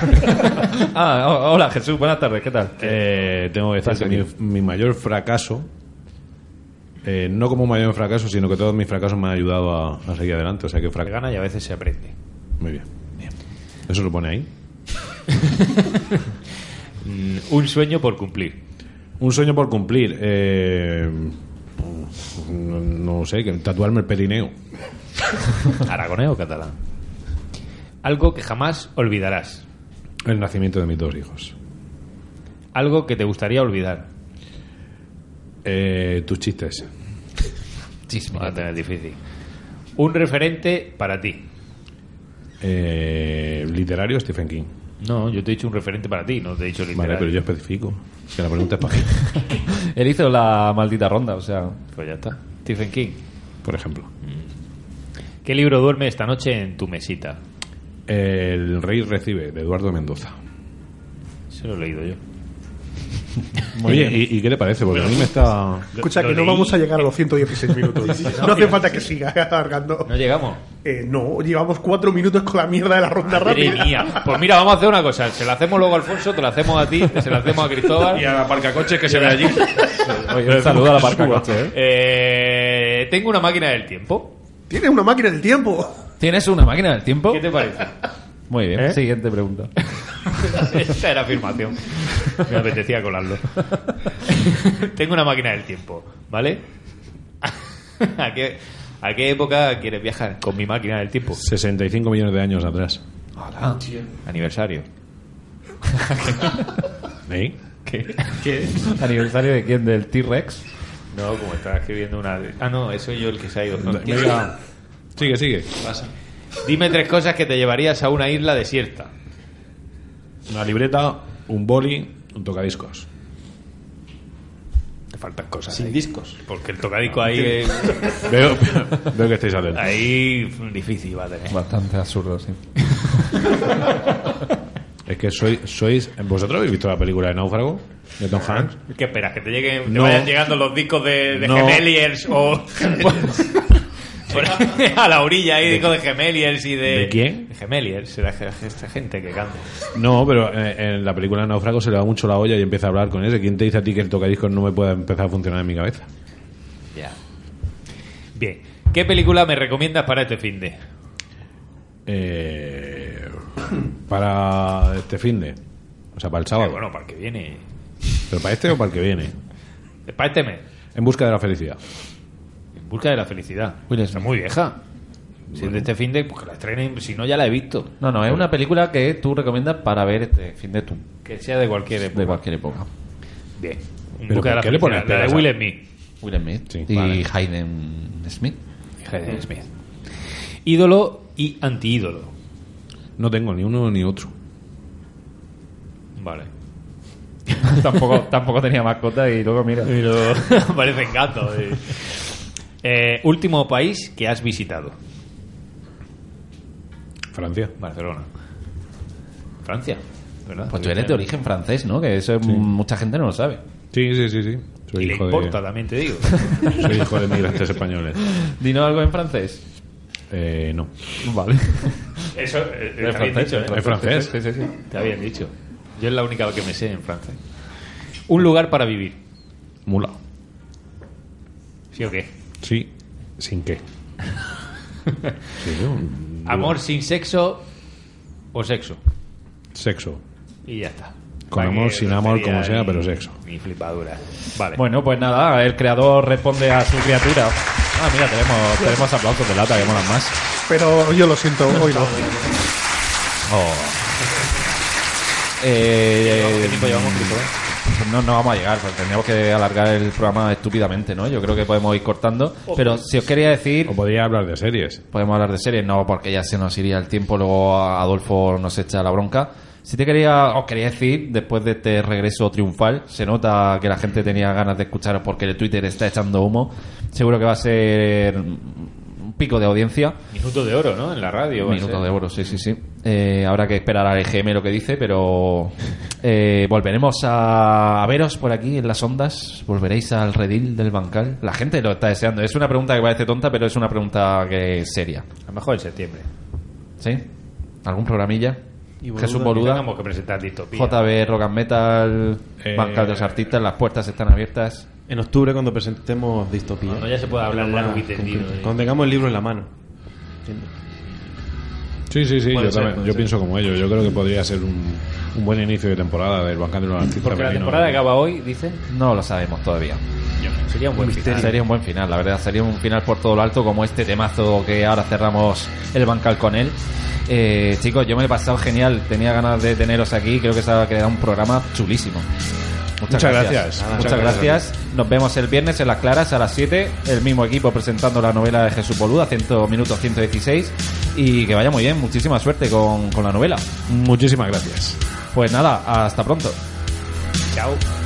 Ah, ho- hola Jesús, buenas tardes, ¿qué tal? Eh, tengo que decir que mi, mi mayor fracaso, eh, no como mayor fracaso, sino que todos mis fracasos me han ayudado a, a seguir adelante. O sea que Se fracaso. gana y a veces se aprende. Muy bien. Eso lo pone ahí. Un sueño por cumplir. Un sueño por cumplir. eh, no, no sé, que tatuarme el perineo. Aragonés o catalán. Algo que jamás olvidarás. El nacimiento de mis dos hijos. Algo que te gustaría olvidar. Eh, tus chistes. Va a tener difícil. Un referente para ti. Eh, literario Stephen King. No, yo te he dicho un referente para ti, no te he dicho literal. Vale, pero yo especifico. Que la pregunta es para qué, Él hizo la maldita ronda, o sea. Pues ya está. Stephen King. por ejemplo. ¿Qué libro duerme esta noche en tu mesita? El rey recibe, de Eduardo Mendoza. Se lo he leído yo. Oye, ¿y, y qué te parece? Porque a mí me está... Escucha, que no vamos a llegar a los 116 minutos. no hace falta que siga alargando. No llegamos. Eh, no, llevamos cuatro minutos con la mierda de la ronda Madre rápida. mía. Pues mira, vamos a hacer una cosa. Se la hacemos luego a Alfonso, te la hacemos a ti, se la hacemos a Cristóbal. Y a la parcacoches que se ve allí. Oye, un saludo a la parca coche, ¿eh? Eh, tengo una máquina del tiempo. Tienes una máquina del tiempo. ¿Tienes una máquina del tiempo? ¿Qué te parece? Muy bien, ¿Eh? siguiente pregunta. Esta era afirmación. Me apetecía colarlo. Tengo una máquina del tiempo, ¿vale? ¿A qué, ¿A qué época quieres viajar con mi máquina del tiempo? 65 millones de años atrás. Aniversario. ¿Eh? ¿Qué? ¿Aniversario de quién? ¿Del T-Rex? No, como estaba escribiendo una... Ah, no, soy yo el que se ha ido. No, Venga. Sigue, sigue. Dime tres cosas que te llevarías a una isla desierta. Una libreta, un boli, un tocadiscos. Te faltan cosas Sin ahí. discos. Porque el tocadico ahí... eh, Veo, veo que estáis atentos. ahí difícil va a tener. Bastante absurdo, sí. Es que sois, sois... ¿Vosotros habéis visto la película de Náufrago? De Tom Hanks. ¿Qué esperas? ¿Que te, lleguen, te No. vayan llegando los discos de, de No. Gemeliers o... a la orilla ahí discos de Gemeliers y de... ¿De quién? De Gemeliers, esta gente que canta. No, pero eh, en la película de Náufrago se le va mucho la olla y empieza a hablar con ese. ¿Quién te dice a ti que el tocadiscos no me pueda empezar a funcionar en mi cabeza? Ya. Bien. ¿Qué película me recomiendas para este fin de? Eh, para este fin de... O sea, para el sábado. bueno, para el que viene. ¿Pero para este o para el que viene? Para este mes. En busca de la felicidad. En busca de la felicidad. Está muy vieja. Si es de este fin de, pues que la estrenen. Si no, ya la he visto. No, no, es una película que tú recomiendas para ver este fin de tú, Que sea de cualquier época. de cualquier época. Bien. En ¿Pero busca de la qué le pones felicidad. La de Will Smith. Will Smith Sí, y vale. Hayden Smith. Hayden Smith. Ídolo y antiídolo. No tengo ni uno ni otro. Vale. tampoco, tampoco tenía mascota y luego mira. Pero parecen gatos. eh. Eh, último país que has visitado. Francia. Barcelona. Francia. ¿Verdad? Pues tú eres de origen francés, ¿no? Que eso es- mucha gente no lo sabe. Sí, sí, sí, sí. Y Soy le hijo, importa, de, también te digo. soy hijo de migrantes españoles. Dinos algo en francés. Eh, no. Vale. Eso eh, bien francés, dicho, ¿eh? Es francés. Sí, sí, sí. Está bien dicho. Yo es la única que me sé en francés. Un lugar para vivir. Mula. ¿Sí o qué? Sí. ¿Sin qué? Sí, ¿no? Amor sin sexo o sexo. Sexo. Y ya está. Con amor, sin amor, como sea, ni- pero sexo. Ni flipadura. Vale. Bueno, pues nada, el creador responde a su criatura. Ah, mira, tenemos, tenemos aplausos de lata que molan más. Pero yo lo siento, hoy no. Oh. Eh, ¿Qué tiempo llevamos, Cristóbal? No, no vamos a llegar, pues tendríamos que alargar el programa estúpidamente, ¿no? Yo creo que podemos ir cortando. Pero si os quería decir, O podría hablar de series. podemos hablar de series, no, porque ya se nos iría el tiempo, luego Adolfo nos echa la bronca. Si te quería, os quería decir, después de este regreso triunfal, se nota que la gente tenía ganas de escucharos porque el Twitter está echando humo. Seguro que va a ser un pico de audiencia. Minuto de oro, ¿no? En la radio. Minuto de oro, sí, sí, sí. Eh, habrá que esperar al EGM lo que dice, pero eh, volveremos a, a veros por aquí en las ondas. Volveréis al redil del bancal. La gente lo está deseando. Es una pregunta que parece tonta, pero es una pregunta que es seria. A lo mejor en septiembre. ¿Sí? ¿Algún programilla? Y Boluda, Jesús Boluda, Tenemos que presentar distopía. JB Rock and Metal, Eh, Bancal de los Artistas, las puertas están abiertas. En octubre, cuando presentemos Distopía. Cuando ya se puede hablar largo y tendido. ¿eh? Cuando tengamos el libro en la mano. Sí, sí, sí. Puede Yo, ser, también- yo pienso como ellos. Yo creo que podría ser un, un buen inicio de temporada del Bancal de los Artistas. Porque la temporada acaba hoy, dice. No lo sabemos todavía. Sería un buen final. Sería un buen final, la verdad. Sería un final por todo lo alto, como este temazo que ahora cerramos el bancal con él. Eh, chicos, yo me lo he pasado genial. Tenía ganas de teneros aquí. Creo que se ha quedado un programa chulísimo. Muchas gracias. Muchas gracias. Nos vemos el viernes en las claras a las 7. El mismo equipo presentando la novela de Jesús Boluda, 100 minutos 116. Y que vaya muy bien. Muchísima suerte con, con la novela. Muchísimas gracias. Pues nada, hasta pronto. Chao.